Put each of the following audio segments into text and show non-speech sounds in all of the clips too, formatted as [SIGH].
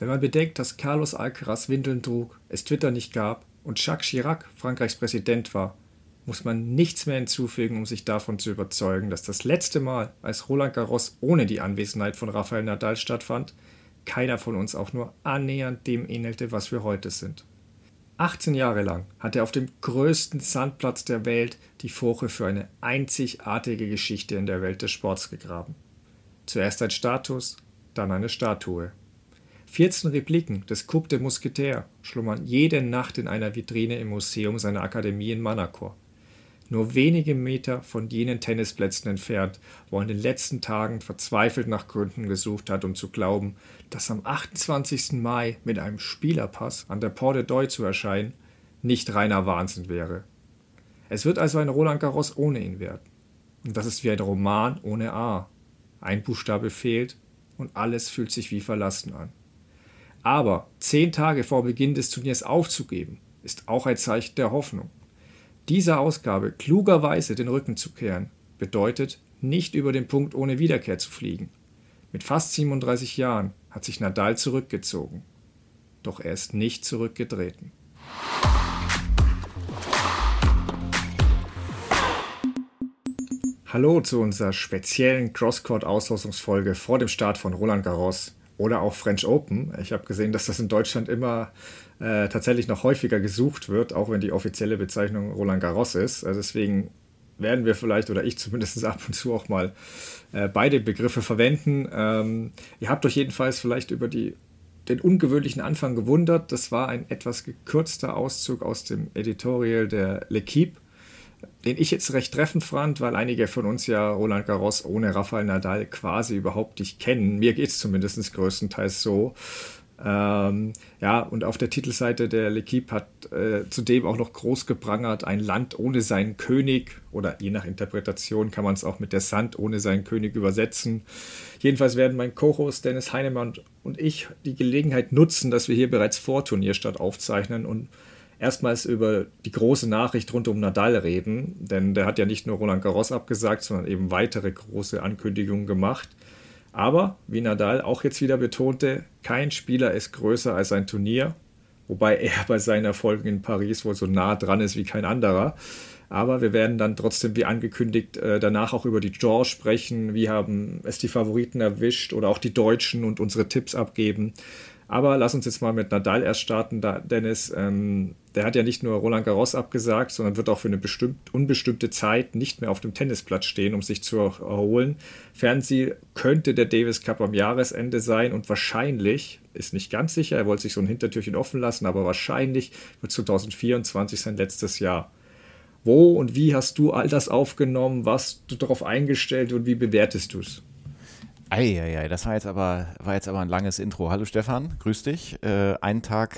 Wenn man bedenkt, dass Carlos Alcaraz Windeln trug, es Twitter nicht gab und Jacques Chirac Frankreichs Präsident war, muss man nichts mehr hinzufügen, um sich davon zu überzeugen, dass das letzte Mal, als Roland Garros ohne die Anwesenheit von Rafael Nadal stattfand, keiner von uns auch nur annähernd dem ähnelte, was wir heute sind. 18 Jahre lang hat er auf dem größten Sandplatz der Welt die Furche für eine einzigartige Geschichte in der Welt des Sports gegraben. Zuerst ein Status, dann eine Statue. 14 Repliken des Coupe de Mousquetaire schlummern jede Nacht in einer Vitrine im Museum seiner Akademie in Manacor nur wenige Meter von jenen Tennisplätzen entfernt, wo er in den letzten Tagen verzweifelt nach Gründen gesucht hat, um zu glauben, dass am 28. Mai mit einem Spielerpass an der Port de Doy zu erscheinen, nicht reiner Wahnsinn wäre. Es wird also ein Roland Garros ohne ihn werden. Und das ist wie ein Roman ohne A. Ein Buchstabe fehlt und alles fühlt sich wie verlassen an. Aber zehn Tage vor Beginn des Turniers aufzugeben, ist auch ein Zeichen der Hoffnung. Dieser Ausgabe klugerweise den Rücken zu kehren, bedeutet, nicht über den Punkt ohne Wiederkehr zu fliegen. Mit fast 37 Jahren hat sich Nadal zurückgezogen. Doch er ist nicht zurückgetreten. Hallo zu unserer speziellen Crosscourt-Auslosungsfolge vor dem Start von Roland Garros oder auch French Open. Ich habe gesehen, dass das in Deutschland immer äh, tatsächlich noch häufiger gesucht wird, auch wenn die offizielle Bezeichnung Roland Garros ist. Also deswegen werden wir vielleicht, oder ich [LAUGHS] zumindest ab und zu auch mal äh, beide Begriffe verwenden. Ähm, ihr habt euch jedenfalls vielleicht über die, den ungewöhnlichen Anfang gewundert. Das war ein etwas gekürzter Auszug aus dem Editorial der L'Equipe, den ich jetzt recht treffend fand, weil einige von uns ja Roland Garros ohne Rafael Nadal quasi überhaupt nicht kennen. Mir geht es zumindest größtenteils so. Ähm, ja, und auf der Titelseite der L'Equipe hat äh, zudem auch noch groß geprangert, ein Land ohne seinen König, oder je nach Interpretation kann man es auch mit der Sand ohne seinen König übersetzen. Jedenfalls werden mein Co-Host Dennis Heinemann und ich die Gelegenheit nutzen, dass wir hier bereits vor Turnierstart aufzeichnen und erstmals über die große Nachricht rund um Nadal reden, denn der hat ja nicht nur Roland Garros abgesagt, sondern eben weitere große Ankündigungen gemacht. Aber, wie Nadal auch jetzt wieder betonte, kein Spieler ist größer als ein Turnier, wobei [LAUGHS] er bei seinen Erfolgen in Paris wohl so nah dran ist wie kein anderer. Aber wir werden dann trotzdem, wie angekündigt, äh, danach auch über die Draw sprechen. Wie haben es die Favoriten erwischt oder auch die Deutschen und unsere Tipps abgeben. Aber lass uns jetzt mal mit Nadal erst starten, da Dennis. Ähm, der hat ja nicht nur Roland Garros abgesagt, sondern wird auch für eine bestimmt, unbestimmte Zeit nicht mehr auf dem Tennisplatz stehen, um sich zu erholen. Fernseh könnte der Davis Cup am Jahresende sein und wahrscheinlich, ist nicht ganz sicher, er wollte sich so ein Hintertürchen offen lassen, aber wahrscheinlich wird 2024 sein letztes Jahr. Wo und wie hast du all das aufgenommen? Was du darauf eingestellt und wie bewertest du es? Eieiei, das war jetzt aber, war jetzt aber ein langes Intro. Hallo Stefan, grüß dich. Äh, einen Tag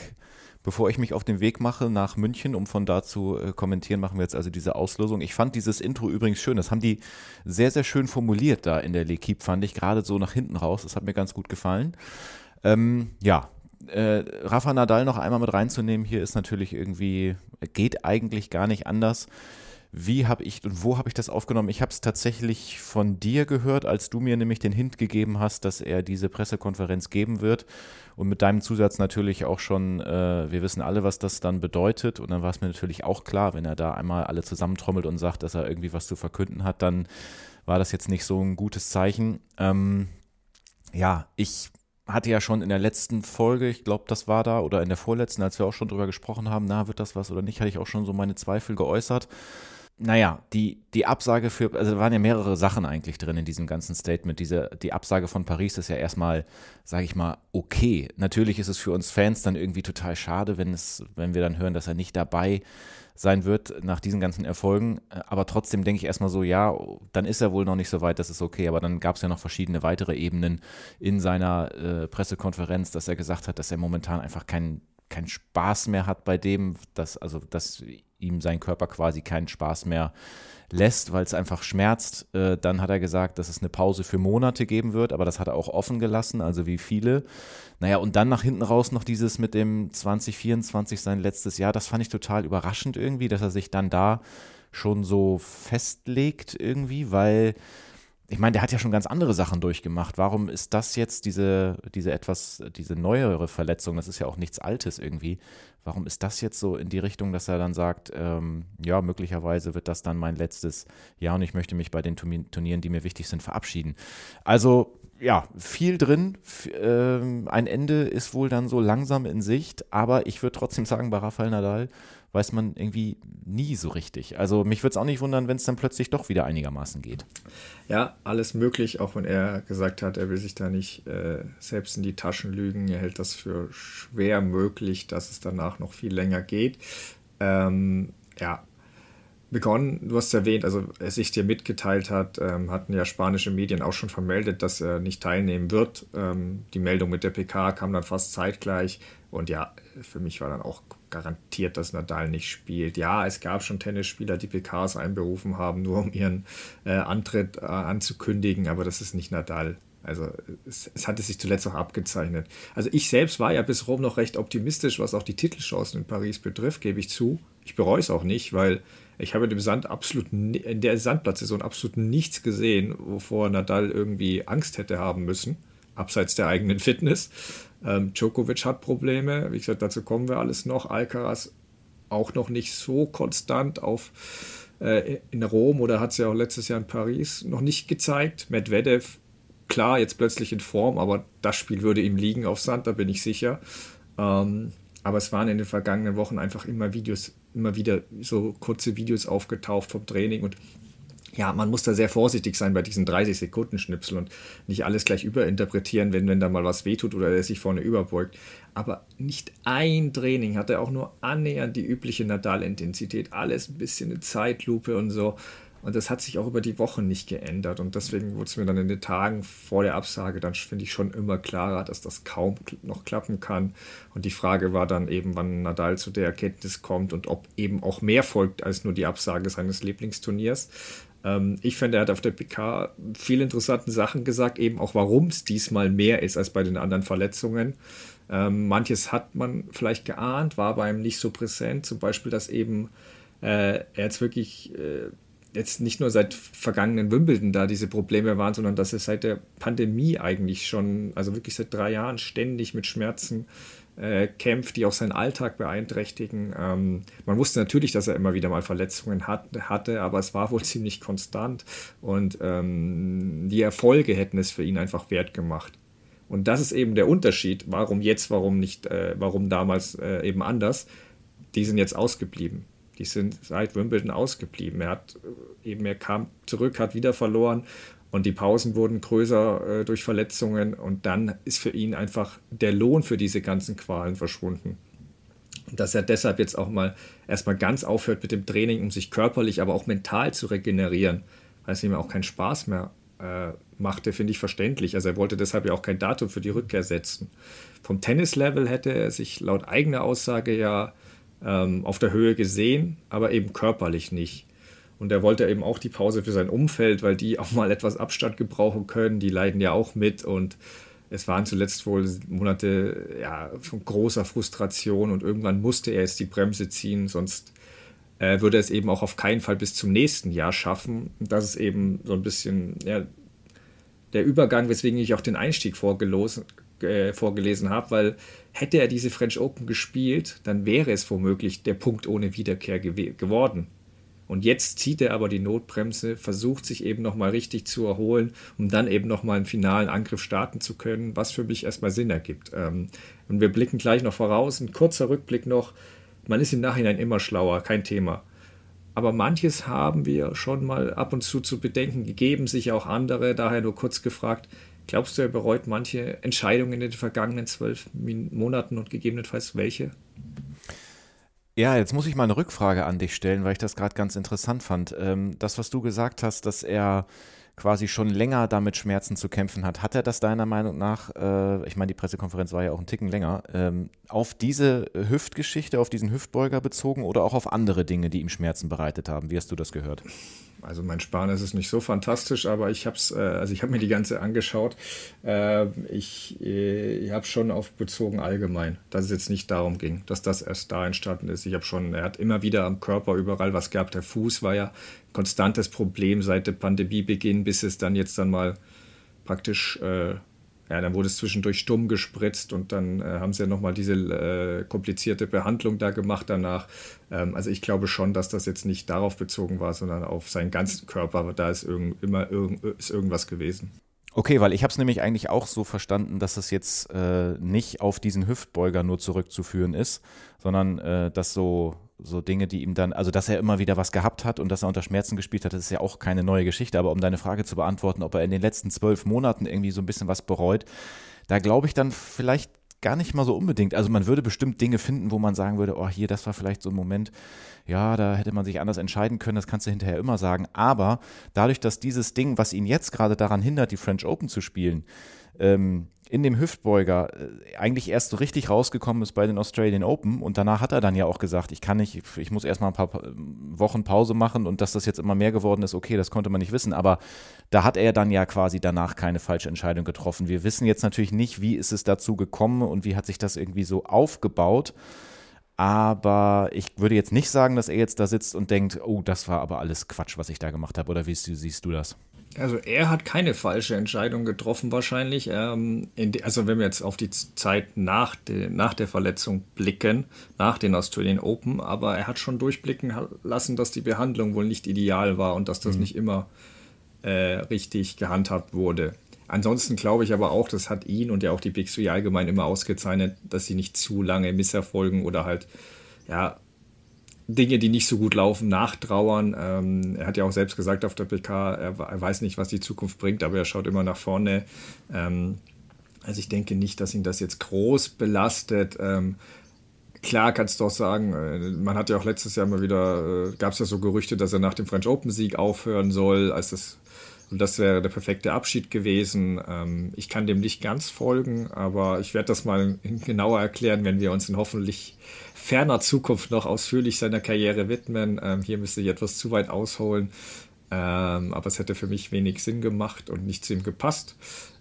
bevor ich mich auf den Weg mache nach München, um von da zu äh, kommentieren, machen wir jetzt also diese Auslosung. Ich fand dieses Intro übrigens schön. Das haben die sehr, sehr schön formuliert da in der L'Equipe, fand ich, gerade so nach hinten raus. Das hat mir ganz gut gefallen. Ähm, ja, äh, Rafa Nadal noch einmal mit reinzunehmen hier ist natürlich irgendwie, geht eigentlich gar nicht anders. Wie habe ich und wo habe ich das aufgenommen? Ich habe es tatsächlich von dir gehört, als du mir nämlich den Hint gegeben hast, dass er diese Pressekonferenz geben wird. Und mit deinem Zusatz natürlich auch schon, äh, wir wissen alle, was das dann bedeutet. Und dann war es mir natürlich auch klar, wenn er da einmal alle zusammentrommelt und sagt, dass er irgendwie was zu verkünden hat, dann war das jetzt nicht so ein gutes Zeichen. Ähm, ja, ich hatte ja schon in der letzten Folge, ich glaube, das war da, oder in der vorletzten, als wir auch schon drüber gesprochen haben, na, wird das was oder nicht, hatte ich auch schon so meine Zweifel geäußert naja, die, die Absage für, also waren ja mehrere Sachen eigentlich drin in diesem ganzen Statement. Diese, die Absage von Paris ist ja erstmal, sage ich mal, okay. Natürlich ist es für uns Fans dann irgendwie total schade, wenn es, wenn wir dann hören, dass er nicht dabei sein wird nach diesen ganzen Erfolgen. Aber trotzdem denke ich erstmal so, ja, dann ist er wohl noch nicht so weit, das ist okay. Aber dann gab es ja noch verschiedene weitere Ebenen in seiner äh, Pressekonferenz, dass er gesagt hat, dass er momentan einfach keinen keinen Spaß mehr hat bei dem, dass, also, dass ihm sein Körper quasi keinen Spaß mehr lässt, weil es einfach schmerzt. Äh, dann hat er gesagt, dass es eine Pause für Monate geben wird, aber das hat er auch offen gelassen, also wie viele. Naja, und dann nach hinten raus noch dieses mit dem 2024 sein letztes Jahr, das fand ich total überraschend irgendwie, dass er sich dann da schon so festlegt irgendwie, weil ich meine, der hat ja schon ganz andere Sachen durchgemacht. Warum ist das jetzt diese, diese etwas, diese neuere Verletzung? Das ist ja auch nichts Altes irgendwie. Warum ist das jetzt so in die Richtung, dass er dann sagt, ähm, ja, möglicherweise wird das dann mein letztes Jahr und ich möchte mich bei den Turnieren, die mir wichtig sind, verabschieden? Also ja, viel drin. Ähm, ein Ende ist wohl dann so langsam in Sicht, aber ich würde trotzdem sagen, bei Rafael Nadal weiß man irgendwie nie so richtig. Also mich würde es auch nicht wundern, wenn es dann plötzlich doch wieder einigermaßen geht. Ja, alles möglich, auch wenn er gesagt hat, er will sich da nicht äh, selbst in die Taschen lügen. Er hält das für schwer möglich, dass es danach noch viel länger geht. Ähm, ja, begonnen, du hast erwähnt, also es sich dir mitgeteilt hat, ähm, hatten ja spanische Medien auch schon vermeldet, dass er nicht teilnehmen wird. Ähm, die Meldung mit der PK kam dann fast zeitgleich und ja, für mich war dann auch garantiert, dass Nadal nicht spielt. Ja, es gab schon Tennisspieler, die PKs einberufen haben, nur um ihren äh, Antritt äh, anzukündigen, aber das ist nicht Nadal. Also es, es, hatte sich zuletzt auch abgezeichnet. Also ich selbst war ja bis Rom noch recht optimistisch, was auch die Titelchancen in Paris betrifft, gebe ich zu. Ich bereue es auch nicht, weil ich habe in dem Sand absolut in der Sandplatzsaison absolut nichts gesehen, wovor Nadal irgendwie Angst hätte haben müssen, abseits der eigenen Fitness. Ähm, Djokovic hat Probleme, wie gesagt, dazu kommen wir alles noch. Alcaraz auch noch nicht so konstant auf äh, in Rom oder hat es ja auch letztes Jahr in Paris noch nicht gezeigt. Medvedev, klar, jetzt plötzlich in Form, aber das Spiel würde ihm liegen auf Sand, da bin ich sicher. Ähm, aber es waren in den vergangenen Wochen einfach immer Videos, immer wieder so kurze Videos aufgetaucht vom Training und ja, man muss da sehr vorsichtig sein bei diesen 30 Sekunden Schnipsel und nicht alles gleich überinterpretieren, wenn, wenn da mal was wehtut oder er sich vorne überbeugt. Aber nicht ein Training hatte auch nur annähernd die übliche Nadal-Intensität. Alles ein bisschen eine Zeitlupe und so. Und das hat sich auch über die Wochen nicht geändert. Und deswegen wurde es mir dann in den Tagen vor der Absage dann, finde ich, schon immer klarer, dass das kaum noch klappen kann. Und die Frage war dann eben, wann Nadal zu der Erkenntnis kommt und ob eben auch mehr folgt als nur die Absage seines Lieblingsturniers. Ähm, ich finde, er hat auf der PK viele interessante Sachen gesagt, eben auch warum es diesmal mehr ist als bei den anderen Verletzungen. Ähm, manches hat man vielleicht geahnt, war bei ihm nicht so präsent. Zum Beispiel, dass eben äh, er jetzt wirklich äh, jetzt nicht nur seit vergangenen Wimbledon da diese Probleme waren, sondern dass er seit der Pandemie eigentlich schon, also wirklich seit drei Jahren ständig mit Schmerzen äh, kämpft, die auch seinen Alltag beeinträchtigen. Ähm, man wusste natürlich, dass er immer wieder mal Verletzungen hat, hatte, aber es war wohl [LAUGHS] ziemlich konstant und ähm, die Erfolge hätten es für ihn einfach wert gemacht. Und das ist eben der Unterschied, warum jetzt, warum nicht, äh, warum damals äh, eben anders. Die sind jetzt ausgeblieben. Die sind seit Wimbledon ausgeblieben. Er hat äh, eben, er kam zurück, hat wieder verloren und die Pausen wurden größer äh, durch Verletzungen und dann ist für ihn einfach der Lohn für diese ganzen Qualen verschwunden. Und dass er deshalb jetzt auch mal erstmal ganz aufhört mit dem Training, um sich körperlich, aber auch mental zu regenerieren, weil es ihm auch keinen Spaß mehr äh, machte, finde ich verständlich. Also er wollte deshalb ja auch kein Datum für die Rückkehr setzen. Vom Tennislevel hätte er sich laut eigener Aussage ja ähm, auf der Höhe gesehen, aber eben körperlich nicht. Und er wollte eben auch die Pause für sein Umfeld, weil die auch mal etwas Abstand gebrauchen können. Die leiden ja auch mit und es waren zuletzt wohl Monate ja, von großer Frustration und irgendwann musste er jetzt die Bremse ziehen, sonst äh, würde er es eben auch auf keinen Fall bis zum nächsten Jahr schaffen. Und das ist eben so ein bisschen ja, der Übergang, weswegen ich auch den Einstieg vorgelosen, äh, vorgelesen habe, weil hätte er diese French Open gespielt, dann wäre es womöglich der Punkt ohne Wiederkehr gew geworden. Und jetzt zieht er aber die Notbremse, versucht sich eben nochmal richtig zu erholen, um dann eben nochmal einen finalen Angriff starten zu können, was für mich erstmal Sinn ergibt. Ähm, und wir blicken gleich noch voraus, ein kurzer Rückblick noch. Man ist im Nachhinein immer schlauer, kein Thema. Aber manches haben wir schon mal ab und zu zu bedenken gegeben, sicher auch andere, daher nur kurz gefragt, Glaubst du, er bereut manche Entscheidungen in den vergangenen zwölf Monaten und gegebenenfalls welche? Ja, jetzt muss ich mal eine Rückfrage an dich stellen, weil ich das gerade ganz interessant fand. Ähm, das, was du gesagt hast, dass er quasi schon länger damit Schmerzen zu kämpfen hat, hat er das deiner Meinung nach, äh, ich meine, die Pressekonferenz war ja auch ein Ticken länger, ähm, auf diese Hüftgeschichte, auf diesen Hüftbeuger bezogen oder auch auf andere Dinge, die ihm Schmerzen bereitet haben? Wie hast du das gehört? also mein Spanisch ist nicht so fantastisch, aber ich habe äh, also ich habe mir die ganze angeschaut. Äh, ich äh, habe schon auf bezogen allgemein, dass es jetzt nicht darum ging, dass das erst da entstanden ist. Ich habe schon, er hat immer wieder am Körper überall was gehabt. Der Fuß war ja konstantes Problem seit der Pandemiebeginn, bis es dann jetzt dann mal praktisch äh, ja, dann wurde es zwischendurch stumm gespritzt und dann äh, haben sie ja nochmal diese äh, komplizierte Behandlung da gemacht danach. Ähm, also ich glaube schon, dass das jetzt nicht darauf bezogen war, sondern auf seinen ganzen Körper. Da ist irgend, immer irgend, ist irgendwas gewesen. Okay, weil ich habe es nämlich eigentlich auch so verstanden, dass es jetzt äh, nicht auf diesen Hüftbeuger nur zurückzuführen ist, sondern äh, dass so so Dinge, die ihm dann, also dass er immer wieder was gehabt hat und dass er unter Schmerzen gespielt hat, das ist ja auch keine neue Geschichte. Aber um deine Frage zu beantworten, ob er in den letzten zwölf Monaten irgendwie so ein bisschen was bereut, da glaube ich dann vielleicht gar nicht mal so unbedingt. Also man würde bestimmt Dinge finden, wo man sagen würde, oh hier, das war vielleicht so ein Moment, ja, da hätte man sich anders entscheiden können, das kannst du hinterher immer sagen. Aber dadurch, dass dieses Ding, was ihn jetzt gerade daran hindert, die French Open zu spielen, ähm, in dem Hüftbeuger äh, eigentlich erst so richtig rausgekommen ist bei den Australian Open und danach hat er dann ja auch gesagt, ich kann nicht, ich muss erstmal ein paar Wochen Pause machen und dass das jetzt immer mehr geworden ist, okay, das konnte man nicht wissen, aber da hat er dann ja quasi danach keine falsche Entscheidung getroffen. Wir wissen jetzt natürlich nicht, wie ist es dazu gekommen und wie hat sich das irgendwie so aufgebaut. Aber ich würde jetzt nicht sagen, dass er jetzt da sitzt und denkt, oh, das war aber alles Quatsch, was ich da gemacht habe. Oder wie siehst du das? Also er hat keine falsche Entscheidung getroffen wahrscheinlich. Ähm, de, also wenn wir jetzt auf die Zeit nach, de, nach der Verletzung blicken, nach den Australian Open, aber er hat schon durchblicken lassen, dass die Behandlung wohl nicht ideal war und dass das mhm. nicht immer äh, richtig gehandhabt wurde. Ansonsten glaube ich aber auch, das hat ihn und ja auch die Big Three allgemein immer ausgezeichnet, dass sie nicht zu lange Misserfolgen oder halt ja Dinge, die nicht so gut laufen, nachtrauern. Ähm, er hat ja auch selbst gesagt auf der PK, er, er, weiß nicht, was die Zukunft bringt, aber er schaut immer nach vorne. Ähm, also ich denke nicht, dass ihn das jetzt groß belastet. Ähm, klar kannst du auch sagen, äh, man hat ja auch letztes Jahr mal wieder, äh, gab es ja so Gerüchte, dass er nach dem French Open Sieg aufhören soll, als das und das wäre der perfekte Abschied gewesen. Ähm, ich kann dem nicht ganz folgen, aber ich werde das mal genauer erklären, wenn wir uns in hoffentlich ferner Zukunft noch ausführlich seiner Karriere widmen. Ähm, hier müsste ich etwas zu weit ausholen, ähm, aber es hätte für mich wenig Sinn gemacht und nicht zu ihm gepasst.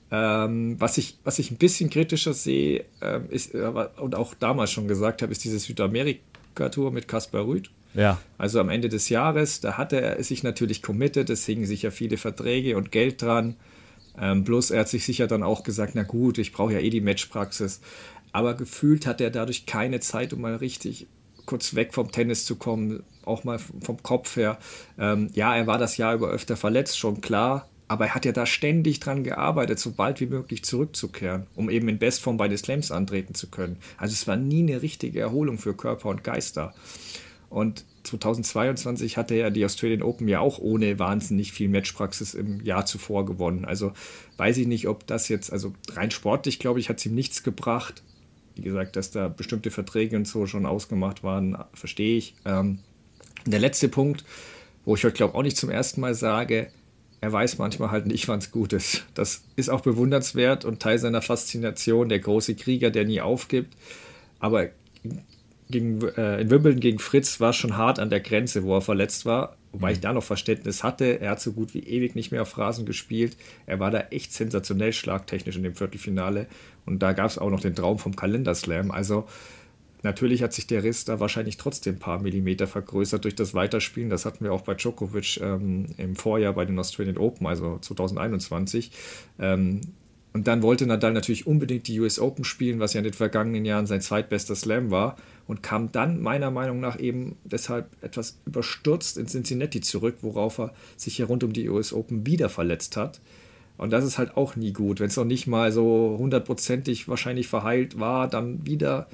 Ähm, was, ich, was ich ein bisschen kritischer sehe, ähm, ist, äh, und auch damals schon gesagt habe, ist diese Südamerika-Tour mit Kaspar Rüth. Ja. Also am Ende des Jahres, da hatte er sich natürlich committed, es hingen sicher viele Verträge und Geld dran. Ähm, bloß er hat sich sicher dann auch gesagt, na gut, ich brauche ja eh die Matchpraxis. Aber gefühlt hat er dadurch keine Zeit, um mal richtig kurz weg vom Tennis zu kommen, auch mal vom Kopf her. Ähm, ja, er war das Jahr über öfter verletzt, schon klar. Aber er hat ja da ständig dran gearbeitet, so bald wie möglich zurückzukehren, um eben in Bestform bei den Slams antreten zu können. Also es war nie eine richtige Erholung für Körper und Geister. Und 2022 hatte er die Australian Open ja auch ohne wahnsinnig viel Matchpraxis im Jahr zuvor gewonnen. Also weiß ich nicht, ob das jetzt, also rein sportlich, glaube ich, hat es ihm nichts gebracht. Wie gesagt, dass da bestimmte Verträge und so schon ausgemacht waren, verstehe ich. Ähm, der letzte Punkt, wo ich heute, glaube auch nicht zum ersten Mal sage, er weiß manchmal halt nicht, wann es gut ist. Das ist auch bewundernswert und Teil seiner Faszination, der große Krieger, der nie aufgibt. Aber gegen, äh, in Wimbledon gegen Fritz war schon hart an der Grenze, wo er verletzt war. Wobei mhm. ich da noch Verständnis hatte. Er hat so gut wie ewig nicht mehr auf Rasen gespielt. Er war da echt sensationell schlagtechnisch in dem Viertelfinale. Und da gab es auch noch den Traum vom Kalenderslam. Also natürlich hat sich der Riss da wahrscheinlich trotzdem ein paar Millimeter vergrößert durch das Weiterspielen. Das hatten wir auch bei Djokovic ähm, im Vorjahr bei den Australian Open, also 2021. Ähm, und dann wollte Nadal natürlich unbedingt die US Open spielen, was ja in den vergangenen Jahren sein zweitbester Slam war und kam dann meiner Meinung nach eben deshalb etwas überstürzt in Cincinnati zurück, worauf er sich ja rund um die US Open wieder verletzt hat. Und das ist halt auch nie gut, wenn es noch nicht mal so hundertprozentig wahrscheinlich verheilt war, dann wieder.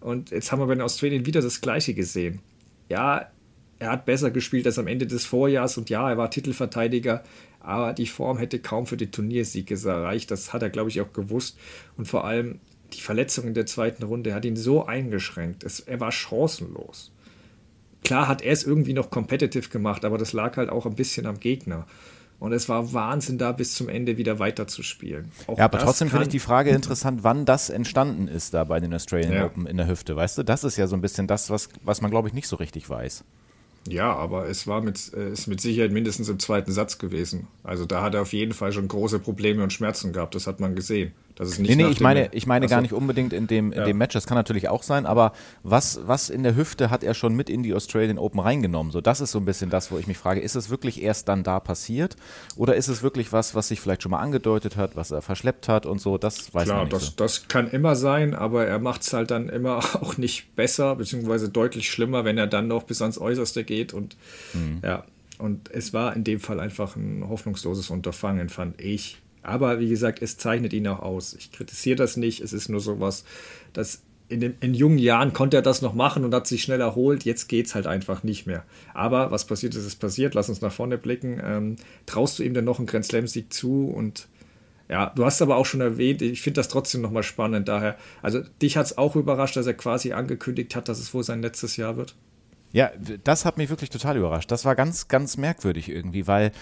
Und jetzt haben wir bei den Australien wieder das Gleiche gesehen. Ja, er hat besser gespielt als am Ende des Vorjahres und ja, er war Titelverteidiger, aber die Form hätte kaum für den Turniersieg gereicht. Das hat er, glaube ich, auch gewusst. Und vor allem die Verletzung in der zweiten Runde hat ihn so eingeschränkt. Es, er war chancenlos. Klar hat er es irgendwie noch competitive gemacht, aber das lag halt auch ein bisschen am Gegner. Und es war Wahnsinn, da bis zum Ende wieder weiterzuspielen. Auch ja, aber trotzdem finde ich die Frage interessant, wann das entstanden ist da bei den Australian ja. Open in der Hüfte. Weißt du, das ist ja so ein bisschen das, was, was man, glaube ich, nicht so richtig weiß. Ja, aber es war mit, äh, ist mit Sicherheit mindestens im zweiten Satz gewesen. Also da hat er auf jeden Fall schon große Probleme und Schmerzen gehabt. Das hat man gesehen. Das ist nicht nee, nee, ich meine, ich meine gar nicht unbedingt in dem, in ja. dem Match. Das kann natürlich auch sein. Aber was, was in der Hüfte hat er schon mit in die Australian Open reingenommen? So, das ist so ein bisschen das, wo ich mich frage, ist es wirklich erst dann da passiert? Oder ist es wirklich was, was sich vielleicht schon mal angedeutet hat, was er verschleppt hat und so? Das weiß Klar, man nicht. Das, so. das kann immer sein, aber er macht es halt dann immer [LAUGHS] auch nicht besser, beziehungsweise deutlich schlimmer, wenn er dann noch bis ans Äußerste geht. Und mhm. ja, und es war in dem Fall einfach ein hoffnungsloses Unterfangen, fand ich. Aber wie gesagt, es zeichnet ihn auch aus. Ich kritisiere das nicht. Es ist nur sowas, dass in, den, in jungen Jahren konnte er das noch machen und hat sich schnell erholt. Jetzt geht es halt einfach nicht mehr. Aber was passiert ist, ist passiert. Lass uns nach vorne blicken. Ähm, traust du ihm denn noch einen Grand Slam-Sieg zu? Und ja, du hast aber auch schon erwähnt, ich finde das trotzdem nochmal spannend. Daher, also dich hat es auch überrascht, dass er quasi angekündigt hat, dass es wohl sein letztes Jahr wird. Ja, das hat mich wirklich total überrascht. Das war ganz, ganz merkwürdig irgendwie, weil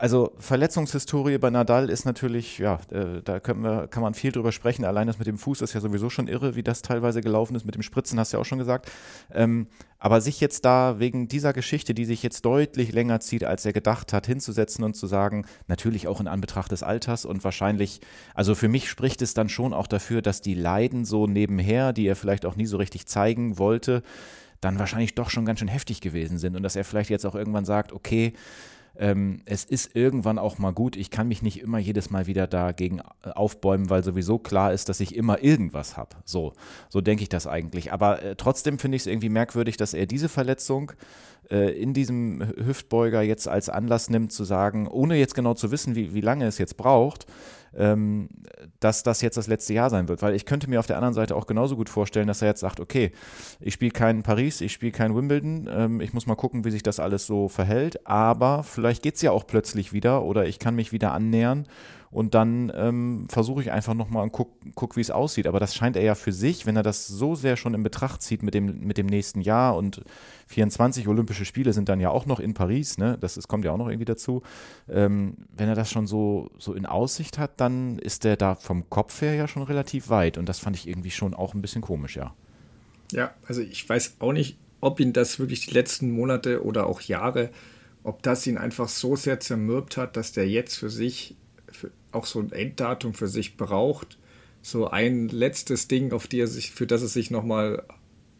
also Verletzungshistorie bei Nadal ist natürlich, ja, äh, da wir, kann man viel drüber sprechen. Allein das mit dem Fuß ist ja sowieso schon irre, wie das teilweise gelaufen ist. Mit dem Spritzen hast du ja auch schon gesagt. Ähm, aber sich jetzt da wegen dieser Geschichte, die sich jetzt deutlich länger zieht, als er gedacht hat, hinzusetzen und zu sagen, natürlich auch in Anbetracht des Alters und wahrscheinlich, also für mich spricht es dann schon auch dafür, dass die Leiden so nebenher, die er vielleicht auch nie so richtig zeigen wollte, dann wahrscheinlich doch schon ganz schön heftig gewesen sind und dass er vielleicht jetzt auch irgendwann sagt, okay, ähm, es ist irgendwann auch mal gut. Ich kann mich nicht immer jedes Mal wieder dagegen äh, aufbäumen, weil sowieso klar ist, dass ich immer irgendwas habe. So, so denke ich das eigentlich. Aber äh, trotzdem finde ich es irgendwie merkwürdig, dass er diese Verletzung äh, in diesem Hüftbeuger jetzt als Anlass nimmt, zu sagen, ohne jetzt genau zu wissen, wie, wie lange es jetzt braucht, ähm, dass das jetzt das letzte Jahr sein wird. Weil ich könnte mir auf der anderen Seite auch genauso gut vorstellen, dass er jetzt sagt, okay, ich spiele kein Paris, ich spiele kein Wimbledon, ähm, ich muss mal gucken, wie sich das alles so verhält, aber vielleicht geht es ja auch plötzlich wieder oder ich kann mich wieder annähern und dann ähm, versuche ich einfach nochmal und guck, guck wie es aussieht. Aber das scheint er ja für sich, wenn er das so sehr schon in Betracht zieht mit dem, mit dem nächsten Jahr und 24 Olympische Spiele sind dann ja auch noch in Paris, ne? Das ist, kommt ja auch noch irgendwie dazu. Ähm, wenn er das schon so, so in Aussicht hat, dann ist der da vom Kopf her ja schon relativ weit. Und das fand ich irgendwie schon auch ein bisschen komisch, ja. Ja, also ich weiß auch nicht, ob ihn das wirklich die letzten Monate oder auch Jahre, ob das ihn einfach so sehr zermürbt hat, dass der jetzt für sich auch so ein Enddatum für sich braucht. So ein letztes Ding, auf die er sich, für das er sich nochmal,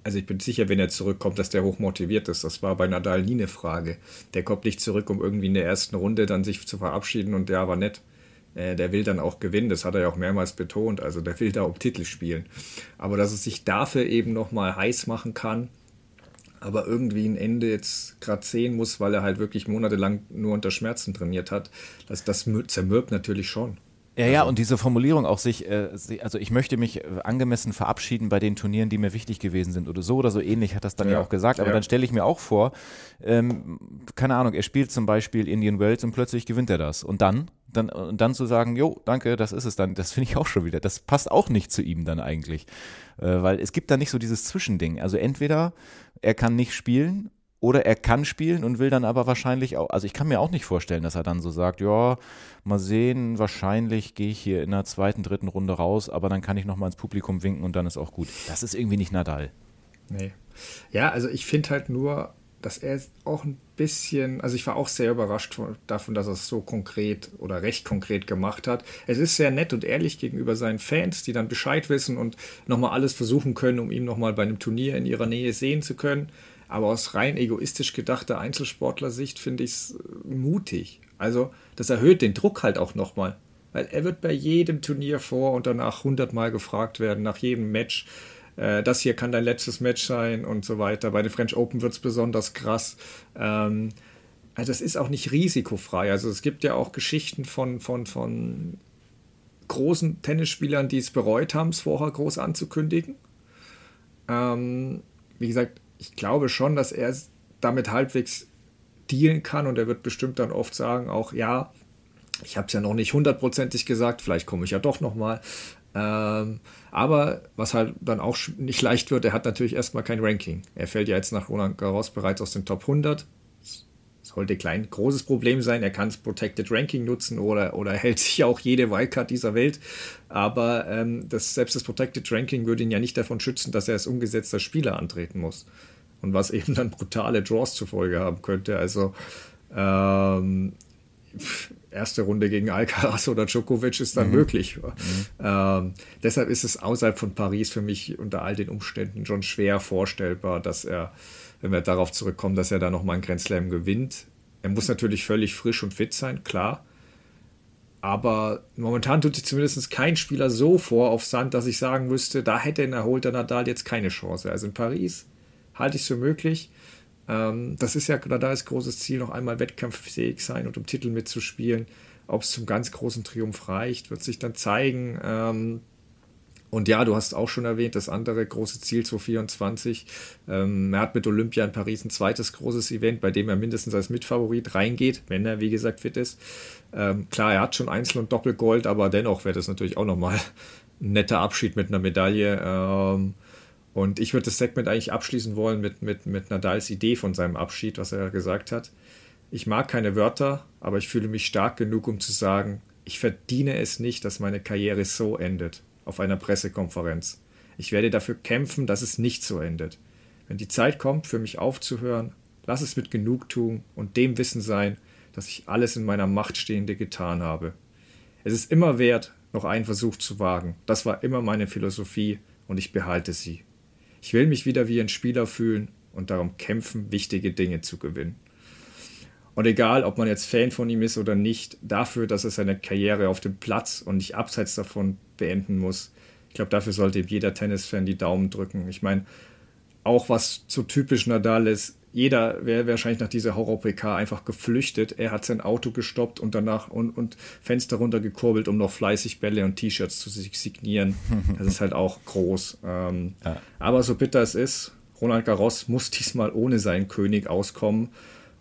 also ich bin sicher, wenn er zurückkommt, dass der hoch motiviert ist. Das war bei Nadal nie eine Frage. Der kommt nicht zurück, um irgendwie in der ersten Runde dann sich zu verabschieden und der war nett. Äh, der will dann auch gewinnen, das hat er ja auch mehrmals betont. Also der will da um Titel spielen. Aber dass er sich dafür eben nochmal heiß machen kann, aber irgendwie ein Ende jetzt gerade sehen muss, weil er halt wirklich monatelang nur unter Schmerzen trainiert hat, das, das zermürbt natürlich schon. Ja, ja, also und diese Formulierung auch sich, äh, also ich möchte mich äh, angemessen verabschieden bei den Turnieren, die mir wichtig gewesen sind oder so oder so ähnlich hat das dann ja, ja auch gesagt. Aber ja. dann stelle ich mir auch vor, ähm, keine Ahnung, er spielt zum Beispiel Indian Wells und plötzlich gewinnt er das. Und dann? dann und dann zu sagen, jo, danke, das ist es dann, das finde ich auch schon wieder. Das passt auch nicht zu ihm dann eigentlich. Äh, weil es gibt da nicht so dieses Zwischending. Also entweder er kann nicht spielen oder er kann spielen und will dann aber wahrscheinlich auch, also ich kann mir auch nicht vorstellen, dass er dann so sagt, ja, mal sehen, wahrscheinlich gehe ich hier in der zweiten, dritten Runde raus, aber dann kann ich nochmal ins Publikum winken und dann ist auch gut. Das ist irgendwie nicht Nadal. Nee. Ja, also ich finde halt nur, dass er auch ein bisschen, also ich war auch sehr überrascht davon, dass er es so konkret oder recht konkret gemacht hat. Es ist sehr nett und ehrlich gegenüber seinen Fans, die dann Bescheid wissen und nochmal alles versuchen können, um ihn nochmal bei einem Turnier in ihrer Nähe sehen zu können. Aber aus rein egoistisch gedachter Einzelsportler-Sicht finde ich es äh, mutig. Also, das erhöht den Druck halt auch nochmal. Weil er wird bei jedem Turnier vor und danach hundertmal gefragt werden, nach jedem Match. Äh, das hier kann dein letztes Match sein und so weiter. Bei den French Open wird es besonders krass. Ähm, also, das ist auch nicht risikofrei. Also, es gibt ja auch Geschichten von, von, von großen Tennisspielern, die es bereut haben, es vorher groß anzukündigen. Ähm, wie gesagt, ich glaube schon, dass er damit halbwegs dealen kann und er wird bestimmt dann oft sagen, auch ja, ich habe es ja noch nicht hundertprozentig gesagt, vielleicht komme ich ja doch nochmal. Ähm, aber was halt dann auch nicht leicht wird, er hat natürlich erstmal kein Ranking. Er fällt ja jetzt nach Roland Garros bereits aus den Top 100. Sollte klein, großes Problem sein. Er kann das Protected Ranking nutzen oder, oder hält sich auch jede Wildcard dieser Welt. Aber ähm, das, selbst das Protected Ranking würde ihn ja nicht davon schützen, dass er als umgesetzter Spieler antreten muss. und was eben dann brutale Draws zur Folge haben könnte. Also ähm, erste Runde gegen Alcaraz oder Djokovic ist dann mhm. möglich. Mhm. Ähm, deshalb ist es außerhalb von Paris für mich unter all den Umständen schon schwer vorstellbar, dass er, wenn wir darauf zurückkommen, dass er da nochmal einen Grand Slam gewinnt. Er muss natürlich völlig frisch und fit sein, klar. Aber momentan tut sich zumindest kein Spieler so vor auf Sand, dass ich sagen müsste, da hätte ein erholter Nadal jetzt keine Chance. Also in Paris halte ich es für möglich. Ähm, das ist ja Nadals großes Ziel, noch einmal wettkampffähig sein und um Titel mitzuspielen. Ob es zum ganz großen Triumph reicht, wird sich dann zeigen. Und ja, du hast auch schon erwähnt, das andere große Ziel 2024. Ähm, er hat mit Olympia in Paris ein zweites großes Event, bei dem er mindestens als Mitfavorit reingeht, wenn er, wie gesagt, fit ist. Ähm, klar, er hat schon Einzel- und Doppelgold, aber dennoch wäre das natürlich auch nochmal ein netter Abschied mit einer Medaille. Ähm, und ich würde das Segment eigentlich abschließen wollen mit, mit, mit Nadals Idee von seinem Abschied, was er gesagt hat. Ich mag keine Wörter, aber ich fühle mich stark genug, um zu sagen, ich verdiene es nicht, dass meine Karriere so endet auf einer Pressekonferenz. Ich werde dafür kämpfen, dass es nicht so endet. Wenn die Zeit kommt, für mich aufzuhören, lass es mit Genugtuung und dem Wissen sein, dass ich alles in meiner Macht Stehende getan habe. Es ist immer wert, noch einen Versuch zu wagen. Das war immer meine Philosophie und ich behalte sie. Ich will mich wieder wie ein Spieler fühlen und darum kämpfen, wichtige Dinge zu gewinnen. Und egal, ob man jetzt Fan von ihm ist oder nicht, dafür, dass er seine Karriere auf dem Platz und nicht abseits davon beenden muss, ich glaube, dafür sollte jeder Tennisfan die Daumen drücken. Ich meine, auch was so typisch Nadal ist, jeder wäre wahrscheinlich nach dieser Horror-PK einfach geflüchtet. Er hat sein Auto gestoppt und danach und, und Fenster runtergekurbelt, um noch fleißig Bälle und T-Shirts zu signieren. [LAUGHS] Das ist halt auch groß. Ähm, ja. Aber so bitter es ist, Ronald Garros muss diesmal ohne seinen König auskommen.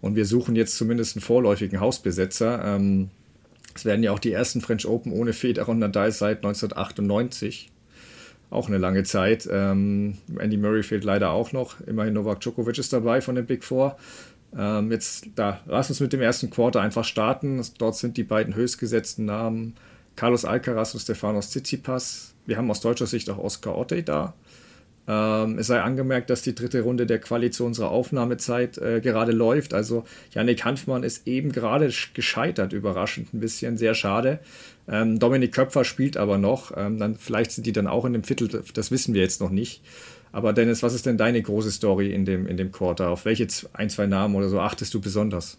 Und wir suchen jetzt zumindest einen vorläufigen Hausbesetzer. Ähm, es werden ja auch die ersten French Open ohne Federer und Nadal seit 1998. Auch eine lange Zeit. Ähm, Andy Murray fehlt leider auch noch. Immerhin Novak Djokovic ist dabei von den Big Four. Ähm, jetzt, da, lass uns mit dem ersten Quarter einfach starten. Dort sind die beiden höchstgesetzten Namen Carlos Alcaraz und Stefanos Tsitsipas. Wir haben aus deutscher Sicht auch Oscar Otte da. Ähm, es sei angemerkt, dass die dritte Runde der Quali zu unserer Aufnahmezeit äh, gerade läuft. Also Yannick Hanfmann ist eben gerade gescheitert, überraschend ein bisschen, sehr schade. Ähm, Dominik Köpfer spielt aber noch. Ähm, dann, vielleicht sind die dann auch in dem Viertel, das wissen wir jetzt noch nicht. Aber Dennis, was ist denn deine große Story in dem, in dem Quarter? Auf welche ein, zwei Namen oder so achtest du besonders?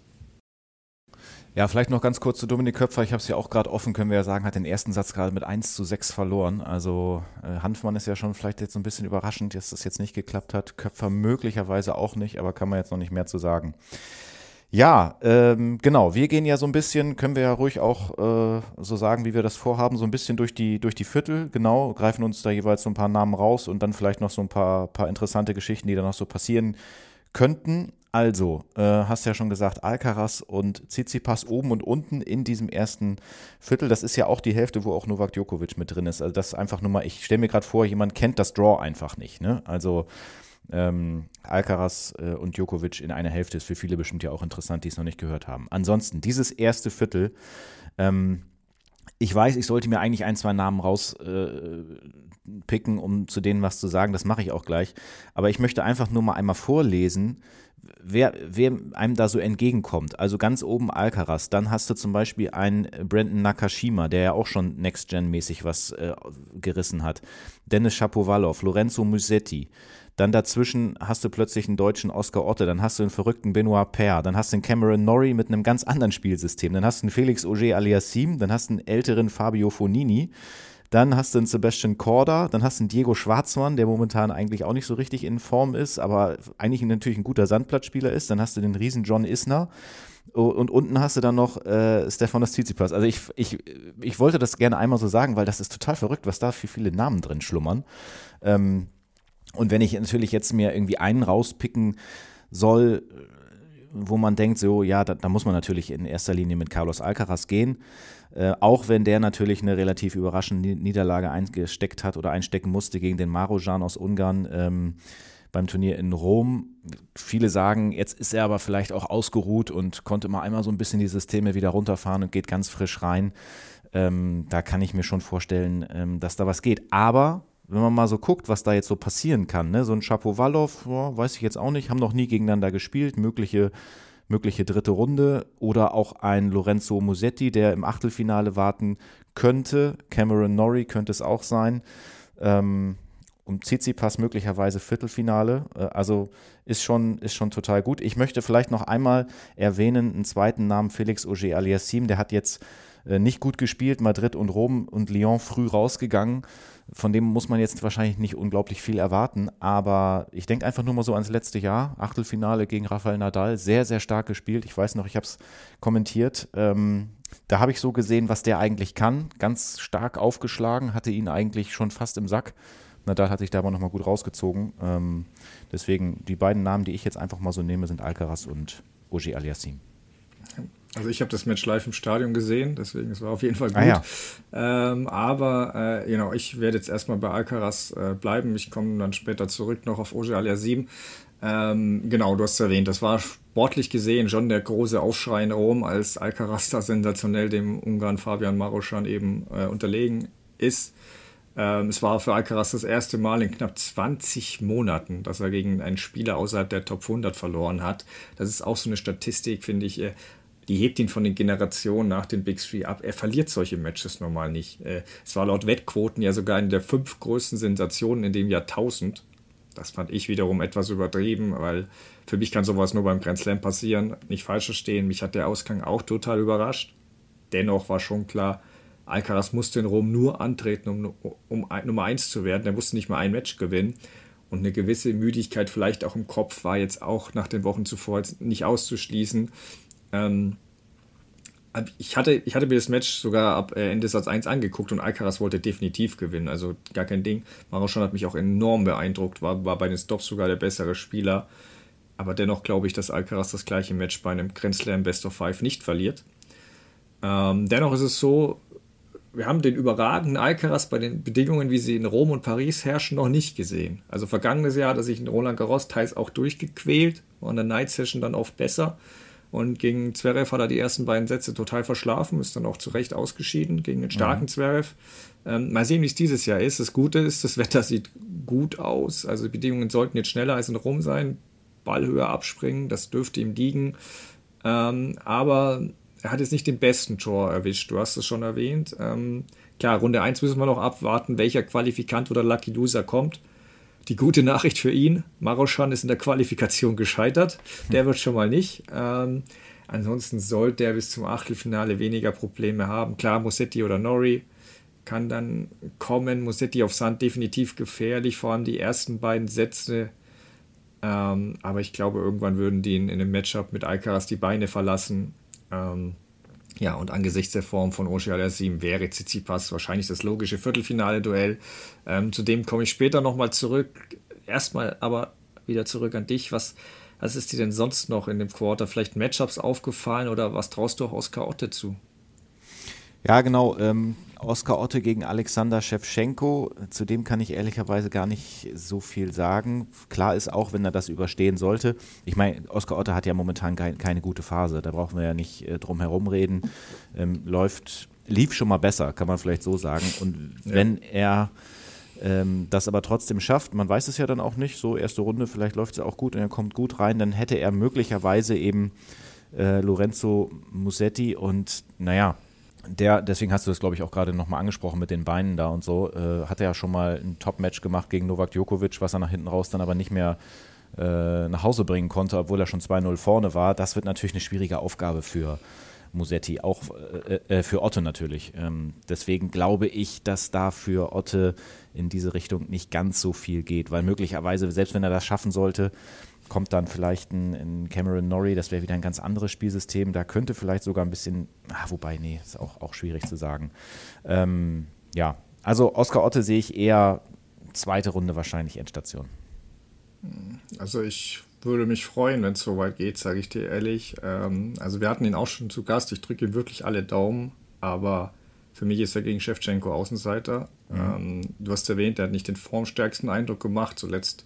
Ja, vielleicht noch ganz kurz zu Dominik Köpfer. Ich habe es ja auch gerade offen, können wir ja sagen, hat den ersten Satz gerade mit 1 zu 6 verloren. Also äh, Hanfmann ist ja schon vielleicht jetzt ein bisschen überraschend, dass das jetzt nicht geklappt hat. Köpfer möglicherweise auch nicht, aber kann man jetzt noch nicht mehr zu sagen. Ja, ähm, genau. Wir gehen ja so ein bisschen, können wir ja ruhig auch äh, so sagen, wie wir das vorhaben, so ein bisschen durch die, durch die Viertel, genau, greifen uns da jeweils so ein paar Namen raus und dann vielleicht noch so ein paar, paar interessante Geschichten, die da noch so passieren könnten. Also, äh, hast ja schon gesagt, Alcaraz und Tsitsipas oben und unten in diesem ersten Viertel. Das ist ja auch die Hälfte, wo auch Novak Djokovic mit drin ist. Also, das ist einfach nur mal, ich stelle mir gerade vor, jemand kennt das Draw einfach nicht. Ne? Also, ähm, Alcaraz äh, und Djokovic in einer Hälfte ist für viele bestimmt ja auch interessant, die es noch nicht gehört haben. Ansonsten, dieses erste Viertel, ähm, ich weiß, ich sollte mir eigentlich ein, zwei Namen rauspicken, äh, um zu denen was zu sagen. Das mache ich auch gleich. Aber ich möchte einfach nur mal einmal vorlesen, wer, wer einem da so entgegenkommt. Also ganz oben Alcaraz. Dann hast du zum Beispiel einen Brandon Nakashima, der ja auch schon Next-Gen-mäßig was äh, gerissen hat. Dennis Shapovalov, Lorenzo Musetti. Dann dazwischen hast du plötzlich einen deutschen Oscar Otte, dann hast du einen verrückten Benoit Paire, dann hast du einen Cameron Norrie mit einem ganz anderen Spielsystem, dann hast du einen Felix Auger aliassim, dann hast du einen älteren Fabio Fonini, dann hast du einen Sebastian Korda, dann hast du einen Diego Schwarzmann, der momentan eigentlich auch nicht so richtig in Form ist, aber eigentlich natürlich ein guter Sandplatzspieler ist. Dann hast du den riesen John Isner. Und unten hast du dann noch äh, Stefanos Tsitsipas. Also ich, ich, ich wollte das gerne einmal so sagen, weil das ist total verrückt, was da für viele Namen drin schlummern. Ähm, und wenn ich natürlich jetzt mir irgendwie einen rauspicken soll, wo man denkt, so, ja, da, da muss man natürlich in erster Linie mit Carlos Alcaraz gehen. Äh, auch wenn der natürlich eine relativ überraschende Niederlage eingesteckt hat oder einstecken musste gegen den Marojan aus Ungarn ähm, beim Turnier in Rom. Viele sagen, jetzt ist er aber vielleicht auch ausgeruht und konnte mal einmal so ein bisschen die Systeme wieder runterfahren und geht ganz frisch rein. Ähm, da kann ich mir schon vorstellen, ähm, dass da was geht. Aber wenn man mal so guckt, was da jetzt so passieren kann, ne? so ein Shapovalov, ja, weiß ich jetzt auch nicht, haben noch nie gegeneinander gespielt, mögliche, mögliche dritte Runde oder auch ein Lorenzo Musetti, der im Achtelfinale warten könnte, Cameron Norrie könnte es auch sein. Ähm, um Tsitsipas möglicherweise Viertelfinale. Äh, also ist schon, ist schon total gut. Ich möchte vielleicht noch einmal erwähnen, einen zweiten Namen, Felix Auger Aliassim, der hat jetzt äh, nicht gut gespielt, Madrid und Rom und Lyon früh rausgegangen. Von dem muss man jetzt wahrscheinlich nicht unglaublich viel erwarten, aber ich denke einfach nur mal so ans letzte Jahr. Achtelfinale gegen Rafael Nadal, sehr, sehr stark gespielt. Ich weiß noch, ich habe es kommentiert. Ähm, da habe ich so gesehen, was der eigentlich kann. Ganz stark aufgeschlagen, hatte ihn eigentlich schon fast im Sack. Nadal hat sich da aber nochmal gut rausgezogen. Ähm, deswegen die beiden Namen, die ich jetzt einfach mal so nehme, sind Alcaraz und Oji Aliassim. Also ich habe das Match live im Stadion gesehen, deswegen es war auf jeden Fall gut. Ah, ja. ähm, aber äh, genau, ich werde jetzt erstmal bei Alcaraz äh, bleiben. Ich komme dann später zurück noch auf Oje Aliassim. Ähm, genau, du hast es erwähnt, das war sportlich gesehen schon der große Aufschrei in Rom, als Alcaraz da sensationell dem Ungarn Fabian Maroschan eben äh, unterlegen ist. Ähm, es war für Alcaraz das erste Mal in knapp 20 Monaten, dass er gegen einen Spieler außerhalb der Top 100 verloren hat. Das ist auch so eine Statistik, finde ich, äh, die hebt ihn von den Generationen nach den Big Three ab. Er verliert solche Matches normal nicht. Äh, es war laut Wettquoten ja sogar eine der fünf größten Sensationen in dem Jahrtausend. Das fand ich wiederum etwas übertrieben, weil für mich kann sowas nur beim Grand Slam passieren. Nicht falsch verstehen, mich hat der Ausgang auch total überrascht. Dennoch war schon klar, Alcaraz musste in Rom nur antreten, um, um Nummer 1 zu werden. Er musste nicht mal ein Match gewinnen. Und eine gewisse Müdigkeit vielleicht auch im Kopf war jetzt auch nach den Wochen zuvor nicht auszuschließen. Ähm, ich, hatte, ich hatte mir das Match sogar ab äh, Ende Satz 1 angeguckt und Alcaraz wollte definitiv gewinnen. Also gar kein Ding. Maroschan hat mich auch enorm beeindruckt, war, war bei den Stops sogar der bessere Spieler. Aber dennoch glaube ich, dass Alcaraz das gleiche Match bei einem Grand Slam Best of Five nicht verliert. Ähm, dennoch ist es so, wir haben den überragenden Alcaraz bei den Bedingungen, wie sie in Rom und Paris herrschen, noch nicht gesehen. Also vergangenes Jahr hat er sich in Roland Garros teils auch durchgequält, war in der Night Session dann oft besser. Und gegen Zverev hat er die ersten beiden Sätze total verschlafen, ist dann auch zu Recht ausgeschieden gegen den starken mhm. Zverev. Ähm, mal sehen, wie es dieses Jahr ist. Das Gute ist, das Wetter sieht gut aus. Also die Bedingungen sollten jetzt schneller als in Rom sein. Ball höher abspringen, das dürfte ihm liegen. Ähm, aber er hat jetzt nicht den besten Tor erwischt, du hast es schon erwähnt. Ähm, klar, Runde 1 müssen wir noch abwarten, welcher Qualifikant oder Lucky Loser kommt. Die gute Nachricht für ihn, Maroschan ist in der Qualifikation gescheitert. Der wird schon mal nicht. Ähm, ansonsten sollte er bis zum Achtelfinale weniger Probleme haben. Klar, Musetti oder Nori kann dann kommen. Musetti auf Sand definitiv gefährlich, vor allem die ersten beiden Sätze. Ähm, aber ich glaube, irgendwann würden die in, in einem Matchup mit Alcaraz die Beine verlassen. Ähm, ja, und angesichts der Form von Oshia Asim wäre Tsitsipas wahrscheinlich das logische Viertelfinale-Duell. Ähm, zu dem komme ich später nochmal zurück. Erstmal aber wieder zurück an dich. Was, was ist dir denn sonst noch in dem Quarter? Vielleicht Matchups aufgefallen oder was traust du auch Oskar Otte zu? Ja, genau. Ähm, Oskar Otte gegen Alexander Schewtschenko. Zu dem kann ich ehrlicherweise gar nicht so viel sagen. Klar ist auch, wenn er das überstehen sollte. Ich meine, Oskar Otte hat ja momentan kein, keine gute Phase. Da brauchen wir ja nicht äh, drum herum reden. Ähm, läuft, lief schon mal besser, kann man vielleicht so sagen. Und ja. wenn er ähm, das aber trotzdem schafft, man weiß es ja dann auch nicht, so erste Runde, vielleicht läuft es auch gut und er kommt gut rein, dann hätte er möglicherweise eben äh, Lorenzo Musetti und naja, der, deswegen hast du das, glaube ich, auch gerade nochmal angesprochen mit den Beinen da und so, äh, hat er ja schon mal ein Top-Match gemacht gegen Novak Djokovic, was er nach hinten raus dann aber nicht mehr äh, nach Hause bringen konnte, obwohl er schon 2-0 vorne war. Das wird natürlich eine schwierige Aufgabe für Musetti, auch äh, äh, für Otte natürlich. Ähm, deswegen glaube ich, dass da für Otte in diese Richtung nicht ganz so viel geht, weil möglicherweise, selbst wenn er das schaffen sollte, kommt dann vielleicht ein, ein Cameron Norrie, das wäre wieder ein ganz anderes Spielsystem. Da könnte vielleicht sogar ein bisschen, ah, wobei, nee, ist auch, auch schwierig zu sagen. Ähm, ja, also Oscar Otte sehe ich eher zweite Runde wahrscheinlich Endstation. Also ich würde mich freuen, wenn es so weit geht, sage ich dir ehrlich. Ähm, also wir hatten ihn auch schon zu Gast. Ich drücke ihm wirklich alle Daumen, aber für mich ist er gegen Shevchenko Außenseiter. Mhm. Ähm, du hast erwähnt, er hat nicht den formstärksten Eindruck gemacht. Zuletzt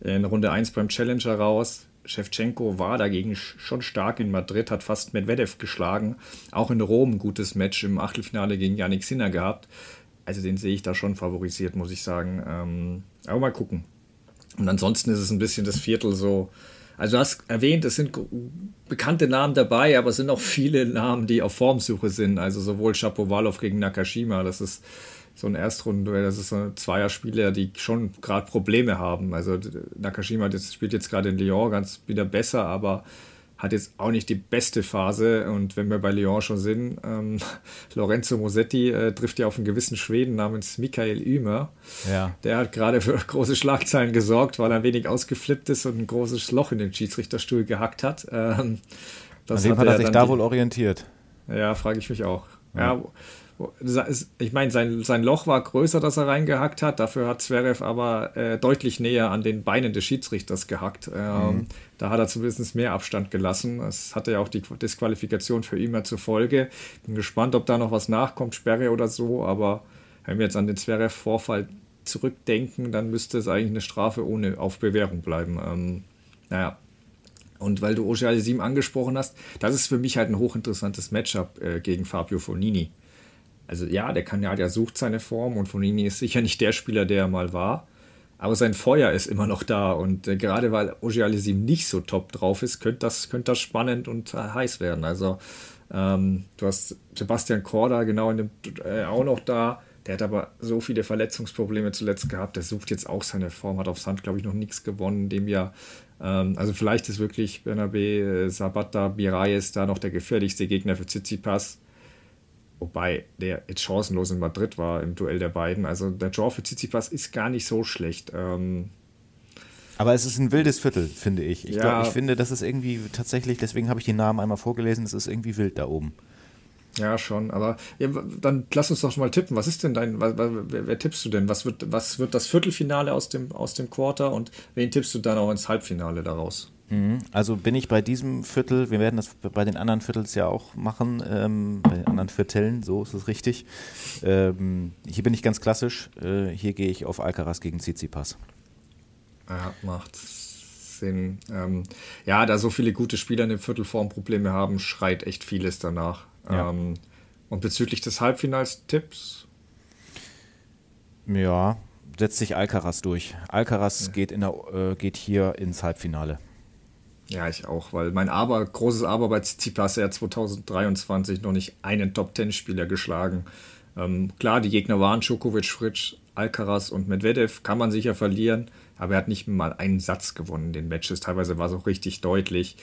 in Runde 1 beim Challenger raus. Shevchenko war dagegen schon stark in Madrid, hat fast Medvedev geschlagen. Auch in Rom ein gutes Match im Achtelfinale gegen Yannick Sinner gehabt. also den sehe ich da schon favorisiert, muss ich sagen. Ähm, aber mal gucken. Und ansonsten ist es ein bisschen das Viertel so. Also du hast erwähnt, es sind bekannte Namen dabei, aber es sind auch viele Namen, die auf Formsuche sind. Also sowohl Shapovalov gegen Nakashima, das ist so ein Erstrundenduell, das ist so ein Zweierspieler, die schon gerade Probleme haben. Also Nakashima das spielt jetzt gerade in Lyon ganz wieder besser, aber hat jetzt auch nicht die beste Phase. Und wenn wir bei Lyon schon sind, ähm, [LAUGHS] Lorenzo Mosetti äh, trifft ja auf einen gewissen Schweden namens Michael Ümer. Ja. Der hat gerade für [LAUGHS] große Schlagzeilen gesorgt, weil er ein wenig ausgeflippt ist und ein großes Loch in den Schiedsrichterstuhl gehackt hat. Ähm, das An dem hat er sich da wohl orientiert. Ja, frage ich mich auch. Ja. ja ich meine, sein, sein Loch war größer, das er reingehackt hat. Dafür hat Zverev aber äh, deutlich näher an den Beinen des Schiedsrichters gehackt. Ähm, mhm. Da hat er zumindest mehr Abstand gelassen. Das hatte ja auch die Disqualifikation für ihn zur Folge. Bin gespannt, ob da noch was nachkommt, Sperre oder so. Aber wenn wir jetzt an den Zverev-Vorfall zurückdenken, dann müsste es eigentlich eine Strafe ohne Aufbewährung bleiben. Ähm, naja, und weil du Oje Alisim angesprochen hast, das ist für mich halt ein hochinteressantes Matchup äh, gegen Fabio Fonini also ja, der Kanadier sucht seine Form und Fonini ist sicher nicht der Spieler, der er mal war. Aber sein Feuer ist immer noch da und äh, gerade weil Ogialisim nicht so top drauf ist, könnte das, könnte das spannend und äh, heiß werden. Also ähm, du hast Sebastian Korda genau in dem, äh, auch noch da. Der hat aber so viele Verletzungsprobleme zuletzt gehabt. Der sucht jetzt auch seine Form, hat auf Sand, glaube ich, noch nichts gewonnen in dem Jahr. Ähm, also vielleicht ist wirklich Bernabe, äh, Sabata, Biraes da noch der gefährlichste Gegner für Tsitsipas. Wobei der jetzt chancenlos in Madrid war im Duell der beiden. Also der Draw für Tsitsipas ist gar nicht so schlecht. Ähm aber es ist ein wildes Viertel, finde ich. Ich, ja. glaub, ich finde, das ist irgendwie tatsächlich, deswegen habe ich die Namen einmal vorgelesen, es ist irgendwie wild da oben. Ja, schon. Aber ja, dann lass uns doch mal tippen. Was ist denn dein, wer, wer, wer, tippst du denn? Was wird, was wird das Viertelfinale aus dem, aus dem Quarter und wen tippst du dann auch ins Halbfinale daraus? Mhm. Also bin ich bei diesem Viertel, wir werden das bei den anderen Viertels ja auch machen, ähm, bei den anderen Vierteln, so ist es richtig. Ähm, hier bin ich ganz klassisch, äh, hier gehe ich auf Alcaraz gegen Tsitsipas. Ja, macht Sinn. Ähm, ja, da so viele gute Spieler in dem Viertelform Probleme haben, schreit echt vieles danach. Ja. Ähm, und bezüglich des Halbfinals Tipps? Ja, setzt sich Alcaraz durch. Alcaraz ja. geht, in der, äh, geht hier ins Halbfinale. Ja, ich auch, weil mein Aber, großes Aber bei Tsitsipas, er hat 2023 noch nicht einen Top-10-Spieler geschlagen. Ähm, klar, die Gegner waren Djokovic, Fritsch, Alcaraz und Medvedev, kann man sicher verlieren, aber er hat nicht mal einen Satz gewonnen in den Matches. Teilweise war es auch richtig deutlich.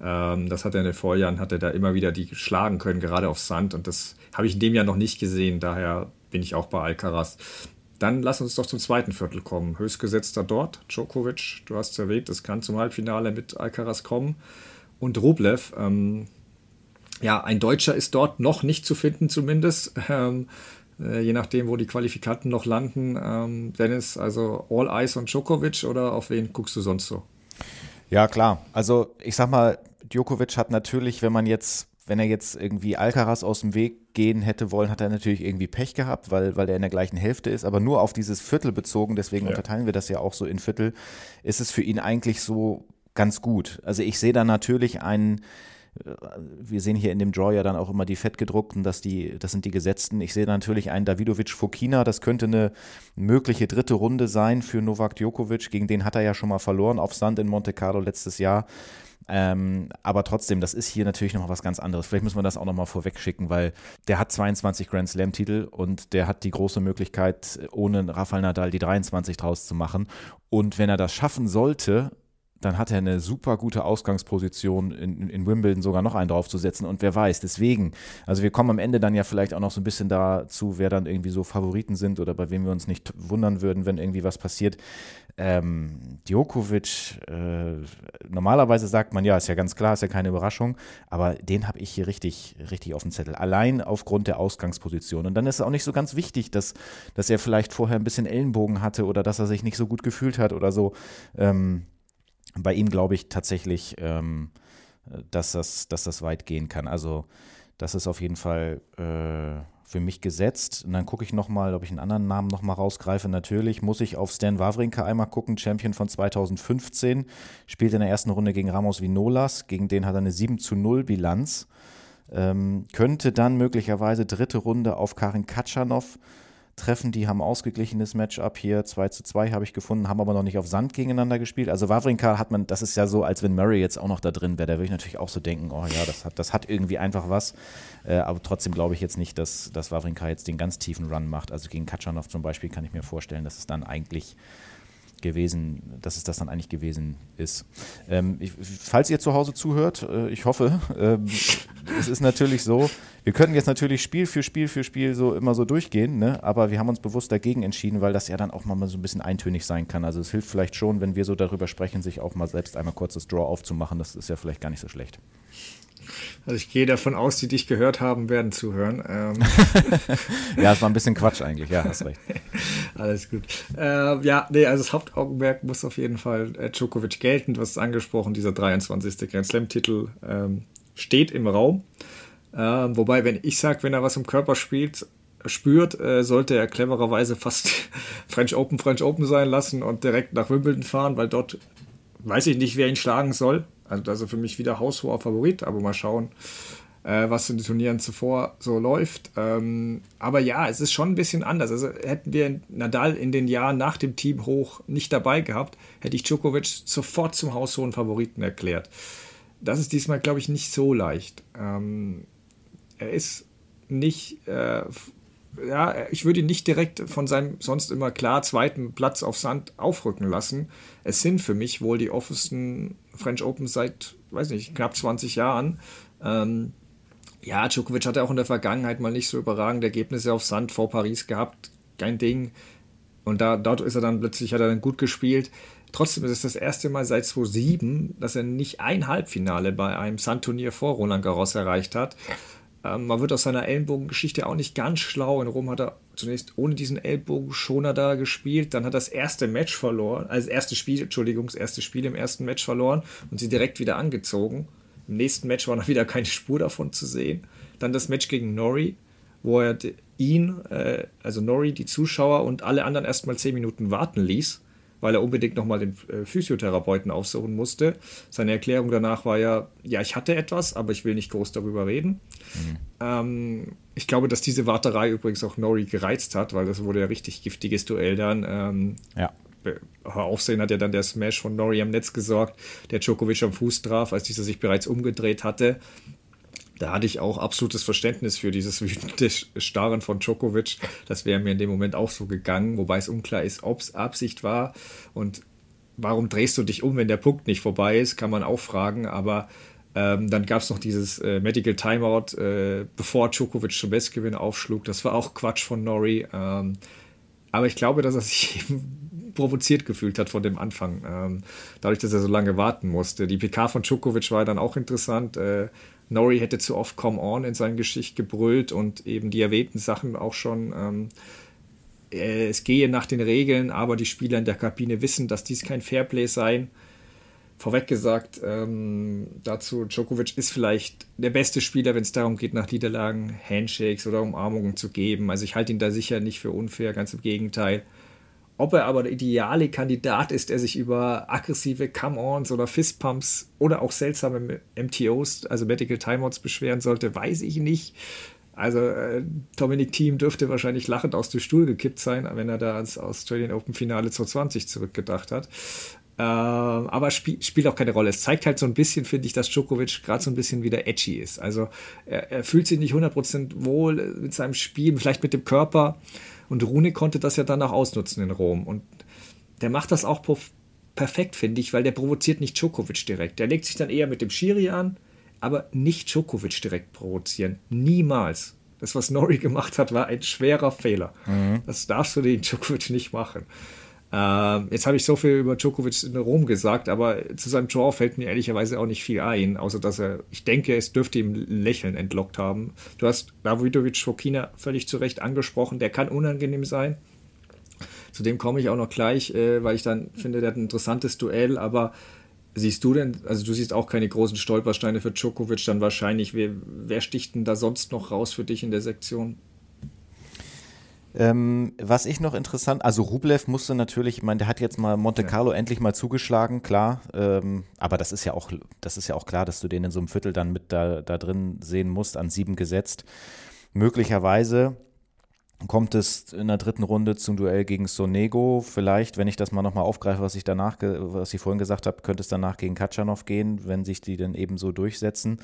Ähm, das hat er in den Vorjahren, hat er da immer wieder die schlagen können, gerade auf Sand und das habe ich in dem Jahr noch nicht gesehen, daher bin ich auch bei Alcaraz. Dann lass uns doch zum zweiten Viertel kommen. Höchstgesetzter dort, Djokovic, du hast es erwähnt, es kann zum Halbfinale mit Alcaraz kommen. Und Rublev, ähm, ja, ein Deutscher ist dort noch nicht zu finden, zumindest. [LAUGHS] Ähm, äh, je nachdem, wo die Qualifikanten noch landen. Ähm, Dennis, also All Eyes on Djokovic oder auf wen guckst du sonst so? Ja, klar. Also ich sag mal, Djokovic hat natürlich, wenn man jetzt wenn er jetzt irgendwie Alcaraz aus dem Weg gehen hätte wollen, hat er natürlich irgendwie Pech gehabt, weil, weil er in der gleichen Hälfte ist, aber nur auf dieses Viertel bezogen, deswegen ja. unterteilen wir das ja auch so in Viertel, ist es für ihn eigentlich so ganz gut. Also ich sehe da natürlich einen, äh, wir sehen hier in dem Draw ja dann auch immer die fettgedruckten, dass die, das sind die gesetzten. Ich sehe da natürlich einen Davidovic Fokina, das könnte eine mögliche dritte Runde sein für Novak Djokovic, gegen den hat er ja schon mal verloren auf Sand in Monte Carlo letztes Jahr. Ähm, aber trotzdem, das ist hier natürlich nochmal was ganz anderes. Vielleicht müssen wir das auch nochmal vorweg schicken, weil der hat 22 Grand Slam-Titel und der hat die große Möglichkeit, ohne Rafael Nadal die 23 draus zu machen. Und wenn er das schaffen sollte, dann hat er eine super gute Ausgangsposition in, in Wimbledon sogar noch einen draufzusetzen und wer weiß, deswegen, also wir kommen am Ende dann ja vielleicht auch noch so ein bisschen dazu, wer dann irgendwie so Favoriten sind oder bei wem wir uns nicht wundern würden, wenn irgendwie was passiert. Ähm, Djokovic, äh, normalerweise sagt man, ja, ist ja ganz klar, ist ja keine Überraschung, aber den habe ich hier richtig, richtig auf dem Zettel. Allein aufgrund der Ausgangsposition. Und dann ist es auch nicht so ganz wichtig, dass, dass er vielleicht vorher ein bisschen Ellenbogen hatte oder dass er sich nicht so gut gefühlt hat oder so. Ähm, bei ihm glaube ich tatsächlich, ähm, dass, das, dass das weit gehen kann. Also das ist auf jeden Fall äh, für mich gesetzt. Und dann gucke ich nochmal, ob ich einen anderen Namen nochmal rausgreife. Natürlich muss ich auf Stan Wawrinka einmal gucken, Champion von 2015, spielt in der ersten Runde gegen Ramos Vinolas, gegen den hat er eine 7 zu 0 Bilanz. Ähm, könnte dann möglicherweise dritte Runde auf Karin Katschanov treffen, die haben ausgeglichenes Matchup hier, 2 zu 2 habe ich gefunden, haben aber noch nicht auf Sand gegeneinander gespielt. Also Wawrinka hat man, das ist ja so, als wenn Murray jetzt auch noch da drin wäre, da würde ich natürlich auch so denken, oh ja, das hat, das hat irgendwie einfach was. Äh, aber trotzdem glaube ich jetzt nicht, dass, dass Wawrinka jetzt den ganz tiefen Run macht. Also gegen Katschanov zum Beispiel kann ich mir vorstellen, dass es dann eigentlich gewesen, dass es das dann eigentlich gewesen ist. Ähm, ich, falls ihr zu Hause zuhört, äh, ich hoffe, [LAUGHS] ähm, es ist natürlich so, wir könnten jetzt natürlich Spiel für Spiel für Spiel so immer so durchgehen, ne? aber wir haben uns bewusst dagegen entschieden, weil das ja dann auch mal so ein bisschen eintönig sein kann. Also es hilft vielleicht schon, wenn wir so darüber sprechen, sich auch mal selbst einmal kurz das Draw aufzumachen. Das ist ja vielleicht gar nicht so schlecht. Also ich gehe davon aus, die dich gehört haben, werden zuhören. Ähm. [LAUGHS] ja, es war ein bisschen Quatsch eigentlich, ja, hast recht. [LAUGHS] Alles gut. Äh, ja, nee, also das Hauptaugenmerk muss auf jeden Fall äh, Djokovic gelten. Du hast es angesprochen, dieser 23. Grand Slam-Titel ähm, steht im Raum. Ähm, wobei, wenn ich sage, wenn er was im Körper spielt, spürt, äh, sollte er clevererweise fast [LAUGHS] French Open, French Open sein lassen und direkt nach Wimbledon fahren, weil dort weiß ich nicht, wer ihn schlagen soll. Also das ist für mich wieder haushoher Favorit, aber mal schauen, äh, was in den Turnieren zuvor so läuft. Ähm, aber ja, es ist schon ein bisschen anders. Also hätten wir Nadal in den Jahren nach dem Team hoch nicht dabei gehabt, hätte ich Djokovic sofort zum haushohen Favoriten erklärt. Das ist diesmal, glaube ich, nicht so leicht. Ähm, er ist nicht äh, ja, ich würde ihn nicht direkt von seinem sonst immer klar zweiten Platz auf Sand aufrücken lassen. Es sind für mich wohl die offensten French Open seit, weiß nicht, knapp 20 Jahren. Ähm, ja, Djokovic hatte auch in der Vergangenheit mal nicht so überragende Ergebnisse auf Sand vor Paris gehabt. Kein Ding. Und da, dort ist er dann plötzlich, hat er dann gut gespielt. Trotzdem ist es das erste Mal seit 2007, dass er nicht ein Halbfinale bei einem Sandturnier vor Roland Garros erreicht hat. Ähm, man wird aus seiner Ellenbogengeschichte auch nicht ganz schlau. In Rom hat er zunächst ohne diesen Ellbogenschoner da gespielt. Dann hat er das erste Match verloren, also erste Spiel, Entschuldigung, das erste Spiel im ersten Match verloren und sie direkt wieder angezogen. Im nächsten Match war noch wieder keine Spur davon zu sehen. Dann das Match gegen Nori, wo er ihn, äh, also Nori, die Zuschauer und alle anderen erstmal zehn Minuten warten ließ weil er unbedingt nochmal den äh, Physiotherapeuten aufsuchen musste. Seine Erklärung danach war ja, ja, ich hatte etwas, aber ich will nicht groß darüber reden. Mhm. Ähm, ich glaube, dass diese Warterei übrigens auch Nori gereizt hat, weil das wurde ja richtig giftiges Duell dann. Ähm, ja. Aufsehen hat ja dann der Smash von Nori am Netz gesorgt, der Djokovic am Fuß traf, als dieser sich bereits umgedreht hatte da hatte ich auch absolutes Verständnis für dieses wütende Starren von Djokovic. Das wäre mir in dem Moment auch so gegangen, wobei es unklar ist, ob es Absicht war und warum drehst du dich um, wenn der Punkt nicht vorbei ist, kann man auch fragen, aber ähm, dann gab es noch dieses äh, Medical Timeout, äh, bevor Djokovic zum Bestgewinn aufschlug. Das war auch Quatsch von Nori. Ähm, aber ich glaube, dass er sich [LAUGHS] eben provoziert gefühlt hat von dem Anfang, ähm, dadurch, dass er so lange warten musste. Die PK von Djokovic war dann auch interessant. Äh, Nori hätte zu oft Come On in seinem Geschicht gebrüllt und eben die erwähnten Sachen auch schon. Ähm, äh, es gehe nach den Regeln, aber die Spieler in der Kabine wissen, dass dies kein Fairplay sei. Vorweg gesagt, ähm, dazu, Djokovic ist vielleicht der beste Spieler, wenn es darum geht, nach Niederlagen Handshakes oder Umarmungen zu geben. Also ich halte ihn da sicher nicht für unfair, ganz im Gegenteil. Ob er aber der ideale Kandidat ist, der sich über aggressive Come-Ons oder Fistpumps oder auch seltsame MTOs, also Medical Timeouts, beschweren sollte, weiß ich nicht. Also äh, Dominic Thiem dürfte wahrscheinlich lachend aus dem Stuhl gekippt sein, wenn er da ans Australian Open Finale 2020 zurückgedacht hat. Ähm, aber spiel, spielt auch keine Rolle. Es zeigt halt so ein bisschen, finde ich, dass Djokovic gerade so ein bisschen wieder edgy ist. Also er, er fühlt sich nicht 100% wohl mit seinem Spiel, vielleicht mit dem Körper. Und Rune konnte das ja dann auch ausnutzen in Rom. Und der macht das auch perfekt, finde ich, weil der provoziert nicht Djokovic direkt. Der legt sich dann eher mit dem Schiri an, aber nicht Djokovic direkt provozieren. Niemals. Das, was Nori gemacht hat, war ein schwerer Fehler. Mhm. Das darfst du den Djokovic nicht machen. Ähm, jetzt habe ich so viel über Djokovic in Rom gesagt, aber zu seinem Draw fällt mir ehrlicherweise auch nicht viel ein, außer dass er, ich denke, es dürfte ihm Lächeln entlockt haben. Du hast Davidovic Fokina völlig zu Recht angesprochen, der kann unangenehm sein. Zu dem komme ich auch noch gleich, äh, weil ich dann finde, der hat ein interessantes Duell, aber siehst du denn, also du siehst auch keine großen Stolpersteine für Djokovic, dann wahrscheinlich, wer, wer sticht denn da sonst noch raus für dich in der Sektion? Ähm, was ich noch interessant, also Rublev musste natürlich, ich meine, der hat jetzt mal Monte Carlo ja. endlich mal zugeschlagen, klar. Ähm, aber das ist ja auch, das ist ja auch klar, dass du den in so einem Viertel dann mit da, da drin sehen musst, an sieben gesetzt. Möglicherweise kommt es in der dritten Runde zum Duell gegen Sonego. Vielleicht, wenn ich das mal nochmal aufgreife, was ich danach, was ich vorhin gesagt habe, könnte es danach gegen Katschanov gehen, wenn sich die dann eben so durchsetzen.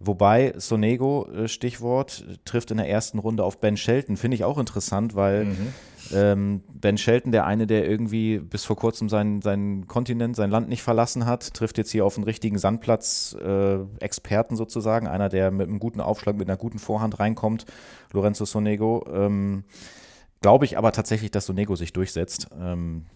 Wobei Sonego, äh, Stichwort, trifft in der ersten Runde auf Ben Shelton. Finde ich auch interessant, weil mhm. Ähm, Ben Shelton, der eine, der irgendwie bis vor kurzem seinen, seinen Kontinent, sein Land nicht verlassen hat, trifft jetzt hier auf einen richtigen Sandplatz-Experten äh, sozusagen. Einer, der mit einem guten Aufschlag, mit einer guten Vorhand reinkommt Lorenzo Sonego. Ähm, Glaube ich aber tatsächlich, dass Sonego sich durchsetzt, ähm,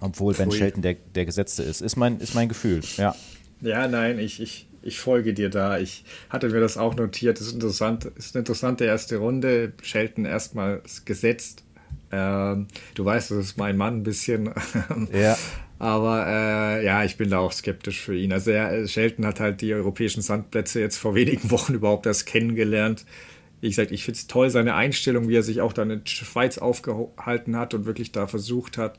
obwohl Ben Shelton der, der Gesetzte ist. Ist mein, ist mein Gefühl, ja. Ja, nein, ich, ich, ich folge dir da. Ich hatte mir das auch notiert. Das ist interessant, ist eine interessante erste Runde. Shelton erstmal gesetzt. Ähm, du weißt, das ist mein Mann ein bisschen. [LAUGHS] ja. Aber äh, ja, ich bin da auch skeptisch für ihn. Also er, Shelton hat halt die europäischen Sandplätze jetzt vor wenigen [LAUGHS] Wochen überhaupt erst kennengelernt wie gesagt, ich finde es toll, seine Einstellung, wie er sich auch dann in der Schweiz aufgehalten hat und wirklich da versucht hat,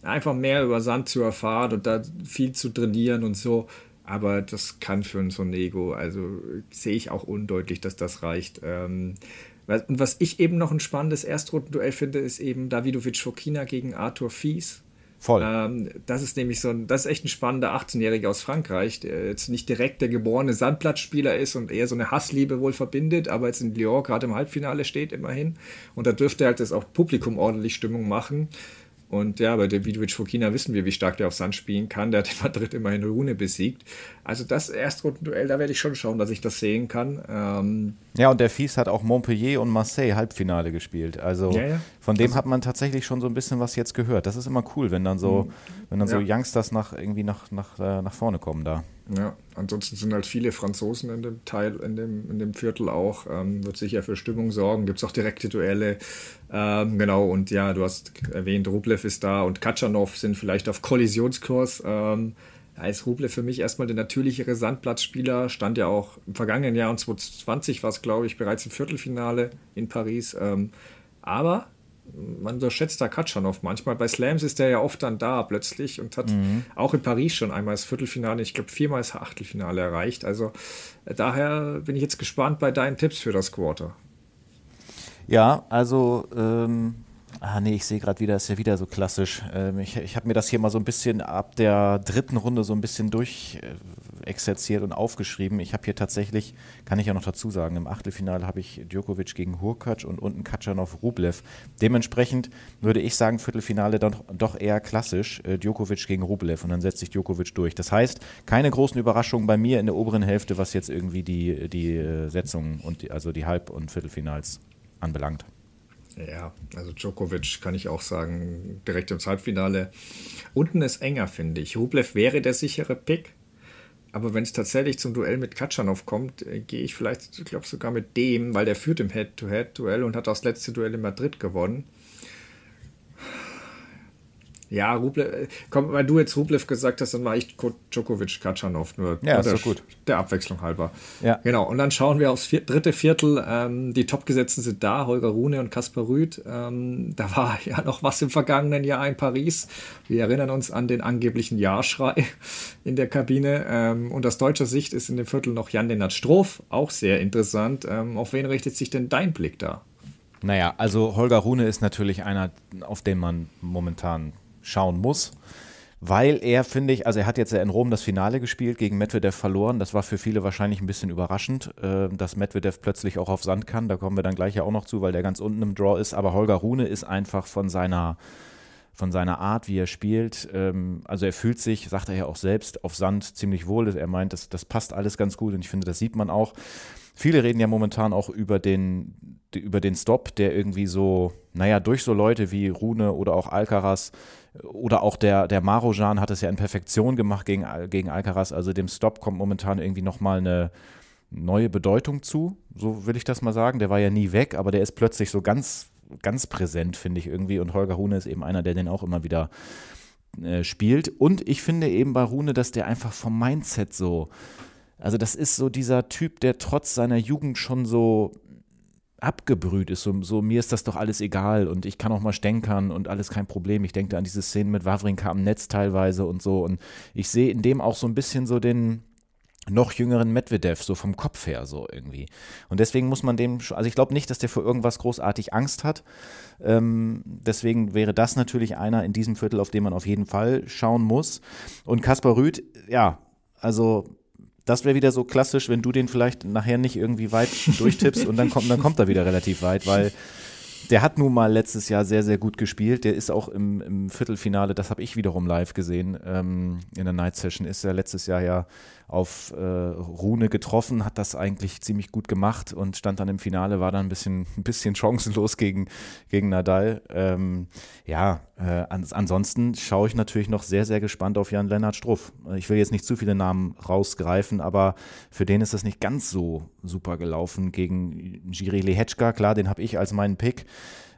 einfach mehr über Sand zu erfahren und da viel zu trainieren und so. Aber das kann für ein Sonego, also sehe ich auch undeutlich, dass das reicht. Ähm, und was ich eben noch ein spannendes Erstrundenduell finde, ist eben Davidovic Fokina gegen Arthur Fies. Voll. Ähm, das ist nämlich so ein, das ist echt ein spannender 18-Jähriger aus Frankreich, der jetzt nicht direkt der geborene Sandplatzspieler ist und eher so eine Hassliebe wohl verbindet, aber jetzt in Lyon gerade im Halbfinale steht immerhin. Und da dürfte halt das auch Publikum ordentlich Stimmung machen. Und ja, bei Davidovic Fokina wissen wir, wie stark der auf Sand spielen kann. Der hat in Madrid immerhin Rune besiegt. Also das Erstrundenduell, da werde ich schon schauen, dass ich das sehen kann. Ähm ja, und der Fies hat auch Montpellier und Marseille Halbfinale gespielt. Also ja, ja. von dem also, hat man tatsächlich schon so ein bisschen was jetzt gehört. Das ist immer cool, wenn dann so, mhm. wenn dann so Youngsters nach irgendwie nach, nach, äh, nach vorne kommen da. Ja, ansonsten sind halt viele Franzosen in dem Teil, in dem, in dem Viertel auch. Ähm, wird sicher für Stimmung sorgen. Gibt es auch direkte Duelle. Ähm, genau, und ja, du hast erwähnt, Rublev ist da und Katschanov sind vielleicht auf Kollisionskurs. Ähm, da ist Rublev für mich erstmal der natürlichere Sandplatzspieler. Stand ja auch im vergangenen Jahr und 2020 war es, glaube ich, bereits im Viertelfinale in Paris. Ähm, aber man unterschätzt da Katschanov manchmal. Bei Slams ist der ja oft dann da plötzlich und hat mhm. auch in Paris schon einmal das Viertelfinale, ich glaube viermal das Achtelfinale erreicht. Also äh, daher bin ich jetzt gespannt bei deinen Tipps für das Quarter. Ja, also ähm, Ah, nee, ich sehe gerade wieder, ist ja wieder so klassisch. Ähm, ich ich habe mir das hier mal so ein bisschen ab der dritten Runde so ein bisschen durchexerziert und aufgeschrieben. Ich habe hier tatsächlich, kann ich ja noch dazu sagen, im Achtelfinale habe ich Djokovic gegen Hurkacz und unten Katschanov Rublev. Dementsprechend würde ich sagen, Viertelfinale dann doch eher klassisch, äh, Djokovic gegen Rublev und dann setzt sich Djokovic durch. Das heißt, keine großen Überraschungen bei mir in der oberen Hälfte, was jetzt irgendwie die, die äh, Setzung und die, also die Halb- und Viertelfinals anbelangt. Ja, also Djokovic kann ich auch sagen, direkt ins Halbfinale. Unten ist enger, finde ich. Rublev wäre der sichere Pick. Aber wenn es tatsächlich zum Duell mit Katschanov kommt, äh, gehe ich vielleicht, ich glaube sogar mit dem, weil der führt im Head-to-Head-Duell und hat das letzte Duell in Madrid gewonnen. Ja, Rublev, komm, weil du jetzt Rublev gesagt hast, dann war ich Djokovic Katschanov, nur, ja, der, gut. der Abwechslung halber. Ja. Genau, und dann schauen wir aufs vier, dritte Viertel. Ähm, die Topgesetzten sind da, Holger Rune und Kaspar Rüth. Ähm, da war [LAUGHS] ja noch was im vergangenen Jahr in Paris. Wir erinnern uns an den angeblichen Ja-Schrei [LAUGHS] in der Kabine. Ähm, und aus deutscher Sicht ist in dem Viertel noch Jan-Lennart Stroff, auch sehr interessant. Ähm, auf wen richtet sich denn dein Blick da? Naja, also Holger Rune ist natürlich einer, auf den man momentan schauen muss. Weil er, finde ich, also er hat jetzt in Rom das Finale gespielt, gegen Medvedev verloren. Das war für viele wahrscheinlich ein bisschen überraschend, äh, dass Medvedev plötzlich auch auf Sand kann. Da kommen wir dann gleich ja auch noch zu, weil der ganz unten im Draw ist. Aber Holger Rune ist einfach von seiner, von seiner Art, wie er spielt. Ähm, also er fühlt sich, sagt er ja auch selbst, auf Sand ziemlich wohl. Er meint, das, das passt alles ganz gut und ich finde, das sieht man auch. Viele reden ja momentan auch über den, über den Stop, der irgendwie so, naja, durch so Leute wie Rune oder auch Alcaraz oder auch der, der Marojan hat es ja in Perfektion gemacht gegen, gegen Alcaraz. Also dem Stop kommt momentan irgendwie nochmal eine neue Bedeutung zu. So will ich das mal sagen. Der war ja nie weg, aber der ist plötzlich so ganz, ganz präsent, finde ich irgendwie. Und Holger Rune ist eben einer, der den auch immer wieder äh, spielt. Und ich finde eben bei Rune, dass der einfach vom Mindset so, also das ist so dieser Typ, der trotz seiner Jugend schon so abgebrüht ist. So, so, mir ist das doch alles egal und ich kann auch mal stänkern und alles kein Problem. Ich denke an diese Szenen mit Wawrinka am Netz teilweise und so. Und ich sehe in dem auch so ein bisschen so den, noch jüngeren Medvedev, so vom Kopf her, so irgendwie. Und deswegen muss man dem, also ich glaube nicht, dass der für irgendwas großartig Angst hat. Ähm, deswegen wäre das natürlich einer in diesem Viertel, auf den man auf jeden Fall schauen muss. Und Kaspar Rüth, ja, also das wäre wieder so klassisch, wenn du den vielleicht nachher nicht irgendwie weit [LAUGHS] durchtippst und dann kommt, dann kommt er wieder relativ weit, weil der hat nun mal letztes Jahr sehr, sehr gut gespielt. Der ist auch im, im Viertelfinale, das habe ich wiederum live gesehen, ähm, in der Night Session, ist er letztes Jahr ja auf äh, Rune getroffen, hat das eigentlich ziemlich gut gemacht und stand dann im Finale, war dann ein bisschen, [LAUGHS] ein bisschen chancenlos gegen, gegen Nadal. Ähm, ja, äh, ans ansonsten schaue ich natürlich noch sehr, sehr gespannt auf Jan-Lennart Struff. Ich will jetzt nicht zu viele Namen rausgreifen, aber für den ist das nicht ganz so super gelaufen gegen Jiri Lehechka. Klar, den habe ich als meinen Pick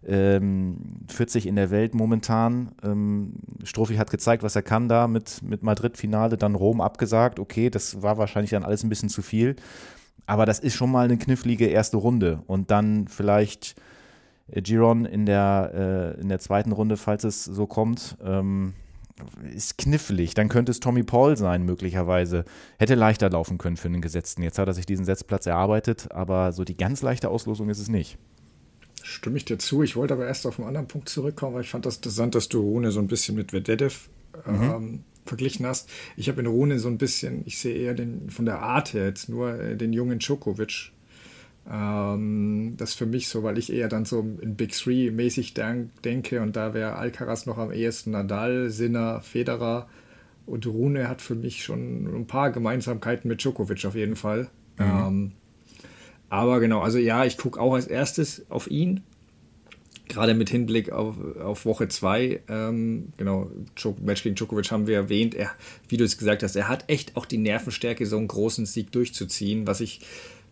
ähm, 40 in der Welt momentan. Ähm, Strophi hat gezeigt, was er kann da mit, mit Madrid-Finale, dann Rom abgesagt. Okay, das war wahrscheinlich dann alles ein bisschen zu viel. Aber das ist schon mal eine knifflige erste Runde. Und dann vielleicht äh, Giron in der, äh, in der zweiten Runde, falls es so kommt. Ähm, ist knifflig. Dann könnte es Tommy Paul sein, möglicherweise. Hätte leichter laufen können für einen Gesetzten. Jetzt hat er sich diesen Setzplatz erarbeitet, aber so die ganz leichte Auslosung ist es nicht. Stimme ich dir zu. Ich wollte aber erst auf einen anderen Punkt zurückkommen, weil ich fand das interessant, dass du Rune so ein bisschen mit Vedev mhm. ähm, verglichen hast. Ich habe in Rune so ein bisschen, ich sehe eher den, von der Art her jetzt nur äh, den jungen Djokovic. Ähm, das für mich so, weil ich eher dann so in Big Three mäßig denke und da wäre Alcaraz noch am ehesten Nadal, Sinner, Federer und Rune hat für mich schon ein paar Gemeinsamkeiten mit Djokovic auf jeden Fall. Mhm. Ähm, aber genau, also ja, ich gucke auch als erstes auf ihn. Gerade mit Hinblick auf, auf Woche 2. Ähm, genau, Match gegen Djokovic haben wir erwähnt. Er, wie du es gesagt hast, er hat echt auch die Nervenstärke, so einen großen Sieg durchzuziehen, was ich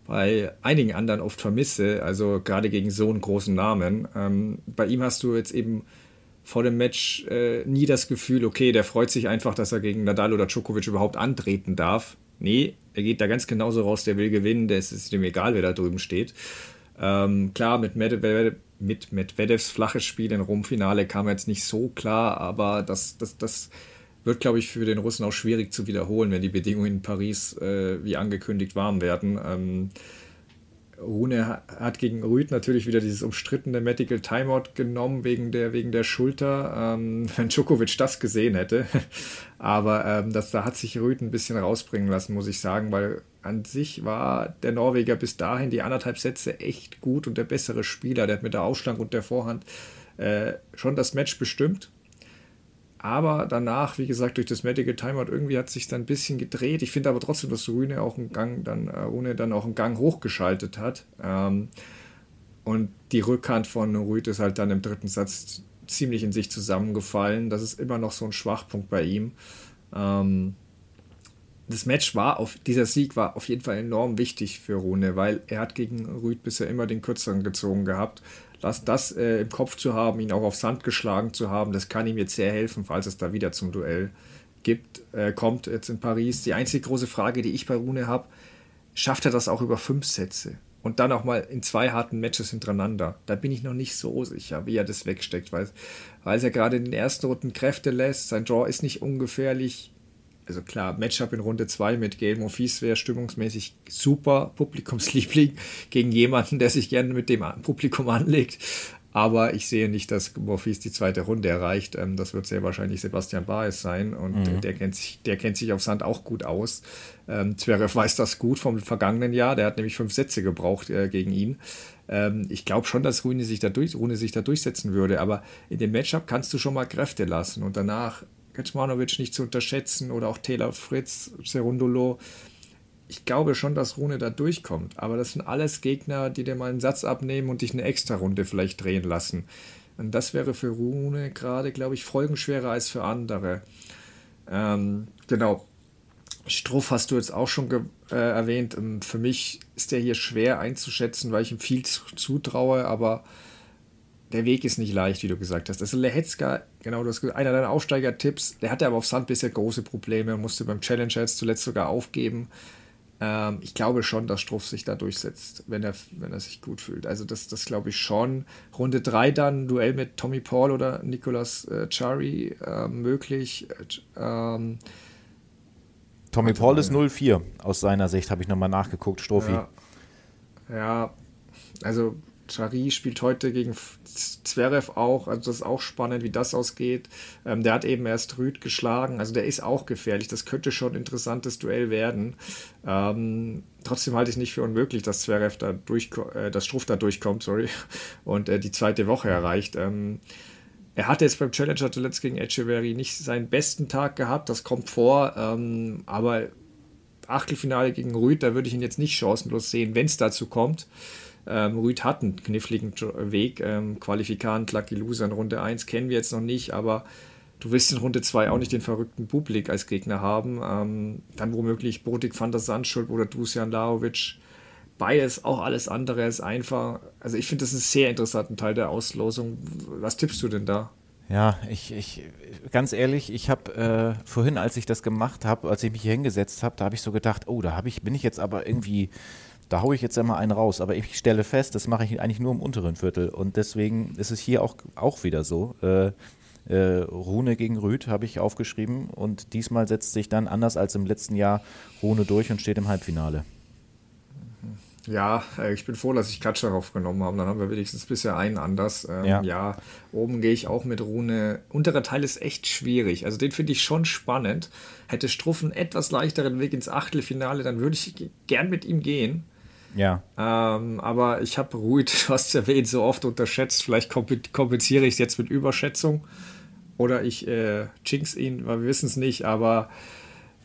bei einigen anderen oft vermisse. Also gerade gegen so einen großen Namen. Ähm, bei ihm hast du jetzt eben vor dem Match äh, nie das Gefühl, okay, der freut sich einfach, dass er gegen Nadal oder Djokovic überhaupt antreten darf. Nee, er geht da ganz genauso raus, der will gewinnen, der ist, ist ihm egal, wer da drüben steht. Ähm, klar, mit, Medvedev, mit Medvedevs flaches Spiel im Rumfinale kam er jetzt nicht so klar, aber das, das, das wird, glaube ich, für den Russen auch schwierig zu wiederholen, wenn die Bedingungen in Paris äh, wie angekündigt warm werden. Ähm, Rune hat gegen Rüd natürlich wieder dieses umstrittene Medical Timeout genommen wegen der, wegen der Schulter, ähm, [LAUGHS] wenn Djokovic das gesehen hätte. [LAUGHS] Aber ähm, das, da hat sich Rüd ein bisschen rausbringen lassen, muss ich sagen, weil an sich war der Norweger bis dahin die anderthalb Sätze echt gut und der bessere Spieler. Der hat mit der Ausschlag und der Vorhand äh, schon das Match bestimmt. Aber danach, wie gesagt, durch das Medical Timeout irgendwie hat sich dann ein bisschen gedreht. Ich finde aber trotzdem, dass Rune auch einen Gang dann, äh, dann auch einen Gang hochgeschaltet hat. Ähm, und die Rückhand von Rüd ist halt dann im dritten Satz ziemlich in sich zusammengefallen. Das ist immer noch so ein Schwachpunkt bei ihm. Ähm, das Match war auf, dieser Sieg war auf jeden Fall enorm wichtig für Rune, weil er hat gegen Rüd bisher immer den kürzeren gezogen gehabt das, das äh, im Kopf zu haben, ihn auch auf Sand geschlagen zu haben, das kann ihm jetzt sehr helfen, falls es da wieder zum Duell gibt, äh, kommt jetzt in Paris. Die einzige große Frage, die ich bei Rune habe, schafft er das auch über fünf Sätze? Und dann auch mal in zwei harten Matches hintereinander. Da bin ich noch nicht so sicher, wie er das wegsteckt, weil, weil er gerade in den ersten Runden Kräfte lässt. Sein Draw ist nicht ungefährlich also klar, Matchup in Runde 2 mit Gael Monfils wäre stimmungsmäßig super, Publikumsliebling [LAUGHS] gegen jemanden, der sich gerne mit dem Publikum anlegt. Aber ich sehe nicht, dass Monfils die zweite Runde erreicht. Ähm, das wird sehr wahrscheinlich Sebastian Baez sein und mhm. der, kennt sich, der kennt sich auf Sand auch gut aus. Ähm, Zverev weiß das gut vom vergangenen Jahr. Der hat nämlich fünf Sätze gebraucht äh, gegen ihn. Ähm, ich glaube schon, dass Rune sich, da durch, Rune sich da durchsetzen würde, aber in dem Matchup kannst du schon mal Kräfte lassen und danach Kecmanovic nicht zu unterschätzen oder auch Taylor Fritz, Serundolo. Ich glaube schon, dass Rune da durchkommt, aber das sind alles Gegner, die dir mal einen Satz abnehmen und dich eine extra Runde vielleicht drehen lassen. Und das wäre für Rune gerade, glaube ich, folgenschwerer als für andere. Ähm, genau. Struff hast du jetzt auch schon äh, erwähnt. Ähm, für mich ist der hier schwer einzuschätzen, weil ich ihm viel zutraue, aber der Weg ist nicht leicht, wie du gesagt hast. Also Lehetzka, genau, das ist einer deiner Aufsteiger-Tipps. Der hatte aber auf Sand bisher große Probleme, musste beim Challenger jetzt zuletzt sogar aufgeben. Ähm, ich glaube schon, dass Struff sich da durchsetzt, wenn er, wenn er sich gut fühlt. Also das, das glaube ich schon. Runde 3 dann, Duell mit Tommy Paul oder Nicolas äh, Chari äh, möglich. Ähm, Tommy Paul ist 0-4 aus seiner Sicht, habe ich nochmal nachgeguckt, Strophi. Ja. ja, also Chari spielt heute gegen Zverev auch, also das ist auch spannend, wie das ausgeht. Ähm, der hat eben erst Rüd geschlagen, also der ist auch gefährlich. Das könnte schon ein interessantes Duell werden. Ähm, trotzdem halte ich nicht für unmöglich, dass Zverev da durch, äh, dass Struff da durchkommt, sorry, [LAUGHS] und äh, die zweite Woche erreicht. Ähm, er hatte jetzt beim Challenger zuletzt gegen Echeverry nicht seinen besten Tag gehabt, das kommt vor, ähm, aber Achtelfinale gegen Rüd, da würde ich ihn jetzt nicht chancenlos sehen, wenn es dazu kommt. Ähm, Rüd hat einen kniffligen Weg. Ähm, Qualifikant, Lucky Loser in Runde 1 kennen wir jetzt noch nicht, aber du willst in Runde 2 auch nicht den verrückten Bublik als Gegner haben. Ähm, dann womöglich Botik van der Sandschuld oder Dusan Laovic. Beides auch alles andere ist einfach. Also ich finde das einen sehr interessanten Teil der Auslosung. Was tippst du denn da? Ja, ich, ich ganz ehrlich, ich habe äh, vorhin, als ich das gemacht habe, als ich mich hier hingesetzt habe, da habe ich so gedacht, oh, da habe ich, bin ich jetzt aber irgendwie da haue ich jetzt einmal einen raus. Aber ich stelle fest, das mache ich eigentlich nur im unteren Viertel. Und deswegen ist es hier auch, auch wieder so. Äh, äh, Rune gegen Rüd habe ich aufgeschrieben. Und diesmal setzt sich dann anders als im letzten Jahr Rune durch und steht im Halbfinale. Ja, äh, ich bin froh, dass ich Katscharov genommen habe. Dann haben wir wenigstens bisher einen anders. Ähm, ja. ja. oben gehe ich auch mit Rune. Unterer Teil ist echt schwierig. Also den finde ich schon spannend. Hätte Struff einen etwas leichteren Weg ins Achtelfinale, dann würde ich gern mit ihm gehen. Ja. Ähm, aber ich habe Ruid, [LAUGHS] du hast erwähnt, so oft unterschätzt. Vielleicht kompensiere ich es jetzt mit Überschätzung. Oder ich äh, jinx ihn, weil wir wissen es nicht. Aber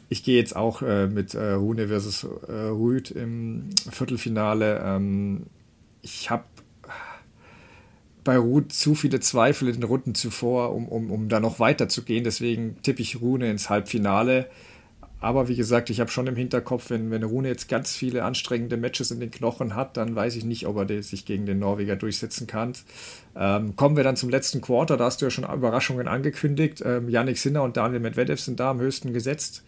ich gehe jetzt auch äh, mit äh, Rune versus äh, Ruid im Viertelfinale. Ähm, ich habe bei Ruth zu viele Zweifel in den Runden zuvor, um, um, um da noch weiter zu gehen. Deswegen tippe ich Rune ins Halbfinale. Aber wie gesagt, ich habe schon im Hinterkopf, wenn, wenn Rune jetzt ganz viele anstrengende Matches in den Knochen hat, dann weiß ich nicht, ob er sich gegen den Norweger durchsetzen kann. Ähm, kommen wir dann zum letzten Quarter, da hast du ja schon Überraschungen angekündigt. Ähm, Sinner und Daniel Medvedev sind da am höchsten gesetzt.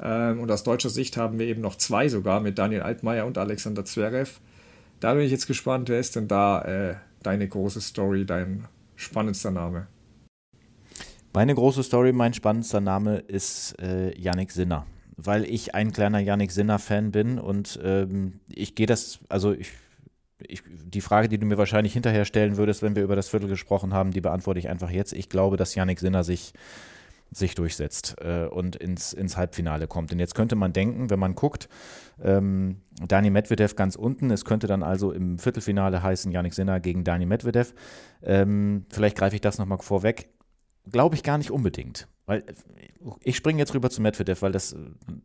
Ähm, und aus deutscher Sicht haben wir eben noch zwei sogar mit Daniel Altmaier und Alexander Zverev. Da bin ich jetzt gespannt, wer ist denn da äh, deine große Story, dein spannendster Name? Meine große Story, mein spannendster Name ist äh, Yannick Sinner, weil ich ein kleiner Yannick Sinner-Fan bin und ähm, ich gehe das, also ich, ich, die Frage, die du mir wahrscheinlich hinterher stellen würdest, wenn wir über das Viertel gesprochen haben, die beantworte ich einfach jetzt. Ich glaube, dass Yannick Sinner sich sich durchsetzt äh, und ins, ins Halbfinale kommt. Und jetzt könnte man denken, wenn man guckt, ähm, Dani Medvedev ganz unten, es könnte dann also im Viertelfinale heißen Yannick Sinner gegen Dani Medvedev. Ähm, vielleicht greife ich das nochmal vorweg. Glaube ich gar nicht unbedingt. Weil ich springe jetzt rüber zu Medvedev, weil das,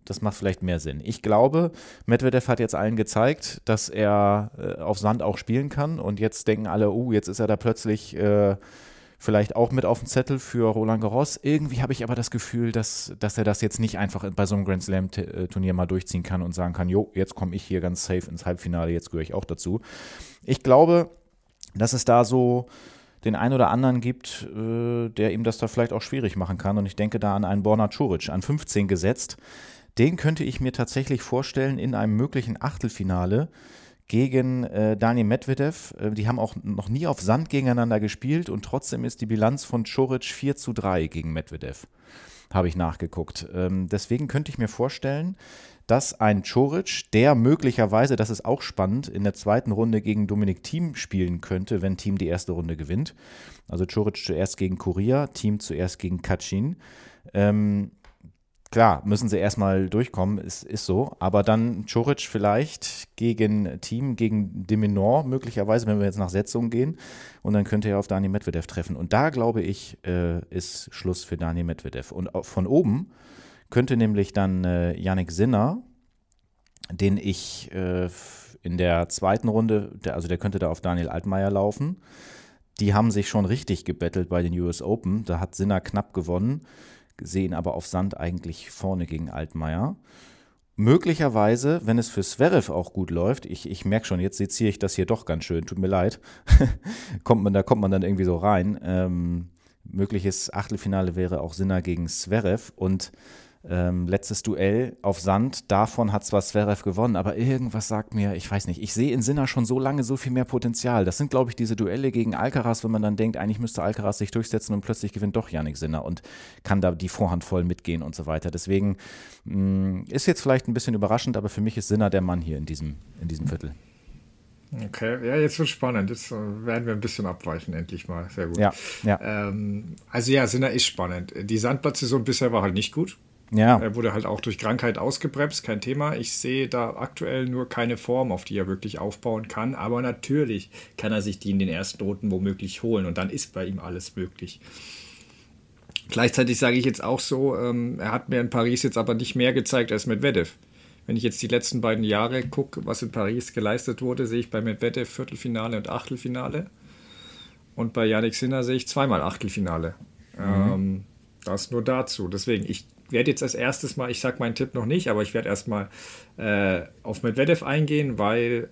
das macht vielleicht mehr Sinn. Ich glaube, Medvedev hat jetzt allen gezeigt, dass er äh, auf Sand auch spielen kann. Und jetzt denken alle, uh, jetzt ist er da plötzlich äh, vielleicht auch mit auf dem Zettel für Roland Garros. Irgendwie habe ich aber das Gefühl, dass, dass er das jetzt nicht einfach bei so einem Grand Slam-Turnier mal durchziehen kann und sagen kann, jo, jetzt komme ich hier ganz safe ins Halbfinale, jetzt gehöre ich auch dazu. Ich glaube, dass es da so den einen oder anderen gibt, äh, der ihm das da vielleicht auch schwierig machen kann. Und ich denke da an einen Borna Coric, an 15 gesetzt. Den könnte ich mir tatsächlich vorstellen in einem möglichen Achtelfinale gegen äh, Daniel Medvedev. Äh, die haben auch noch nie auf Sand gegeneinander gespielt und trotzdem ist die Bilanz von Coric 4 zu 3 gegen Medvedev. Habe ich nachgeguckt. Ähm, deswegen könnte ich mir vorstellen, dass ein Choric, der möglicherweise, das ist auch spannend, in der zweiten Runde gegen Dominik Thiem spielen könnte, wenn Thiem die erste Runde gewinnt. Also Choric zuerst gegen Korea, Thiem zuerst gegen Kacin. Ähm, klar, müssen sie erstmal durchkommen, ist, ist so. Aber dann Choric vielleicht gegen Team, gegen Deminor möglicherweise, wenn wir jetzt nach Setzung gehen. Und dann könnte er auf Dani Medvedev treffen. Und da, glaube ich, äh, ist Schluss für Dani Medvedev. Und von oben könnte nämlich dann äh, Yannick Sinner, den ich äh, in der zweiten Runde, der, also der könnte da auf Daniel Altmaier laufen. Die haben sich schon richtig gebettelt bei den US Open. Da hat Sinner knapp gewonnen, sehen aber auf Sand eigentlich vorne gegen Altmaier. Möglicherweise, wenn es für Zverev auch gut läuft, ich, ich merke schon, jetzt seziere ich das hier doch ganz schön, tut mir leid, [LAUGHS] kommt man, da kommt man dann irgendwie so rein. Ähm, mögliches Achtelfinale wäre auch Sinner gegen Zverev und Ähm, letztes Duell auf Sand, davon hat zwar Zverev gewonnen, aber irgendwas sagt mir, ich weiß nicht, ich sehe in Sinner schon so lange so viel mehr Potenzial. Das sind, glaube ich, diese Duelle gegen Alcaraz, wenn man dann denkt, eigentlich müsste Alcaraz sich durchsetzen und plötzlich gewinnt doch Yannick Sinner und kann da die Vorhand voll mitgehen und so weiter. Deswegen mh, mm, ist jetzt vielleicht ein bisschen überraschend, aber für mich ist Sinner der Mann hier in diesem, in diesem Viertel. Okay, ja, jetzt wird spannend. Jetzt äh, werden wir ein bisschen abweichen, endlich mal. Sehr gut. Ja, ja. Ähm, also ja, Sinner ist spannend. Die Sandplatzsaison bisher war halt nicht gut. Ja. Er wurde halt auch durch Krankheit ausgebremst, kein Thema. Ich sehe da aktuell nur keine Form, auf die er wirklich aufbauen kann. Aber natürlich kann er sich die in den ersten Runden womöglich holen und dann ist bei ihm alles möglich. Gleichzeitig sage ich jetzt auch so, ähm, er hat mir in Paris jetzt aber nicht mehr gezeigt als Medvedev. Wenn ich jetzt die letzten beiden Jahre gucke, was in Paris geleistet wurde, sehe ich bei Medvedev Viertelfinale und Achtelfinale. Und bei Yannick Sinner sehe ich zweimal Achtelfinale. Mhm. Ähm, das nur dazu. Deswegen, ich werde jetzt als erstes mal, ich sage meinen Tipp noch nicht, aber ich werde erstmal äh, auf Medvedev eingehen, weil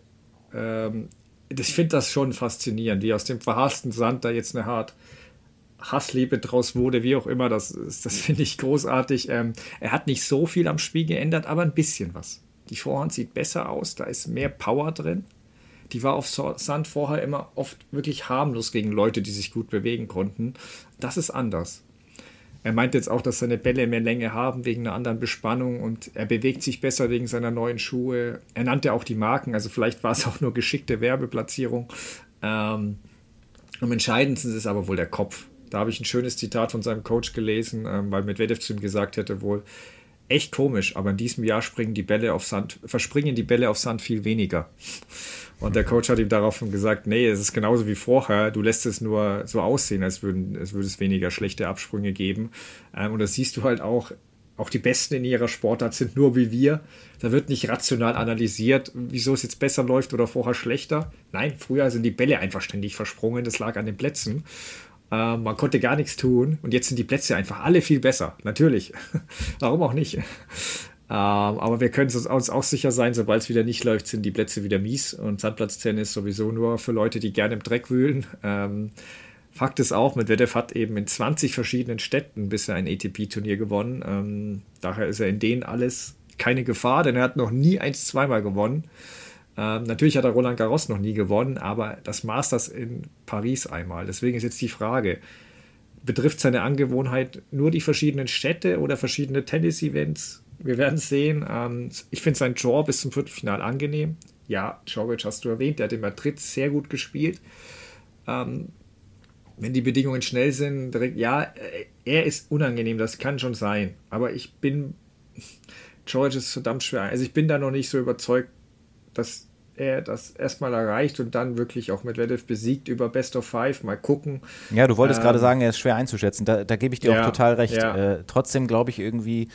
ähm, ich finde das schon faszinierend, wie aus dem verhassten Sand da jetzt eine hart Hassliebe draus wurde, wie auch immer, das, das finde ich großartig. Ähm, er hat nicht so viel am Spiel geändert, aber ein bisschen was. Die Vorhand sieht besser aus, da ist mehr Power drin. Die war auf Sand vorher immer oft wirklich harmlos gegen Leute, die sich gut bewegen konnten. Das ist anders. Er meint jetzt auch, dass seine Bälle mehr Länge haben wegen einer anderen Bespannung und er bewegt sich besser wegen seiner neuen Schuhe. Er nannte auch die Marken, also vielleicht war es auch nur geschickte Werbeplatzierung. Ähm, am entscheidendsten ist aber wohl der Kopf. Da habe ich ein schönes Zitat von seinem Coach gelesen, ähm, weil Medvedev zu ihm gesagt hätte wohl, echt komisch, aber in diesem Jahr springen die Bälle auf Sand, verspringen die Bälle auf Sand viel weniger. Und der Coach hat ihm daraufhin gesagt, nee, es ist genauso wie vorher, du lässt es nur so aussehen, als, würden, als würde es weniger schlechte Absprünge geben. Ähm, und das siehst du halt auch, auch die Besten in ihrer Sportart sind nur wie wir. Da wird nicht rational analysiert, wieso es jetzt besser läuft oder vorher schlechter. Nein, früher sind die Bälle einfach ständig versprungen, das lag an den Plätzen. Ähm, man konnte gar nichts tun und jetzt sind die Plätze einfach alle viel besser. Natürlich. [LAUGHS] Warum auch nicht? Ähm, aber wir können uns auch sicher sein, sobald es wieder nicht läuft, sind die Plätze wieder mies und Sandplatztennis sowieso nur für Leute, die gerne im Dreck wühlen. Ähm, Fakt ist auch, Medvedev hat eben in 20 verschiedenen Städten bisher ein ATP-Turnier gewonnen. Ähm, daher ist er in denen alles keine Gefahr, denn er hat noch nie eins zweimal gewonnen. Natürlich hat er Roland Garros noch nie gewonnen, aber das Masters in Paris einmal. Deswegen ist jetzt die Frage, betrifft seine Angewohnheit nur die verschiedenen Städte oder verschiedene Tennis-Events? Wir werden sehen. Ähm, ich finde sein Draw bis zum Viertelfinal angenehm. Ja, Djokovic hast du erwähnt, der hat in Madrid sehr gut gespielt. Ähm, wenn die Bedingungen schnell sind, direkt, ja, äh, er ist unangenehm, das kann schon sein. Aber ich bin, George ist verdammt schwer. Also ich bin da noch nicht so überzeugt, dass er das erstmal erreicht und dann wirklich auch Medvedev besiegt über Best of Five. Mal gucken. Ja, du wolltest ähm, gerade sagen, er ist schwer einzuschätzen. Da, da gebe ich dir ja, auch total recht. Ja. Äh, trotzdem glaube ich irgendwie,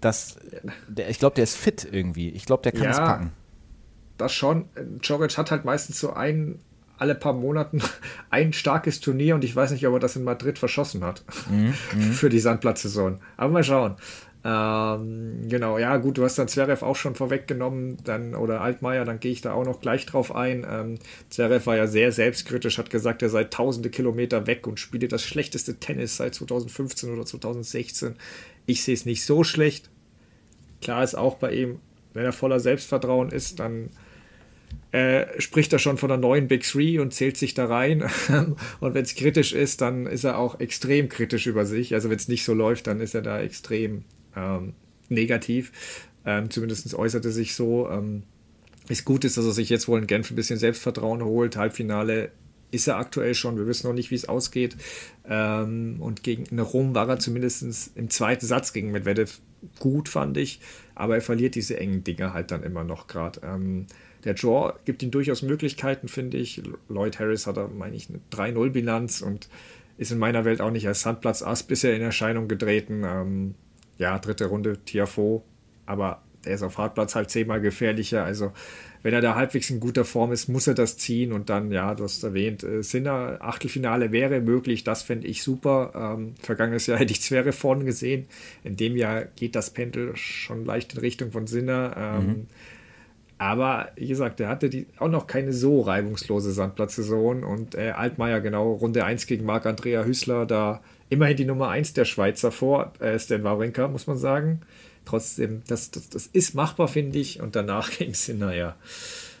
dass der, ich glaube, der ist fit irgendwie. Ich glaube, der kann es packen. Das schon. Djokovic hat halt meistens so ein alle paar Monaten [LAUGHS] ein starkes Turnier und ich weiß nicht, ob er das in Madrid verschossen hat mhm, [LAUGHS] mhm. für die Sandplatzsaison. Aber mal schauen. Ähm, genau, ja, gut, du hast dann Zverev auch schon vorweggenommen, dann, oder Altmaier, dann gehe ich da auch noch gleich drauf ein. Ähm, Zverev war ja sehr selbstkritisch, hat gesagt, er sei tausende Kilometer weg und spiele das schlechteste Tennis seit 2015 oder 2016. Ich sehe es nicht so schlecht. Klar ist auch bei ihm, wenn er voller Selbstvertrauen ist, dann äh, spricht er schon von der neuen Big Three und zählt sich da rein. [LAUGHS] und wenn es kritisch ist, dann ist er auch extrem kritisch über sich. Also wenn es nicht so läuft, dann ist er da extrem ähm, negativ. Ähm, zumindest äußerte sich so. Ähm, ist gut ist, dass er sich jetzt wohl in Genf ein bisschen Selbstvertrauen holt. Halbfinale ist er aktuell schon. Wir wissen noch nicht, wie es ausgeht. Ähm, und gegen Rom war er zumindest im zweiten Satz gegen Medvedev gut, fand ich. Aber er verliert diese engen Dinge halt dann immer noch gerade. Ähm, der Draw gibt ihm durchaus Möglichkeiten, finde ich. Lloyd Harris hat da, meine ich, eine 3-0-Bilanz und ist in meiner Welt auch nicht als Sandplatz Ass bisher in Erscheinung getreten. Ähm, ja, dritte Runde Tiafo, aber er ist auf Hartplatz halt zehnmal gefährlicher. Also, wenn er da halbwegs in guter Form ist, muss er das ziehen und dann, ja, du hast erwähnt, äh, Sinner, Achtelfinale wäre möglich, das fände ich super. Ähm, vergangenes Jahr [LAUGHS] hätte ich Zwerre vorne gesehen. In dem Jahr geht das Pendel schon leicht in Richtung von Sinner. Ähm, mhm. Aber wie gesagt, er hatte die, auch noch keine so reibungslose Sandplatzsaison und äh, Altmaier genau Runde 1 gegen Marc-Andrea Hüßler, da immerhin die Nummer 1 der Schweizer vor äh, Stan Wawrinka, muss man sagen. Trotzdem, das, das, das ist machbar, finde ich. Und danach [LAUGHS] ging es hin, naja.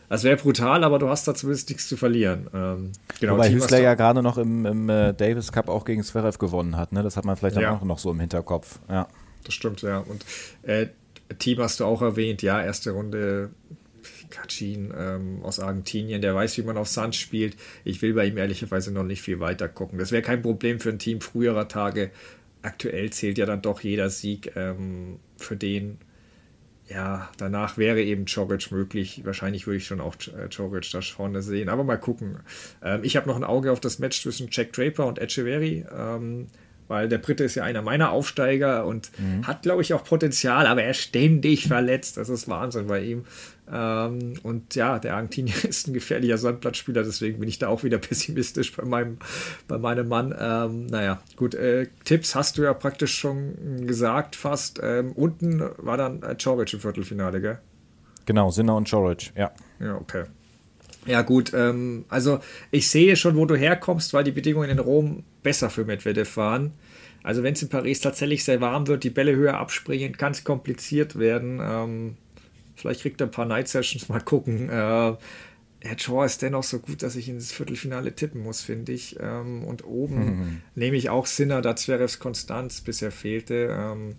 Das wäre brutal, aber du hast da zumindest nichts zu verlieren. Ähm, genau, Wobei Hüßler ja gerade noch im, im äh, Davis Cup auch gegen Zverev gewonnen hat. Ne? Das hat man vielleicht ja. auch noch so im Hinterkopf. Ja. Das stimmt, ja. Und äh, Team hast du auch erwähnt. Ja, erste Runde Kachin ähm, aus Argentinien, der weiß, wie man auf Sand spielt. Ich will bei ihm ehrlicherweise noch nicht viel weiter gucken. Das wäre kein Problem für ein Team früherer Tage. Aktuell zählt ja dann doch jeder Sieg ähm, für den. Ja, danach wäre eben Djokovic möglich. Wahrscheinlich würde ich schon auch Djokovic da vorne sehen. Aber mal gucken. Ähm, ich habe noch ein Auge auf das Match zwischen Jack Draper und Echeverry. Ähm, weil der Brite ist ja einer meiner Aufsteiger und mhm. hat, glaube ich, auch Potenzial, aber er ist ständig verletzt. Das ist Wahnsinn bei ihm. Ähm, und ja, der Argentinier [LAUGHS] ist ein gefährlicher Sandplatzspieler, deswegen bin ich da auch wieder pessimistisch bei meinem, bei meinem Mann. Ähm, naja, gut, äh, Tipps hast du ja praktisch schon gesagt, fast. Ähm, unten war dann äh, Choric im Viertelfinale, gell? Genau, Sinner und Choric, ja. Ja, okay. Ja, gut, ähm, also ich sehe schon, wo du herkommst, weil die Bedingungen in Rom besser für Medvedev waren. Also wenn es in Paris tatsächlich sehr warm wird, die Bälle höher abspringen, kann es kompliziert werden. Ähm, vielleicht kriegt er ein paar Night Sessions, [LAUGHS] mal gucken. Äh, Herr Shaw ist dennoch so gut, dass ich ins Viertelfinale tippen muss, finde ich. Ähm, und oben mhm. nehme ich auch Sinner, da Zverevs Konstanz bisher fehlte. Ähm,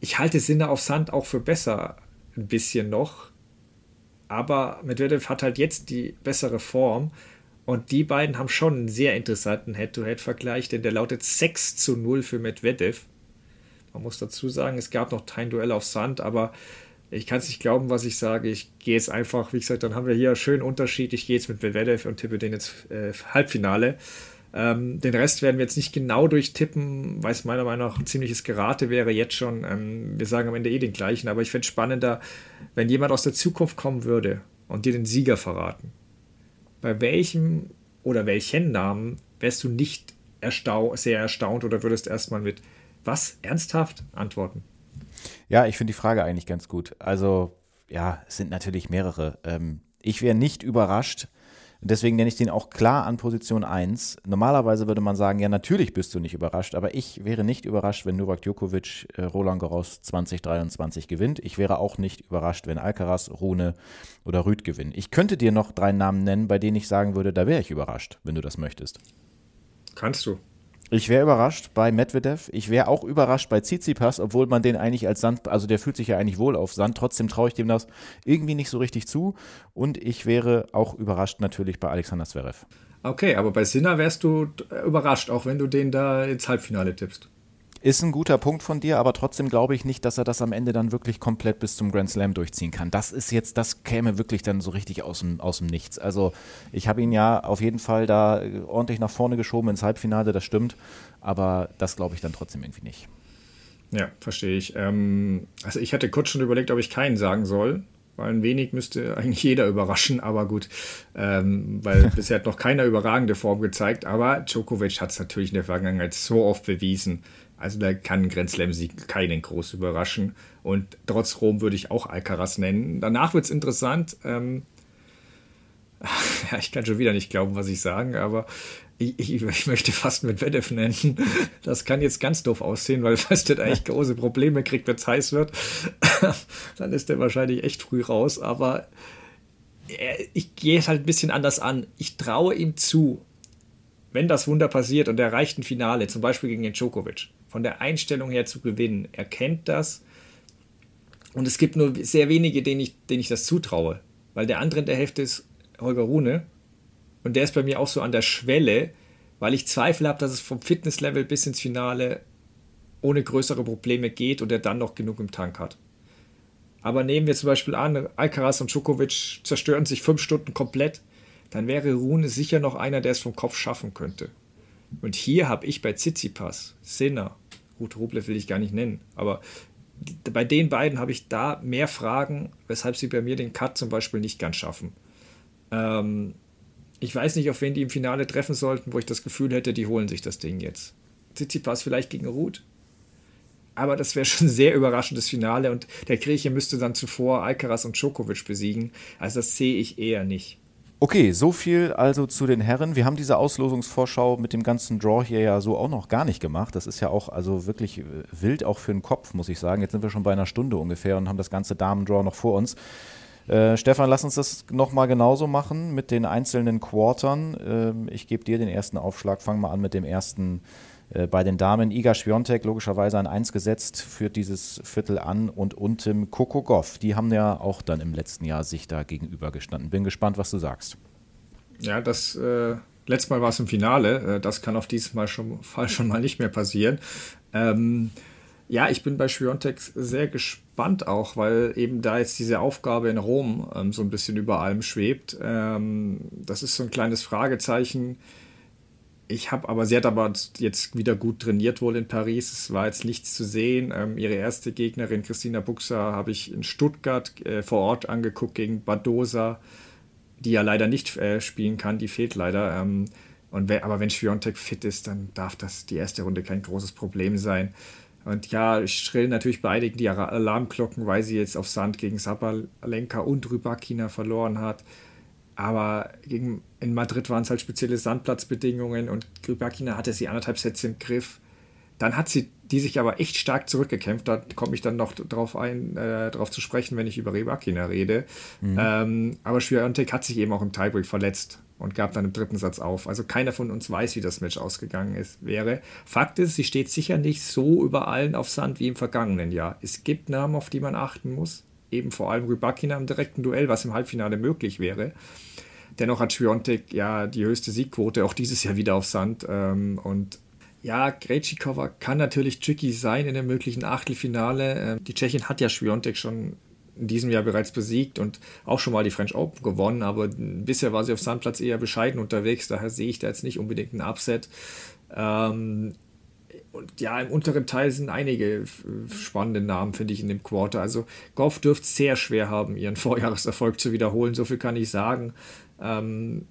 ich halte Sinner auf Sand auch für besser, ein bisschen noch. Aber Medvedev hat halt jetzt die bessere Form. Und die beiden haben schon einen sehr interessanten Head-to-Head-Vergleich, denn der lautet 6 zu 0 für Medvedev. Man muss dazu sagen, es gab noch kein Duell auf Sand, aber ich kann es nicht glauben, was ich sage. Ich gehe jetzt einfach, wie gesagt, dann haben wir hier einen schönen Unterschied. Ich gehe jetzt mit Medvedev und tippe den jetzt äh, Halbfinale. Ähm, den Rest werden wir jetzt nicht genau durchtippen, weil es meiner Meinung nach ein ziemliches Gerate wäre jetzt schon. Ähm, wir sagen am Ende eh den gleichen, aber ich fände es spannender, wenn jemand aus der Zukunft kommen würde und dir den Sieger verraten. Bei welchem oder welchen Namen wärst du nicht erstau sehr erstaunt oder würdest erstmal mit was ernsthaft antworten? Ja, ich finde die Frage eigentlich ganz gut. Also, ja, es sind natürlich mehrere. Ähm, ich wäre nicht überrascht, deswegen nenne ich den auch klar an Position 1. Normalerweise würde man sagen, ja, natürlich bist du nicht überrascht, aber ich wäre nicht überrascht, wenn Novak Djokovic äh, Roland Garros 2023 gewinnt. Ich wäre auch nicht überrascht, wenn Alcaraz, Rune oder Rüd gewinnen. Ich könnte dir noch drei Namen nennen, bei denen ich sagen würde, da wäre ich überrascht, wenn du das möchtest. Kannst du. Ich wäre überrascht bei Medvedev. Ich wäre auch überrascht bei Tsitsipas, obwohl man den eigentlich als Sand, also der fühlt sich ja eigentlich wohl auf Sand. Trotzdem traue ich dem das irgendwie nicht so richtig zu. Und ich wäre auch überrascht natürlich bei Alexander Zverev. Okay, aber bei Sinner wärst du überrascht, auch wenn du den da ins Halbfinale tippst. Ist ein guter Punkt von dir, aber trotzdem glaube ich nicht, dass er das am Ende dann wirklich komplett bis zum Grand Slam durchziehen kann. Das ist jetzt, das käme wirklich dann so richtig aus dem, aus dem Nichts. Also ich habe ihn ja auf jeden Fall da ordentlich nach vorne geschoben ins Halbfinale, das stimmt, aber das glaube ich dann trotzdem irgendwie nicht. Ja, verstehe ich. Ähm, also ich hatte kurz schon überlegt, ob ich keinen sagen soll, weil ein wenig müsste [LAUGHS] eigentlich jeder überraschen, aber gut, ähm, weil [LAUGHS] bisher hat noch keiner überragende Form gezeigt, aber Djokovic hat es natürlich in der Vergangenheit so oft bewiesen, also da kann ein Grand Slam-Sieg keinen groß überraschen. Und trotz Rom würde ich auch Alcaraz nennen. Danach wird es interessant. Ähm, [LAUGHS] ich kann schon wieder nicht glauben, was ich sage, aber ich, ich, ich, möchte fast mit Medvedev nennen. Das kann jetzt ganz doof aussehen, weil der eigentlich große Probleme kriegt, wenn es heiß wird, [LAUGHS] dann ist der wahrscheinlich echt früh raus. Aber ich gehe es halt ein bisschen anders an. Ich traue ihm zu, wenn das Wunder passiert und er erreicht ein Finale, zum Beispiel gegen den Djokovic, von der Einstellung her zu gewinnen. Er kennt das. Und es gibt nur sehr wenige, denen ich, denen ich das zutraue. Weil der andere in der Hälfte ist Holger Rune. Und der ist bei mir auch so an der Schwelle, weil ich Zweifel habe, dass es vom Fitnesslevel bis ins Finale ohne größere Probleme geht und er dann noch genug im Tank hat. Aber nehmen wir zum Beispiel an, Alcaraz und Djokovic zerstören sich fünf Stunden komplett, dann wäre Rune sicher noch einer, der es vom Kopf schaffen könnte. Und hier habe ich bei Tsitsipas, Sinner, gut, Rublev will ich gar nicht nennen, aber bei den beiden habe ich da mehr Fragen, weshalb sie bei mir den Cut zum Beispiel nicht ganz schaffen. Ähm, ich weiß nicht, auf wen die im Finale treffen sollten, wo ich das Gefühl hätte, die holen sich das Ding jetzt. Tsitsipas vielleicht gegen Ruth, aber das wäre [LAUGHS] schon ein sehr überraschendes Finale und der Grieche müsste dann zuvor Alcaraz und Djokovic besiegen. Also das sehe ich eher nicht. Okay, so viel also zu den Herren. Wir haben diese Auslosungsvorschau mit dem ganzen Draw hier ja so auch noch gar nicht gemacht. Das ist ja auch also wirklich äh, wild auch für den Kopf, muss ich sagen. Jetzt sind wir schon bei einer Stunde ungefähr und haben das ganze Damen-Draw noch vor uns. Äh, Stefan, lass uns das nochmal genauso machen mit den einzelnen Quartern. Äh, ich gebe dir den ersten Aufschlag. Fang mal an mit dem ersten äh, bei den Damen Iga Schwiontek logischerweise an 1 gesetzt, führt dieses Viertel an und unten Coco Goff. Die haben ja auch dann im letzten Jahr sich da gegenübergestanden. Bin gespannt, was du sagst. Ja, das äh, letzte Mal war es im Finale. Äh, das kann auf diesem schon, [LAUGHS] Fall schon mal nicht mehr passieren. Ähm, ja, ich bin bei Schwiontek sehr gespannt auch, weil eben da jetzt diese Aufgabe in Rom ähm, so ein bisschen über allem schwebt. Ähm, das ist so ein kleines Fragezeichen ich habe aber, sie hat aber jetzt wieder gut trainiert wohl in Paris. Es war jetzt nichts zu sehen. Ähm, ihre erste Gegnerin, Christina Buxer, habe ich in Stuttgart äh, vor Ort angeguckt gegen Badosa, die ja leider nicht äh, spielen kann. Die fehlt leider. Ähm, und wer, aber wenn Schwiontek fit ist, dann darf das die erste Runde kein großes Problem sein. Und ja, schrillen natürlich bei einigen die Alarmglocken, weil sie jetzt auf Sand gegen Sabalenka und Rybakina verloren hat. Aber gegen, in Madrid waren es halt spezielle Sandplatzbedingungen und Grybakina hatte sie anderthalb Sätze im Griff. Dann hat sie die sich aber echt stark zurückgekämpft. Da komme ich dann noch drauf ein, äh, drauf zu sprechen, wenn ich über Rybakina rede. Mhm. Ähm, aber Schwiontek hat sich eben auch im Tiebreak verletzt und gab dann im dritten Satz auf. Also keiner von uns weiß, wie das Match ausgegangen ist, wäre. Fakt ist, sie steht sicher nicht so über allen auf Sand wie im vergangenen Jahr. Es gibt Namen, auf die man achten muss. Eben vor allem Rybakina im direkten Duell, was im Halbfinale möglich wäre. Dennoch hat Schwiontek ja die höchste Siegquote, auch dieses Jahr wieder auf Sand. Ähm, und ja, Grejcikova kann natürlich tricky sein in dem möglichen Achtelfinale. Ähm, die Tschechin hat ja Schwiontek schon in diesem Jahr bereits besiegt und auch schon mal die French Open gewonnen, aber bisher war sie auf Sandplatz eher bescheiden unterwegs, daher sehe ich da jetzt nicht unbedingt ein Upset. Ähm, und ja, im unteren Teil sind einige spannende Namen, finde ich, in dem Quarter. Also Goff dürfte es sehr schwer haben, ihren [LAUGHS] Vorjahreserfolg zu wiederholen, so viel kann ich sagen. Ähm,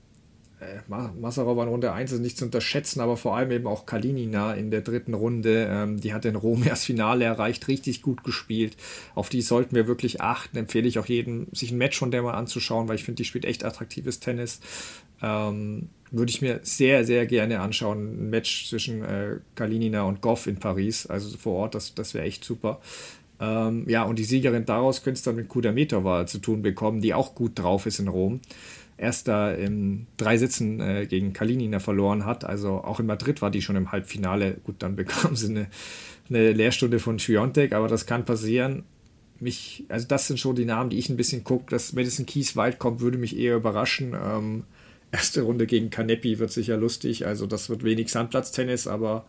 äh, Masarova in Runde 1 ist nicht zu unterschätzen, aber vor allem eben auch Kalinina in der dritten Runde. Ähm, die hat in Rom erst Finale erreicht, richtig gut gespielt. Auf die sollten wir wirklich achten. Empfehle ich auch jedem, sich ein Match von der mal anzuschauen, weil ich finde, die spielt echt attraktives Tennis. Ähm, würde ich mir sehr, sehr gerne anschauen. Ein Match zwischen äh, Kalinina und Goff in Paris, also vor Ort, das, das wäre echt super. Ähm, ja, und die Siegerin daraus könnte es dann mit Kudametova zu tun bekommen, die auch gut drauf ist in Rom erst da in drei Sitzen äh, gegen Kalinina verloren hat. Also auch in Madrid war die schon im Halbfinale. Gut, dann [LAUGHS] bekam sie eine, eine Lehrstunde von Schwiontek, aber das kann passieren. Mich, also das sind schon die Namen, die ich ein bisschen gucke. Dass Madison Keys weit kommt, würde mich eher überraschen. Ähm, erste Runde gegen Kanepi wird sicher lustig. Also das wird wenig Sandplatztennis, aber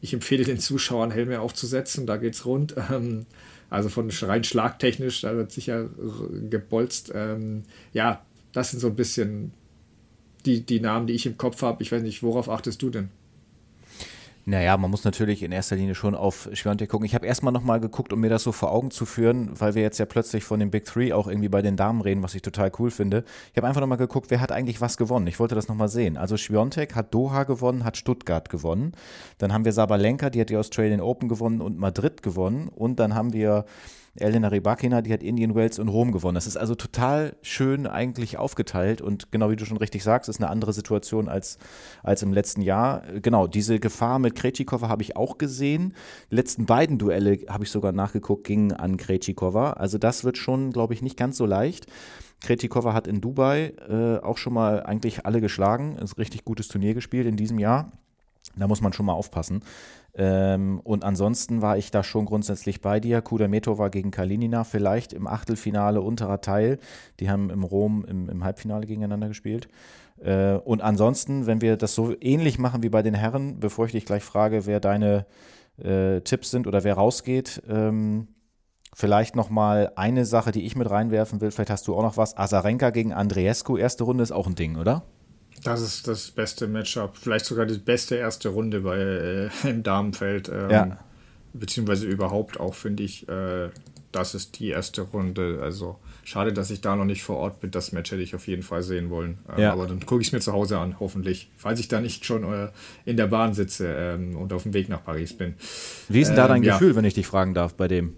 ich empfehle den Zuschauern Helme aufzusetzen. Da geht's rund. [LAUGHS] Ähm, also von rein schlagtechnisch, da wird sicher gebolzt. Ähm, ja, das sind so ein bisschen die, die Namen, die ich im Kopf habe. Ich weiß nicht, worauf achtest du denn? Naja, man muss natürlich in erster Linie schon auf Schwiontek gucken. Ich habe erstmal nochmal geguckt, um mir das so vor Augen zu führen, weil wir jetzt ja plötzlich von den Big Three auch irgendwie bei den Damen reden, was ich total cool finde. Ich habe einfach nochmal geguckt, wer hat eigentlich was gewonnen. Ich wollte das nochmal sehen. Also Schwiontek hat Doha gewonnen, hat Stuttgart gewonnen. Dann haben wir Sabalenka, die hat die Australian Open gewonnen und Madrid gewonnen. Und dann haben wir Elena Rybakina, die hat Indian Wells und Rom gewonnen. Das ist also total schön eigentlich aufgeteilt und genau wie du schon richtig sagst, ist eine andere Situation als, als im letzten Jahr. Genau, diese Gefahr mit Krejcikova habe ich auch gesehen. Die letzten beiden Duelle habe ich sogar nachgeguckt, gingen an Krejcikova. Also das wird schon, glaube ich, nicht ganz so leicht. Krejcikova hat in Dubai äh, auch schon mal eigentlich alle geschlagen. Ist ein richtig gutes Turnier gespielt in diesem Jahr. Da muss man schon mal aufpassen. Ähm, und ansonsten war ich da schon grundsätzlich bei dir. Kudameto war gegen Kalinina vielleicht im Achtelfinale unterer Teil. Die haben im Rom im, im Halbfinale gegeneinander gespielt. Äh, und ansonsten, wenn wir das so ähnlich machen wie bei den Herren, bevor ich dich gleich frage, wer deine äh, Tipps sind oder wer rausgeht, ähm, Vielleicht noch mal eine Sache, die ich mit reinwerfen will. Vielleicht hast du auch noch was. Azarenka gegen Andreescu, erste Runde ist auch ein Ding, oder? Das ist das beste Matchup, vielleicht sogar die beste erste Runde bei, äh, im Damenfeld. Ähm, ja. Beziehungsweise überhaupt auch, finde ich, äh, das ist die erste Runde. Also schade, dass ich da noch nicht vor Ort bin. Das Match hätte ich auf jeden Fall sehen wollen. Ähm, ja. Aber dann gucke ich es mir zu Hause an, hoffentlich. Falls ich da nicht schon äh, in der Bahn sitze ähm, und auf dem Weg nach Paris bin. Wie ist denn da dein ähm, Gefühl, ja. wenn ich dich fragen darf, bei dem?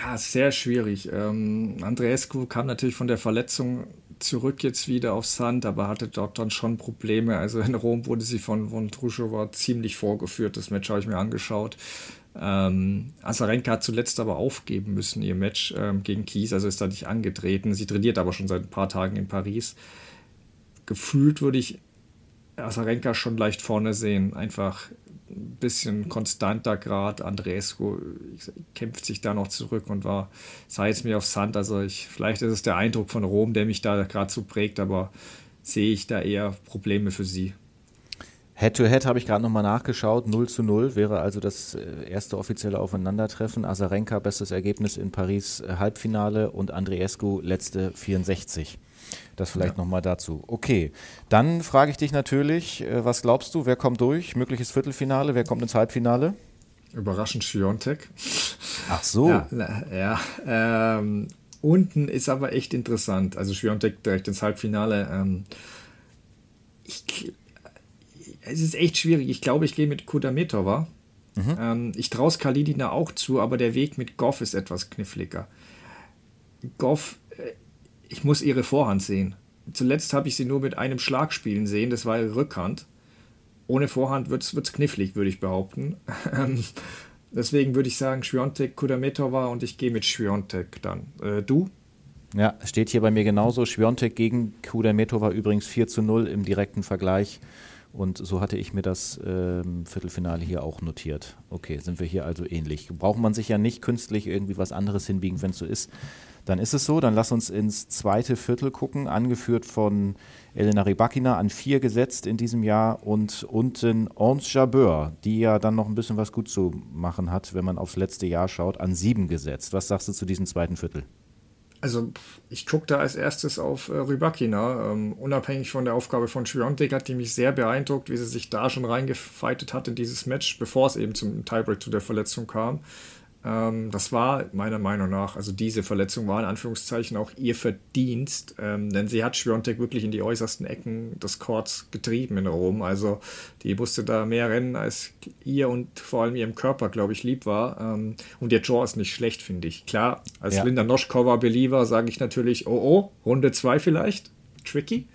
Ja, sehr schwierig. Ähm, Andreescu kam natürlich von der Verletzung zurück jetzt wieder auf Sand, aber hatte dort dann schon Probleme. Also in Rom wurde sie von, von Truschowa ziemlich vorgeführt. Das Match habe ich mir angeschaut. Ähm, Azarenka hat zuletzt aber aufgeben müssen, ihr Match ähm, gegen Kies, also ist da nicht angetreten. Sie trainiert aber schon seit ein paar Tagen in Paris. Gefühlt würde ich Azarenka schon leicht vorne sehen. Einfach ein bisschen konstanter Grad. Andreescu kämpft sich da noch zurück und war, sei es mir auf Sand. Also ich, vielleicht ist es der Eindruck von Rom, der mich da gerade so prägt, aber sehe ich da eher Probleme für sie. Head-to-Head habe ich gerade nochmal nachgeschaut. 0 zu 0 wäre also das äh, erste offizielle Aufeinandertreffen. Azarenka bestes Ergebnis in Paris äh, Halbfinale und Andreescu letzte 64. Das vielleicht ja. nochmal dazu. Okay, dann frage ich dich natürlich, äh, was glaubst du, wer kommt durch? Mögliches Viertelfinale, wer kommt ins Halbfinale? Überraschend Schiontek. Ach so. Ja, ja ähm, unten ist aber echt interessant. Also Schiontek direkt ins Halbfinale. Ähm, ich, es ist echt schwierig. Ich glaube, ich gehe mit Kudametova. Mhm. Ähm, ich traue es Kalidina auch zu, aber der Weg mit Goff ist etwas kniffliger. Goff ich muss ihre Vorhand sehen. Zuletzt habe ich sie nur mit einem Schlag spielen sehen, das war ihre Rückhand. Ohne Vorhand wird es knifflig, würde ich behaupten. [LAUGHS] Ähm, deswegen würde ich sagen, Schwiontek, Kudametova und ich gehe mit Schwiontek dann. Äh, du? Ja, steht hier bei mir genauso. Schwiontek gegen Kudametova übrigens 4 zu 0 im direkten Vergleich. Und so hatte ich mir das ähm, Viertelfinale hier auch notiert. Okay, sind wir hier also ähnlich. Braucht man sich ja nicht künstlich irgendwie was anderes hinbiegen, wenn es so ist. Dann ist es so, dann lass uns ins zweite Viertel gucken, angeführt von Elena Rybakina an vier gesetzt in diesem Jahr und unten Ons Jabeur, die ja dann noch ein bisschen was gut zu machen hat, wenn man aufs letzte Jahr schaut, an sieben gesetzt. Was sagst du zu diesem zweiten Viertel? Also ich gucke da als erstes auf äh, Rybakina. Ähm, unabhängig von der Aufgabe von Schwiontek hat die mich sehr beeindruckt, wie sie sich da schon reingefeitet hat in dieses Match, bevor es eben zum Tiebreak zu der Verletzung kam. Ähm, das war meiner Meinung nach, also diese Verletzung war in Anführungszeichen auch ihr Verdienst, ähm, denn sie hat Schwiontek wirklich in die äußersten Ecken des Courts getrieben in Rom. Also die musste da mehr rennen, als ihr und vor allem ihrem Körper, glaube ich, lieb war. Ähm, und ihr Draw ist nicht schlecht, finde ich. Klar, als ja. Linda Noschkova-Believer sage ich natürlich, oh oh, Runde 2 vielleicht, tricky.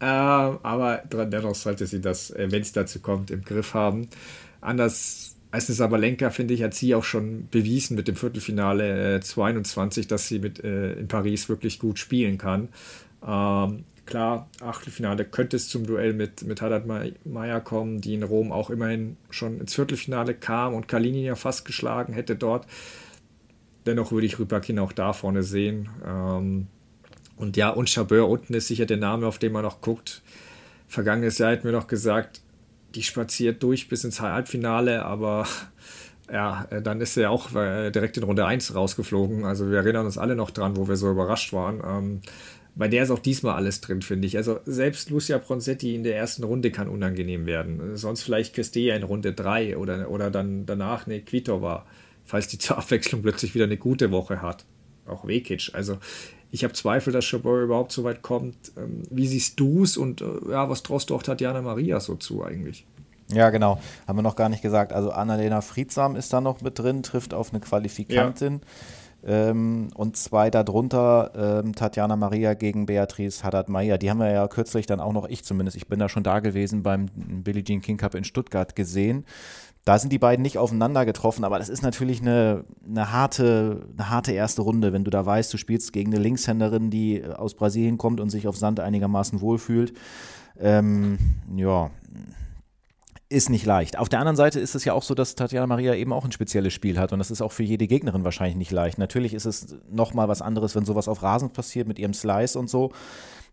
Äh, aber dennoch sollte sie das, äh, wenn es dazu kommt, im Griff haben. Anders Meistens Sabalenka, finde ich, hat sie auch schon bewiesen mit dem Viertelfinale äh, 22, dass sie mit, äh, in Paris wirklich gut spielen kann. Ähm, klar, Achtelfinale könnte es zum Duell mit, mit Haddad Meyer kommen, die in Rom auch immerhin schon ins Viertelfinale kam und Kalinin ja fast geschlagen hätte dort. Dennoch würde ich Rübakin auch da vorne sehen. Ähm, und ja, und Chabeur unten ist sicher der Name, auf den man noch guckt. Vergangenes Jahr hat mir noch gesagt, die spaziert durch bis ins Halbfinale, aber [LAUGHS] ja, äh, dann ist er auch äh, direkt in Runde 1 rausgeflogen. Also wir erinnern uns alle noch dran, wo wir so überrascht waren. Ähm, bei der ist auch diesmal alles drin, finde ich. Also selbst Lucia Bronzetti in der ersten Runde kann unangenehm werden. Sonst vielleicht Christea in Runde 3 oder, oder dann danach eine Kvitova, falls die [LAUGHS] zur Abwechslung plötzlich wieder eine gute Woche hat. Auch Vekic. Also ich habe Zweifel, dass Chabot überhaupt so weit kommt. Ähm, wie siehst du es und äh, ja, was traust du auch Tatjana Maria so zu eigentlich? Ja, genau. Haben wir noch gar nicht gesagt. Also Annalena Friedsam ist da noch mit drin, trifft auf eine Qualifikantin. Ja. Ähm, und zwei darunter, ähm, Tatjana Maria gegen Beatrice Haddad-Meyer. Die haben wir ja kürzlich dann auch noch, ich zumindest, ich bin da schon da gewesen beim Billie Jean King Cup in Stuttgart gesehen. Da sind die beiden nicht aufeinander getroffen, aber das ist natürlich eine, eine, harte, eine harte erste Runde, wenn du da weißt, du spielst gegen eine Linkshänderin, die aus Brasilien kommt und sich auf Sand einigermaßen wohlfühlt. Ähm, ja, ist nicht leicht. Auf der anderen Seite ist es ja auch so, dass Tatjana Maria eben auch ein spezielles Spiel hat und das ist auch für jede Gegnerin wahrscheinlich nicht leicht. Natürlich ist es nochmal was anderes, wenn sowas auf Rasen passiert mit ihrem Slice und so.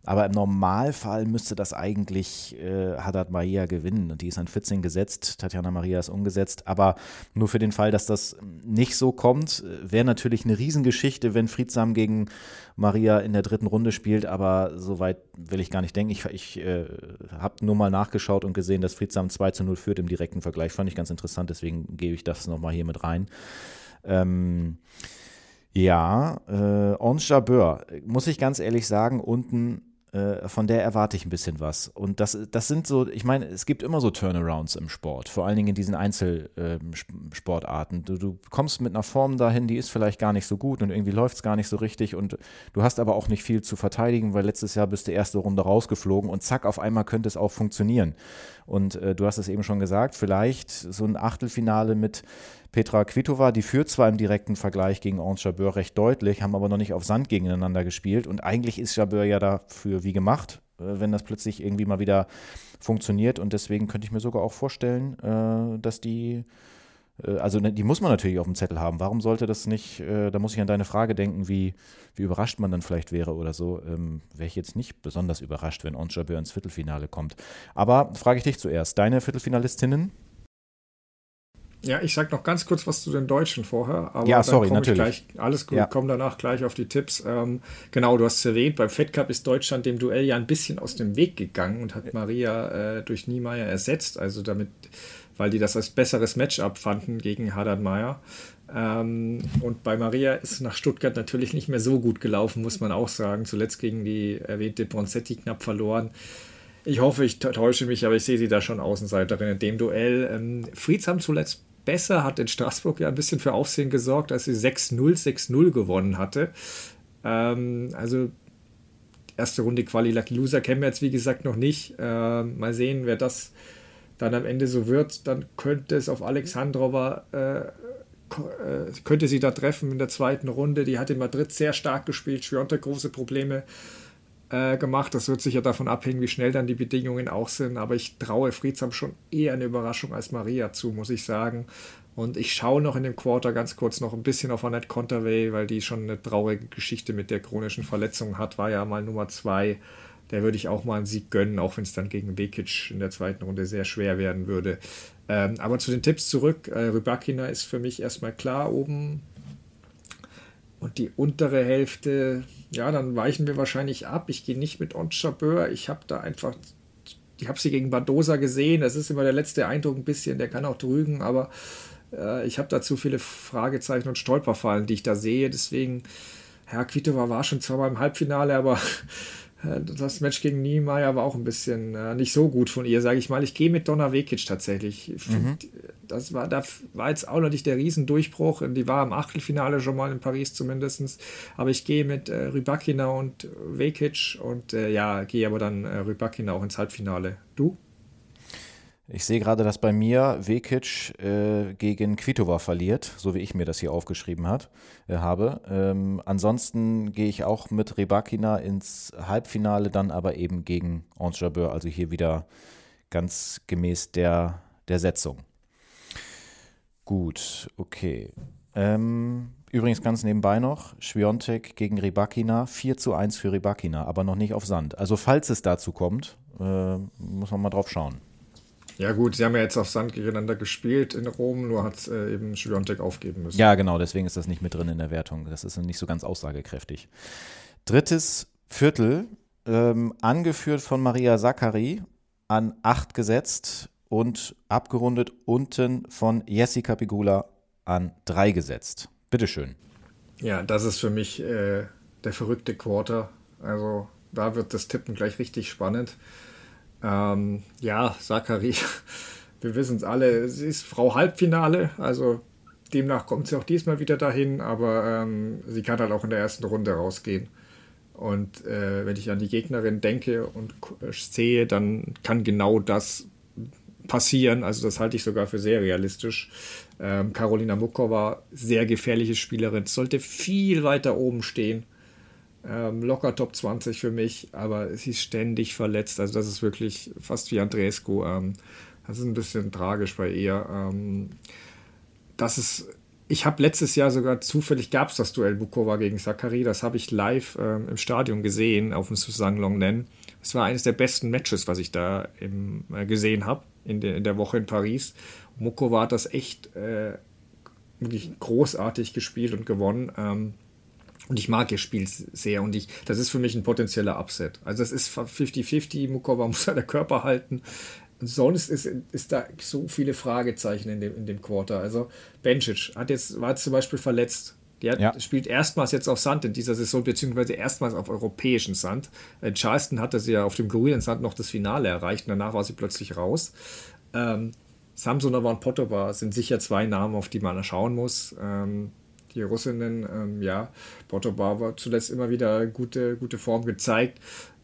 Aber im Normalfall müsste das eigentlich äh, Haddad Maria gewinnen. Und die ist an 14 gesetzt. Tatjana Maria ist umgesetzt. Aber nur für den Fall, dass das nicht so kommt, wäre natürlich eine Riesengeschichte, wenn Friedsam gegen Maria in der dritten Runde spielt. Aber so weit will ich gar nicht denken. Ich, ich äh, habe nur mal nachgeschaut und gesehen, dass Friedsam 2 zu 0 führt im direkten Vergleich. Fand ich ganz interessant. Deswegen gebe ich das nochmal hier mit rein. Ähm, ja, äh, Ons Jabeur, muss ich ganz ehrlich sagen, unten von der erwarte ich ein bisschen was. Und das, das sind so, ich meine, es gibt immer so Turnarounds im Sport, vor allen Dingen in diesen Einzelsportarten. Ähm, du, du kommst mit einer Form dahin, die ist vielleicht gar nicht so gut und irgendwie läuft es gar nicht so richtig und du hast aber auch nicht viel zu verteidigen, weil letztes Jahr bist du erste Runde rausgeflogen und zack, auf einmal könnte es auch funktionieren. Und äh, du hast es eben schon gesagt, vielleicht so ein Achtelfinale mit Petra Kvitova, die führt zwar im direkten Vergleich gegen Ange Jabeur recht deutlich, haben aber noch nicht auf Sand gegeneinander gespielt. Und eigentlich ist Jabeur ja dafür wie gemacht, äh, wenn das plötzlich irgendwie mal wieder funktioniert. Und deswegen könnte ich mir sogar auch vorstellen, äh, dass die äh, also ne, die muss man natürlich auf dem Zettel haben. Warum sollte das nicht, da muss ich an deine Frage denken, wie, wie überrascht man dann vielleicht wäre oder so. Ähm, Wäre ich jetzt nicht besonders überrascht, wenn Ons Jabeur ins Viertelfinale kommt. Aber frage ich dich zuerst, deine Viertelfinalistinnen? Ja, ich sag noch ganz kurz was zu den Deutschen vorher. Aber ja, sorry, natürlich. Gleich, alles gut, ja. komme danach gleich auf die Tipps. Ähm, genau, du hast es erwähnt, beim Fed Cup ist Deutschland dem Duell ja ein bisschen aus dem Weg gegangen und hat Maria äh, durch Niemeyer ersetzt, also damit, weil die das als besseres Matchup fanden gegen Haddad Meyer. Ähm, und bei Maria ist es nach Stuttgart natürlich nicht mehr so gut gelaufen, muss man auch sagen. Zuletzt gegen die erwähnte Bronzetti knapp verloren. Ich hoffe, ich täusche mich, aber ich sehe sie da schon Außenseiterin in dem Duell. Ähm, Friedsam zuletzt besser, hat in Straßburg ja ein bisschen für Aufsehen gesorgt, als sie 6-0, 6-0 gewonnen hatte. Ähm, also erste Runde Quali Lucky Loser kennen wir jetzt wie gesagt noch nicht. Äh, mal sehen, wer das dann am Ende so wird. Dann könnte es auf Alexandrova, äh, äh, könnte sie da treffen in der zweiten Runde. Die hat in Madrid sehr stark gespielt, Schwiontek große Probleme äh, gemacht. Das wird sicher davon abhängen, wie schnell dann die Bedingungen auch sind. Aber ich traue Friedsam schon eher eine Überraschung als Maria zu, muss ich sagen. Und ich schaue noch in dem Quarter ganz kurz noch ein bisschen auf Annette Conterway, weil die schon eine traurige Geschichte mit der chronischen Verletzung hat. War ja mal Nummer zwei. Der würde ich auch mal einen Sieg gönnen, auch wenn es dann gegen Bekic in der zweiten Runde sehr schwer werden würde. Ähm, aber zu den Tipps zurück. Äh, Rybakina ist für mich erstmal klar oben. Und die untere Hälfte, ja, dann weichen wir wahrscheinlich ab. Ich gehe nicht mit Onschabeur. Ich habe da einfach, ich habe sie gegen Badosa gesehen. Das ist immer der letzte Eindruck ein bisschen, der kann auch trügen, aber äh, ich habe da zu viele Fragezeichen und Stolperfallen, die ich da sehe. Deswegen, Herr Kvitova war schon zwar beim Halbfinale, aber [LAUGHS] äh, das Match gegen Niemeyer war auch ein bisschen äh, nicht so gut von ihr, sage ich mal. Ich gehe mit Donna Vekic tatsächlich. Mhm. Das war, da war jetzt auch noch nicht der Riesendurchbruch. Die war im Achtelfinale schon mal in Paris zumindest. Aber ich gehe mit äh, Rybakina und Vekic und äh, ja, gehe aber dann äh, Rybakina auch ins Halbfinale. Du? Ich sehe gerade, dass bei mir Vekic äh, gegen Kvitova verliert, so wie ich mir das hier aufgeschrieben hat, äh, habe. Ähm, ansonsten gehe ich auch mit Rebakina ins Halbfinale, dann aber eben gegen Ons Jabeur, also hier wieder ganz gemäß der, der Setzung. Gut, okay. Ähm, übrigens ganz nebenbei noch, Schwiontek gegen Rebakina, 4 zu 1 für Rebakina, aber noch nicht auf Sand. Also falls es dazu kommt, äh, muss man mal drauf schauen. Ja, gut, sie haben ja jetzt auf Sand gegeneinander gespielt in Rom, nur hat äh, eben Schwiontek aufgeben müssen. Ja, genau, deswegen ist das nicht mit drin in der Wertung. Das ist nicht so ganz aussagekräftig. Drittes Viertel, ähm, angeführt von Maria Zachary, an 8 gesetzt und abgerundet unten von Jessica Pigula an 3 gesetzt. Bitteschön. Ja, das ist für mich äh, der verrückte Quarter. Also da wird das Tippen gleich richtig spannend. Ähm, ja, Zachary, [LAUGHS] wir wissen es alle, sie ist Frau Halbfinale, also demnach kommt sie auch diesmal wieder dahin, aber ähm, sie kann halt auch in der ersten Runde rausgehen. Und äh, wenn ich an die Gegnerin denke und sehe, dann kann genau das passieren. Also das halte ich sogar für sehr realistisch. Ähm, Carolina Mukova, sehr gefährliche Spielerin, sollte viel weiter oben stehen. Ähm, locker Top 20 für mich, aber sie ist ständig verletzt. Also das ist wirklich fast wie Andrescu. Ähm, das ist ein bisschen tragisch bei ihr. Ähm, das ist, ich habe letztes Jahr sogar zufällig gab es das Duell Bukova gegen Zachary. Das habe ich live ähm, im Stadion gesehen auf dem Susan Longnen. Es war eines der besten Matches, was ich da im, äh, gesehen habe in, de, in, der Woche in Paris. Mukova hat das echt äh, wirklich großartig gespielt und gewonnen. Ähm, und ich mag ihr Spiel sehr und ich, das ist für mich ein potenzieller Upset. Also es ist 50-50, Mukova [LAUGHS] muss seinen Körper halten. sonst ist, ist da so viele Fragezeichen in dem, in dem Quarter. Also Bencic hat jetzt, war jetzt zum Beispiel verletzt. Die hat, ja. spielt erstmals jetzt auf Sand in dieser Saison, beziehungsweise erstmals auf europäischen Sand. In Charleston hatte sie ja auf dem grünen Sand noch das Finale erreicht und danach war sie plötzlich raus. Ähm, Samsonova und Potova sind sicher zwei Namen, auf die man schauen muss. Ähm, die Russinnen, ähm, ja, Potova war zuletzt immer wieder gute, gute Form gezeigt.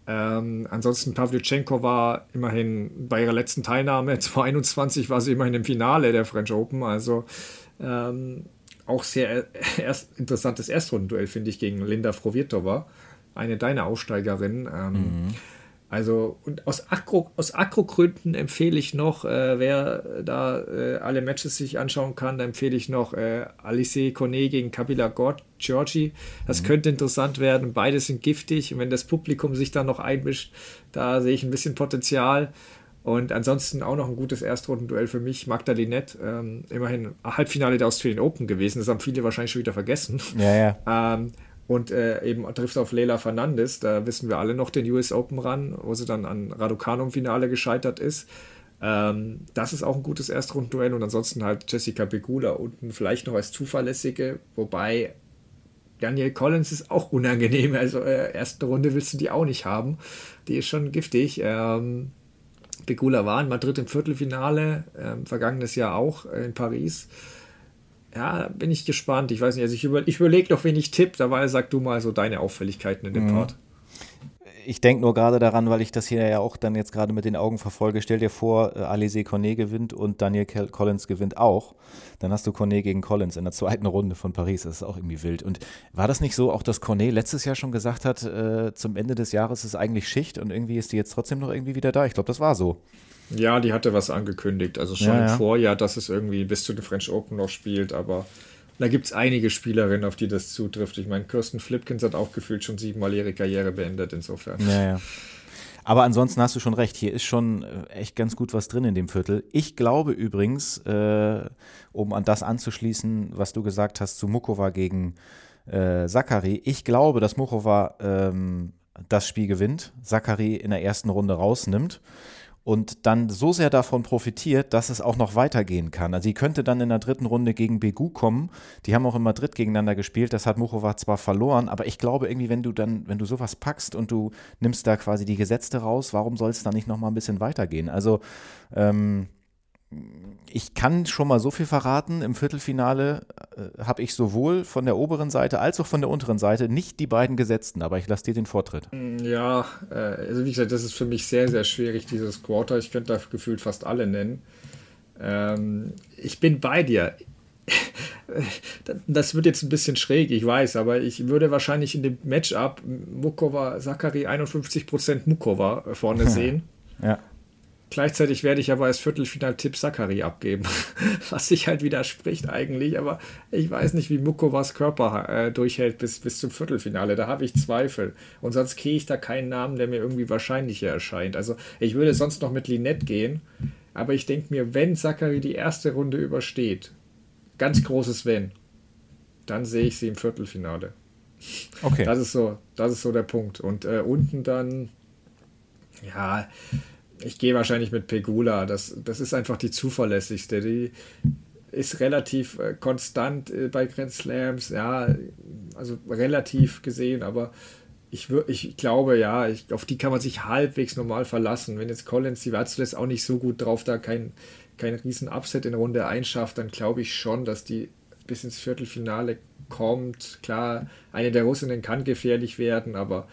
Ähm, ansonsten Pavlyuchenko war immerhin bei ihrer letzten Teilnahme [LAUGHS] 2021 war sie immerhin im Finale der French Open. Also ähm, auch sehr [LAUGHS] erst, interessantes Erstrundenduell, finde ich, gegen Linda Frovirtova, eine deiner Aussteigerinnen. Ähm, mhm. Also, und aus, Akro, aus Akrogründen empfehle ich noch, äh, wer da äh, alle Matches sich anschauen kann, da empfehle ich noch äh, Alice Kone gegen Kabila Georgi. Das mhm. könnte interessant werden. Beide sind giftig. Und wenn das Publikum sich da noch einmischt, da sehe ich ein bisschen Potenzial. Und ansonsten auch noch ein gutes Erstrundenduell für mich. Magda Linette, ähm, immerhin Halbfinale der Australian Open gewesen. Das haben viele wahrscheinlich schon wieder vergessen. Ja, ja. [LAUGHS] ähm, und äh, eben trifft auf Leila Fernandes. Da wissen wir alle noch den US Open ran, wo sie dann an Raducanu im Finale gescheitert ist. Ähm, das ist auch ein gutes Erstrundenduell. Und ansonsten halt Jessica Pegula unten vielleicht noch als zuverlässige, wobei Daniel Collins ist auch unangenehm. Also äh, erste Runde willst du die auch nicht haben. Die ist schon giftig. Ähm, Pegula war in Madrid im Viertelfinale, äh, vergangenes Jahr auch äh, in Paris. Ja, bin ich gespannt. Ich weiß nicht, also ich, über, ich überlege noch, wen ich tippe. Dabei sag du mal so deine Auffälligkeiten in dem mhm. Part ich denke nur gerade daran, weil ich das hier ja auch dann jetzt gerade mit den Augen verfolge. Stell dir vor, äh, Alize Cornet gewinnt und Daniel Collins gewinnt auch. Dann hast du Cornet gegen Collins in der zweiten Runde von Paris. Das ist auch irgendwie wild. Und war das nicht so, auch dass Cornet letztes Jahr schon gesagt hat, äh, zum Ende des Jahres ist eigentlich Schicht und irgendwie ist die jetzt trotzdem noch irgendwie wieder da? Ich glaube, das war so. Ja, die hatte was angekündigt. Also schon ja, ja. im Vorjahr, dass es irgendwie bis zu den French Open noch spielt, aber da gibt es einige Spielerinnen, auf die das zutrifft. Ich meine, Kirsten Flipkins hat auch gefühlt schon siebenmal ihre Karriere beendet, insofern. Ja, ja. Aber ansonsten hast du schon recht, hier ist schon äh, echt ganz gut was drin in dem Viertel. Ich glaube übrigens, äh, um an das anzuschließen, was du gesagt hast zu Mukova gegen äh, Zachary, ich glaube, dass Mukova ähm, das Spiel gewinnt, Zachary in der ersten Runde rausnimmt und dann so sehr davon profitiert, dass es auch noch weitergehen kann. Also sie könnte dann in der dritten Runde gegen Begu kommen. Die haben auch in Madrid gegeneinander gespielt. Das hat Muchova zwar verloren, aber ich glaube irgendwie, wenn du dann, wenn du sowas packst und du nimmst da quasi die Gesetze raus, warum soll es dann nicht noch mal ein bisschen weitergehen? Also ähm, ich kann schon mal so viel verraten. Im Viertelfinale äh, habe ich sowohl von der oberen Seite als auch von der unteren Seite nicht die beiden Gesetzten, aber ich lasse dir den Vortritt. Mm, ja, äh, also wie gesagt, das ist für mich sehr, sehr schwierig, dieses Quarter. Ich könnte da gefühlt fast alle nennen. Ähm, ich bin bei dir. [LAUGHS] das wird jetzt ein bisschen schräg, ich weiß, aber ich würde wahrscheinlich in dem Matchup Mukova, Zachary 51% Mukova vorne [LAUGHS] sehen. Ja. Gleichzeitig werde ich aber als Viertelfinal-Tipp Sakari abgeben, [LAUGHS] was sich halt widerspricht eigentlich, aber ich weiß nicht, wie Mukovas Körper äh, durchhält bis, bis zum Viertelfinale. Da habe ich Zweifel. Und sonst kriege ich da keinen Namen, der mir irgendwie wahrscheinlicher erscheint. Also ich würde sonst noch mit Linette gehen, aber ich denke mir, wenn Sakari die erste Runde übersteht, ganz großes Wenn, dann sehe ich sie im Viertelfinale. Okay. Das ist so, das ist so der Punkt. Und äh, unten dann, ja, ich gehe wahrscheinlich mit Pegula. Das, das ist einfach die zuverlässigste. Die ist relativ äh, konstant äh, bei Grand Slams, ja, also relativ gesehen, aber ich, ich glaube, ja, ich, auf die kann man sich halbwegs normal verlassen. Wenn jetzt Collins, die war zuletzt auch nicht so gut drauf, da kein, kein riesen Upset in Runde 1 schafft, dann glaube ich schon, dass die bis ins Viertelfinale kommt. Klar, eine der Russinnen kann gefährlich werden, aber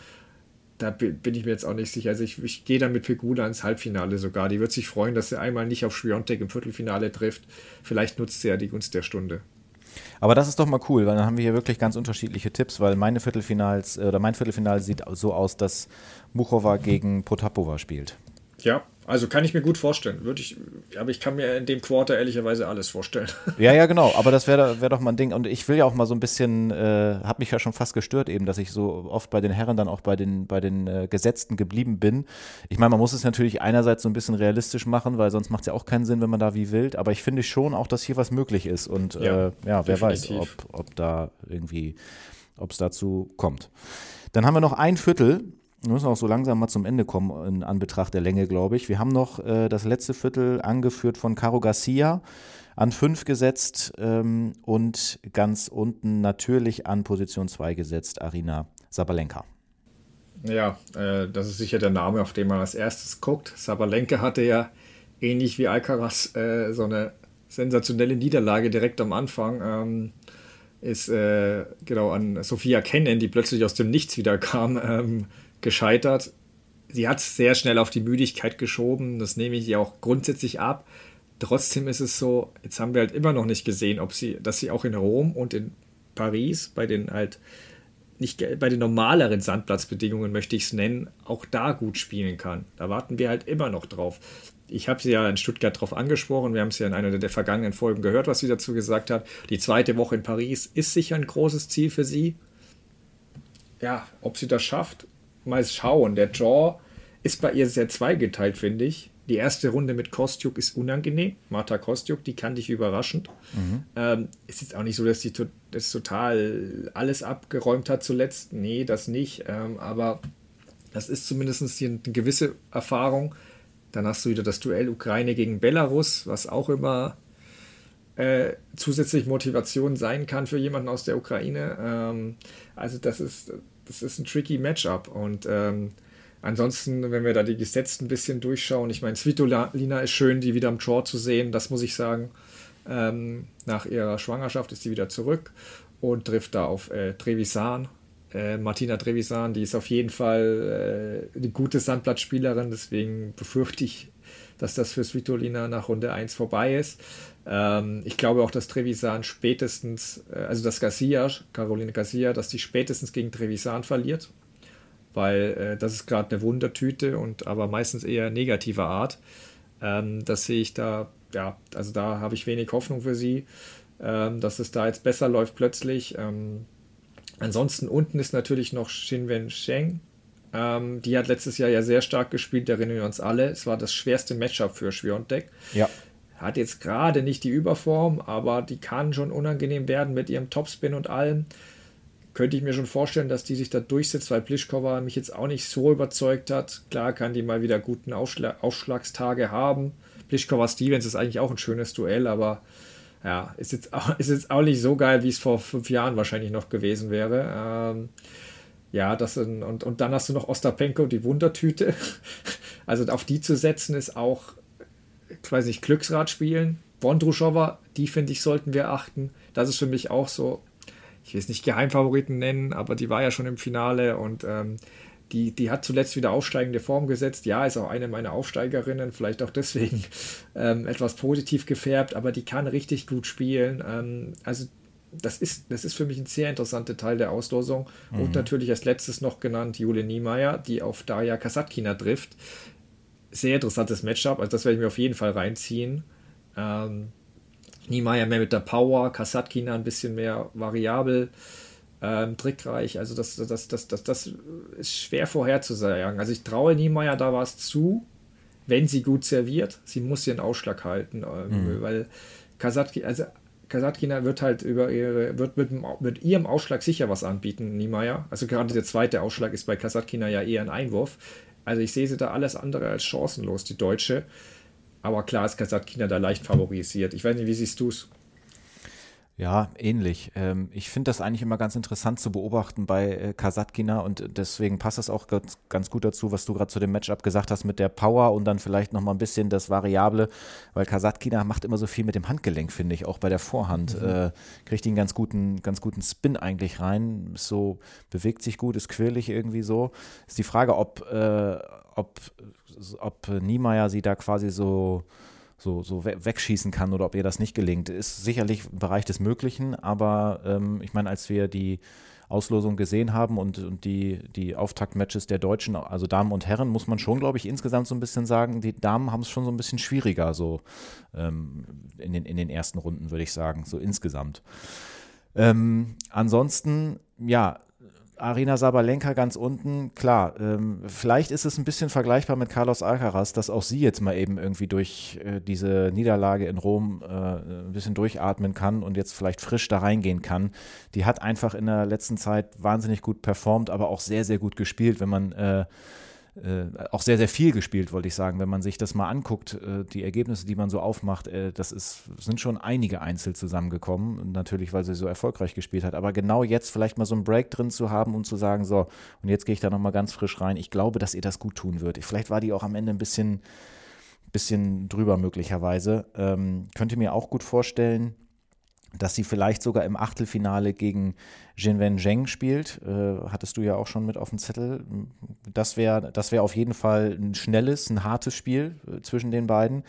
da bin ich mir jetzt auch nicht sicher. Also ich, ich gehe dann mit Pegula ins Halbfinale sogar. Die wird sich freuen, dass sie einmal nicht auf Schwiontek im Viertelfinale trifft. Vielleicht nutzt sie ja die Gunst der Stunde. Aber das ist doch mal cool, weil dann haben wir hier wirklich ganz unterschiedliche Tipps, weil meine Viertelfinals äh, oder mein Viertelfinale sieht so aus, dass Muchova gegen Potapova spielt. Ja, also kann ich mir gut vorstellen. Würde ich, aber ich kann mir in dem Quarter ehrlicherweise alles vorstellen. [LAUGHS] Ja, ja, genau. Aber das wäre wär doch mal ein Ding. Und ich will ja auch mal so ein bisschen, äh, habe mich ja schon fast gestört eben, dass ich so oft bei den Herren dann auch bei den, bei den äh, Gesetzten geblieben bin. Ich meine, man muss es natürlich einerseits so ein bisschen realistisch machen, weil sonst macht es ja auch keinen Sinn, wenn man da wie wild. Aber ich finde schon auch, dass hier was möglich ist. Und ja, äh, ja wer definitiv. weiß, ob, ob da irgendwie, ob es dazu kommt. Dann haben wir noch ein Viertel wir müssen auch so langsam mal zum Ende kommen in Anbetracht der Länge, glaube ich. Wir haben noch äh, das letzte Viertel angeführt von Caro Garcia. an 5 gesetzt ähm, und ganz unten natürlich an Position 2 gesetzt Arina Sabalenka. Ja, äh, das ist sicher der Name, auf den man als erstes guckt. Sabalenka hatte ja ähnlich wie Alcaraz äh, so eine sensationelle Niederlage direkt am Anfang. Ähm, ist äh, genau an Sophia Kennen, die plötzlich aus dem Nichts wieder kam, ähm, gescheitert. Sie hat es sehr schnell auf die Müdigkeit geschoben, das nehme ich ihr auch grundsätzlich ab. Trotzdem ist es so, jetzt haben wir halt immer noch nicht gesehen, ob sie, dass sie auch in Rom und in Paris bei den halt nicht bei den normaleren Sandplatzbedingungen möchte ich es nennen, auch da gut spielen kann. Da warten wir halt immer noch drauf. Ich habe sie ja in Stuttgart darauf angesprochen. Wir haben es ja in einer der vergangenen Folgen gehört, was sie dazu gesagt hat. Die zweite Woche in Paris ist sicher ein großes Ziel für sie. Ja, ob sie das schafft, mal schauen. Der Draw ist bei ihr sehr zweigeteilt, finde ich. Die erste Runde mit Kostjuk ist unangenehm. Marta Kostjuk, die kann dich überraschend. Mhm. Ähm, ist jetzt auch nicht so, dass sie to das total alles abgeräumt hat zuletzt. Nee, das nicht. Ähm, aber das ist zumindest eine gewisse Erfahrung. Dann hast du wieder das Duell Ukraine gegen Belarus, was auch immer äh, zusätzlich Motivation sein kann für jemanden aus der Ukraine. Ähm, also das ist, das ist ein tricky Matchup. Und ähm, Ansonsten, wenn wir da die Gesetze ein bisschen durchschauen, ich meine, Svitolina ist schön, die wieder am Draw zu sehen, das muss ich sagen. Ähm, nach ihrer Schwangerschaft ist sie wieder zurück und trifft da auf äh, Trevisan. Äh, Martina Trevisan, die ist auf jeden Fall äh, eine gute Sandplatzspielerin, deswegen befürchte ich, dass das für Svitolina nach Runde 1 vorbei ist. Ähm, ich glaube auch, dass Trevisan spätestens, äh, also dass Garcia, Caroline Garcia, dass die spätestens gegen Trevisan verliert weil äh, das ist gerade eine Wundertüte und aber meistens eher negativer Art. Ähm, das sehe ich da, ja, also da habe ich wenig Hoffnung für sie, ähm, dass es da jetzt besser läuft plötzlich. Ähm, ansonsten unten ist natürlich noch Shinwen Sheng. Ähm, die hat letztes Jahr ja sehr stark gespielt, erinnern wir uns alle. Es war das schwerste Matchup für Schwiontek. Ja. Hat jetzt gerade nicht die Überform, aber die kann schon unangenehm werden mit ihrem Topspin und allem könnte ich mir schon vorstellen, dass die sich da durchsetzt, weil Plischkova mich jetzt auch nicht so überzeugt hat. Klar kann die mal wieder guten Aufschlag Aufschlagstage haben. Plischkova Stevens ist eigentlich auch ein schönes Duell, aber ja, ist jetzt auch, [LAUGHS] ist jetzt auch nicht so geil, wie es vor fünf Jahren wahrscheinlich noch gewesen wäre. Ähm, ja, das sind, und, und dann hast du noch Ostapenko, die Wundertüte. [LAUGHS] Also auf die zu setzen ist auch, weiß nicht, Glücksrad spielen. Bondruschowa, die finde ich, sollten wir achten. Das ist für mich auch so ich will es nicht Geheimfavoriten nennen, aber die war ja schon im Finale und ähm, die, die hat zuletzt wieder aufsteigende Form gesetzt. Ja, ist auch eine meiner Aufsteigerinnen, vielleicht auch deswegen [LAUGHS] ähm, etwas positiv gefärbt, aber die kann richtig gut spielen. Ähm, also das ist, das ist für mich ein sehr interessanter Teil der Auslosung. Mhm. Und natürlich als letztes noch genannt Jule Niemeyer, die auf Daria Kasatkina trifft. Sehr interessantes Matchup, also das werde ich mir auf jeden Fall reinziehen. Ähm, Niemeyer mehr mit der Power, Kasatkina ein bisschen mehr variabel, ähm, trickreich. Also das, das, das, das, das ist schwer vorherzusagen. Also ich traue Niemeyer da was zu, wenn sie gut serviert. Sie muss ihren Ausschlag halten, ähm, mhm. weil Kasatkina, also Kasatkina wird halt über ihre, wird mit, mit ihrem Ausschlag sicher was anbieten, Niemeyer. Also gerade der zweite Ausschlag ist bei Kasatkina ja eher ein Einwurf. Also ich sehe sie da alles andere als chancenlos, die Deutsche. Aber klar ist Kasatkina da leicht favorisiert. Ich weiß nicht, wie siehst du es? Ja, ähnlich. Ähm, ich finde das eigentlich immer ganz interessant zu beobachten bei äh, Kasatkina und deswegen passt das auch ganz, gut dazu, was du gerade zu dem Matchup gesagt hast mit der Power und dann vielleicht nochmal ein bisschen das Variable, weil Kasatkina macht immer so viel mit dem Handgelenk, finde ich, auch bei der Vorhand. Mhm. Äh, kriegt ihn einen ganz guten, ganz guten Spin eigentlich rein, so bewegt sich gut, ist quirlig irgendwie so. Ist die Frage, ob, äh, ob ob Niemeyer sie da quasi so, so, so wegschießen kann oder ob ihr das nicht gelingt. Ist sicherlich im Bereich des Möglichen, aber ähm, ich meine, als wir die Auslosung gesehen haben und, und die, die Auftaktmatches der Deutschen, also Damen und Herren, muss man schon, glaube ich, insgesamt so ein bisschen sagen, die Damen haben es schon so ein bisschen schwieriger, so ähm, in, den, in den ersten Runden, würde ich sagen, so insgesamt. Ähm, ansonsten, ja, Arina Sabalenka ganz unten, klar, ähm, vielleicht ist es ein bisschen vergleichbar mit Carlos Alcaraz, dass auch sie jetzt mal eben irgendwie durch äh, diese Niederlage in Rom äh, ein bisschen durchatmen kann und jetzt vielleicht frisch da reingehen kann. Die hat einfach in der letzten Zeit wahnsinnig gut performt, aber auch sehr, sehr gut gespielt, wenn man äh, äh, auch sehr, sehr viel gespielt, wollte ich sagen. Wenn man sich das mal anguckt, äh, die Ergebnisse, die man so aufmacht, äh, das ist, sind schon einige Einzel zusammengekommen. Natürlich, weil sie so erfolgreich gespielt hat. Aber genau jetzt vielleicht mal so einen Break drin zu haben und zu sagen, so, und jetzt gehe ich da nochmal ganz frisch rein. Ich glaube, dass ihr das gut tun wird. Vielleicht war die auch am Ende ein bisschen, bisschen drüber möglicherweise. Ähm, könnt ihr mir auch gut vorstellen, dass sie vielleicht sogar im Achtelfinale gegen Jinwen Zheng spielt. Äh, hattest du ja auch schon mit auf dem Zettel. Das wäre das wär auf jeden Fall ein schnelles, ein hartes Spiel äh, zwischen den beiden.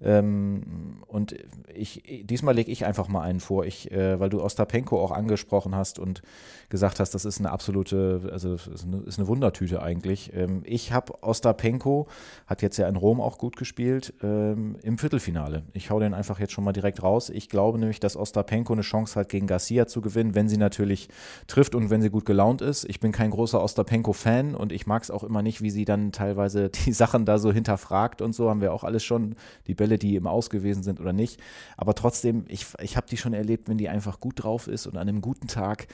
Ähm, und ich, diesmal lege ich einfach mal einen vor, ich, äh, weil du Ostapenko auch angesprochen hast und gesagt hast, das ist eine absolute, also ist eine, ist eine Wundertüte eigentlich. Ähm, ich habe Ostapenko, hat jetzt ja in Rom auch gut gespielt, ähm, im Viertelfinale. Ich hau den einfach jetzt schon mal direkt raus. Ich glaube nämlich, dass Ostapenko eine Chance hat, gegen Garcia zu gewinnen, wenn sie natürlich trifft und wenn sie gut gelaunt ist. Ich bin kein großer Ostapenko-Fan und ich mag es auch immer nicht, wie sie dann teilweise [LAUGHS] die Sachen da so hinterfragt und so haben wir auch alles schon, die Bälle, die im Aus gewesen sind oder nicht. Aber trotzdem, ich, ich habe die schon erlebt, wenn die einfach gut drauf ist und an einem guten Tag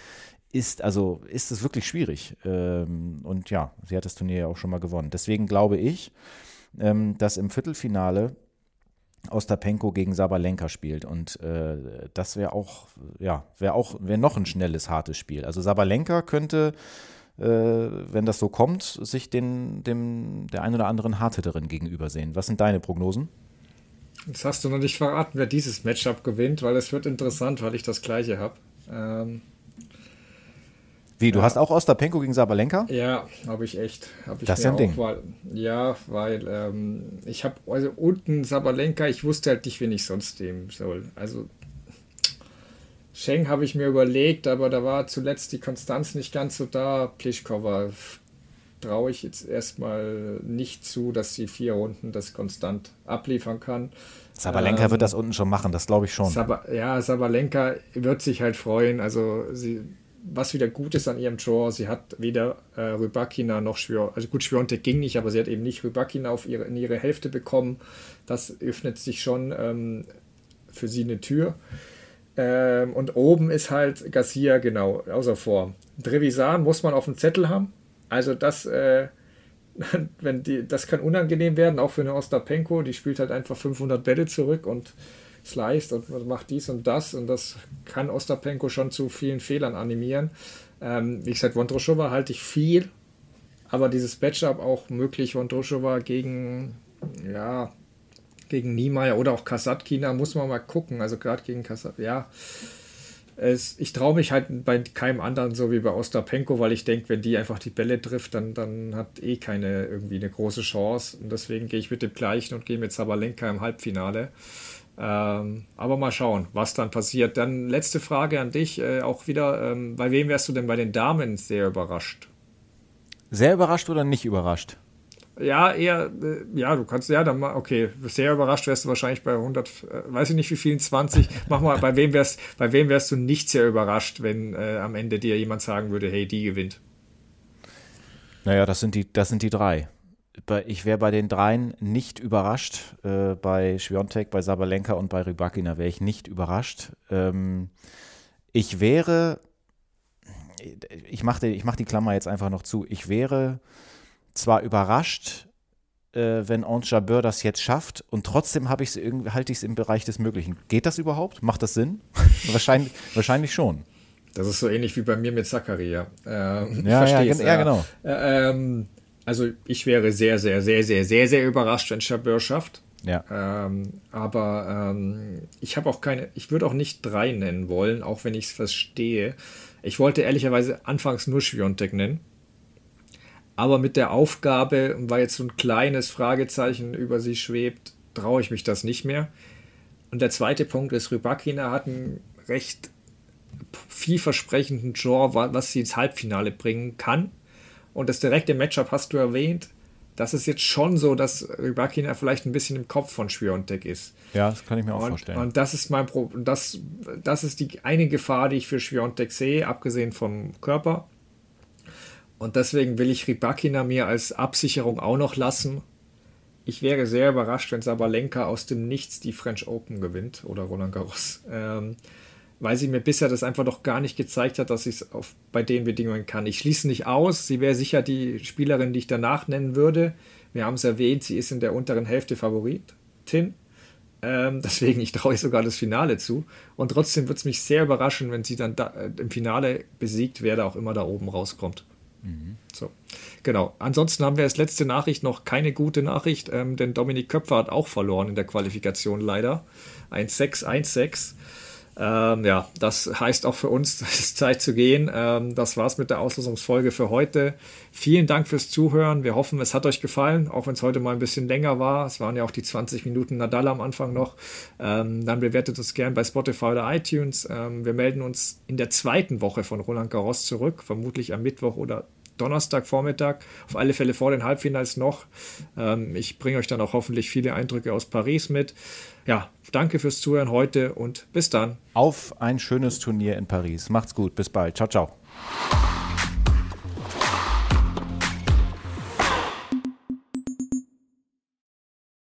ist, also ist es wirklich schwierig. Ähm, und ja, sie hat das Turnier ja auch schon mal gewonnen. Deswegen glaube ich, ähm, dass im Viertelfinale Ostapenko gegen Sabalenka spielt. Und äh, das wäre auch, ja, wäre auch, wäre noch ein schnelles, hartes Spiel. Also Sabalenka könnte, äh, wenn das so kommt, sich den, dem, der ein oder anderen Hardhitterin gegenüber sehen. Was sind deine Prognosen? Jetzt hast du noch nicht verraten, wer dieses Matchup gewinnt, weil es wird interessant, weil ich das gleiche habe. Ähm, wie, du ja. hast auch Ostapenko gegen Sabalenka? Ja, habe ich echt. Hab ich das ist ja ein Ding. Weil, ja, weil ähm, ich habe, also unten Sabalenka, ich wusste halt nicht, wen ich sonst nehmen soll. Also Schenk habe ich mir überlegt, aber da war zuletzt die Konstanz nicht ganz so da. Plischkova traue ich jetzt erstmal nicht zu, dass sie vier Runden das konstant abliefern kann. Sabalenka ähm, wird das unten schon machen, das glaube ich schon. Sab ja, Sabalenka wird sich halt freuen. Also sie was wieder gut ist an ihrem Draw, sie hat weder äh, Rybakina noch Schwiontek, also gut, Schwiontek ging nicht, aber sie hat eben nicht Rybakina auf ihre, in ihre Hälfte bekommen. Das öffnet sich schon ähm, für sie eine Tür. Ähm, und oben ist halt Garcia, genau, außer Form. Trevisan muss man auf dem Zettel haben. Also das, äh, [LAUGHS] wenn die, das kann unangenehm werden, auch für eine Ostapenko. Die spielt halt einfach 500 Bälle zurück und sliced und macht dies und das und das kann Ostapenko schon zu vielen Fehlern animieren. Ähm, wie gesagt, Wondroshova halte ich viel, aber dieses Matchup auch möglich, Wondroshova gegen, ja, gegen Niemeyer oder auch Kasatkina, muss man mal gucken. Also gerade gegen Kasat, ja. Es, ich traue mich halt bei keinem anderen so wie bei Ostapenko, weil ich denke, wenn die einfach die Bälle trifft, dann, dann hat eh keine irgendwie eine große Chance. Und deswegen gehe ich mit dem gleichen und gehe mit Sabalenka im Halbfinale. Ähm, aber mal schauen, was dann passiert. Dann letzte Frage an dich, äh, auch wieder, ähm, bei wem wärst du denn bei den Damen sehr überrascht? Sehr überrascht oder nicht überrascht? Ja, eher, äh, ja, du kannst, ja, dann mal, okay, sehr überrascht wärst du wahrscheinlich bei 100, äh, weiß ich nicht wie vielen, 20. Mach mal, bei wem wärst, bei wem wärst du nicht sehr überrascht, wenn äh, am Ende dir jemand sagen würde, hey, die gewinnt? Naja, das sind die, das sind die drei ich wäre bei den dreien nicht überrascht. Äh, bei Schwiontek, bei Sabalenka und bei Rybakina wäre ich nicht überrascht. Ähm, ich wäre, ich mache die, mach die Klammer jetzt einfach noch zu, ich wäre zwar überrascht, äh, wenn Ange Jabeur das jetzt schafft und trotzdem halte ich es im Bereich des Möglichen. Geht das überhaupt? Macht das Sinn? [LAUGHS] wahrscheinlich, wahrscheinlich schon. Das ist so ähnlich wie bei mir mit Zakaria. Ähm, ja, [LAUGHS] ja, ja, genau. Äh, ähm, also ich wäre sehr, sehr, sehr, sehr, sehr, sehr überrascht, wenn Chabert schafft. Ja. Ähm, aber ähm, ich habe auch keine, ich würde auch nicht drei nennen wollen, auch wenn ich es verstehe. Ich wollte ehrlicherweise anfangs nur Schwiontek nennen. Aber mit der Aufgabe, weil jetzt so ein kleines Fragezeichen über sie schwebt, traue ich mich das nicht mehr. Und der zweite Punkt ist, Rybakina hat einen recht vielversprechenden Draw, was sie ins Halbfinale bringen kann. Und das direkte Matchup hast du erwähnt. Das ist jetzt schon so, dass Rybakina vielleicht ein bisschen im Kopf von Schwiontek ist. Ja, das kann ich mir auch und, vorstellen. Und das ist mein Pro das, das ist die eine Gefahr, die ich für Schwiontek sehe, abgesehen vom Körper. Und deswegen will ich Rybakina mir als Absicherung auch noch lassen. Ich wäre sehr überrascht, wenn Sabalenka aus dem Nichts die French Open gewinnt oder Roland Garros. Ähm, weil sie mir bisher das einfach noch gar nicht gezeigt hat, dass ich es bei den Bedingungen kann. Ich schließe nicht aus, sie wäre sicher die Spielerin, die ich danach nennen würde. Wir haben es erwähnt, sie ist in der unteren Hälfte Favoritin. Ähm, deswegen, ich traue sogar das Finale zu. Und trotzdem wird es mich sehr überraschen, wenn sie dann da, äh, im Finale besiegt, wer da auch immer da oben rauskommt. Mhm. So, genau. Ansonsten haben wir als letzte Nachricht noch keine gute Nachricht, ähm, denn Dominik Köpfer hat auch verloren in der Qualifikation leider. 1-6, 1-6. Ähm, ja, das heißt auch für uns, [LAUGHS] es ist Zeit zu gehen. Ähm, das war's mit der Auslosungsfolge für heute. Vielen Dank fürs Zuhören. Wir hoffen, es hat euch gefallen, auch wenn es heute mal ein bisschen länger war. Es waren ja auch die 20 Minuten Nadal am Anfang noch. Ähm, dann bewertet uns gern bei Spotify oder iTunes. Ähm, wir melden uns in der zweiten Woche von Roland Garros zurück, vermutlich am Mittwoch oder Donnerstagvormittag, auf alle Fälle vor den Halbfinals noch. Ähm, ich bringe euch dann auch hoffentlich viele Eindrücke aus Paris mit. Ja, danke fürs Zuhören heute und bis dann. Auf ein schönes Turnier in Paris. Macht's gut, bis bald. Ciao, ciao.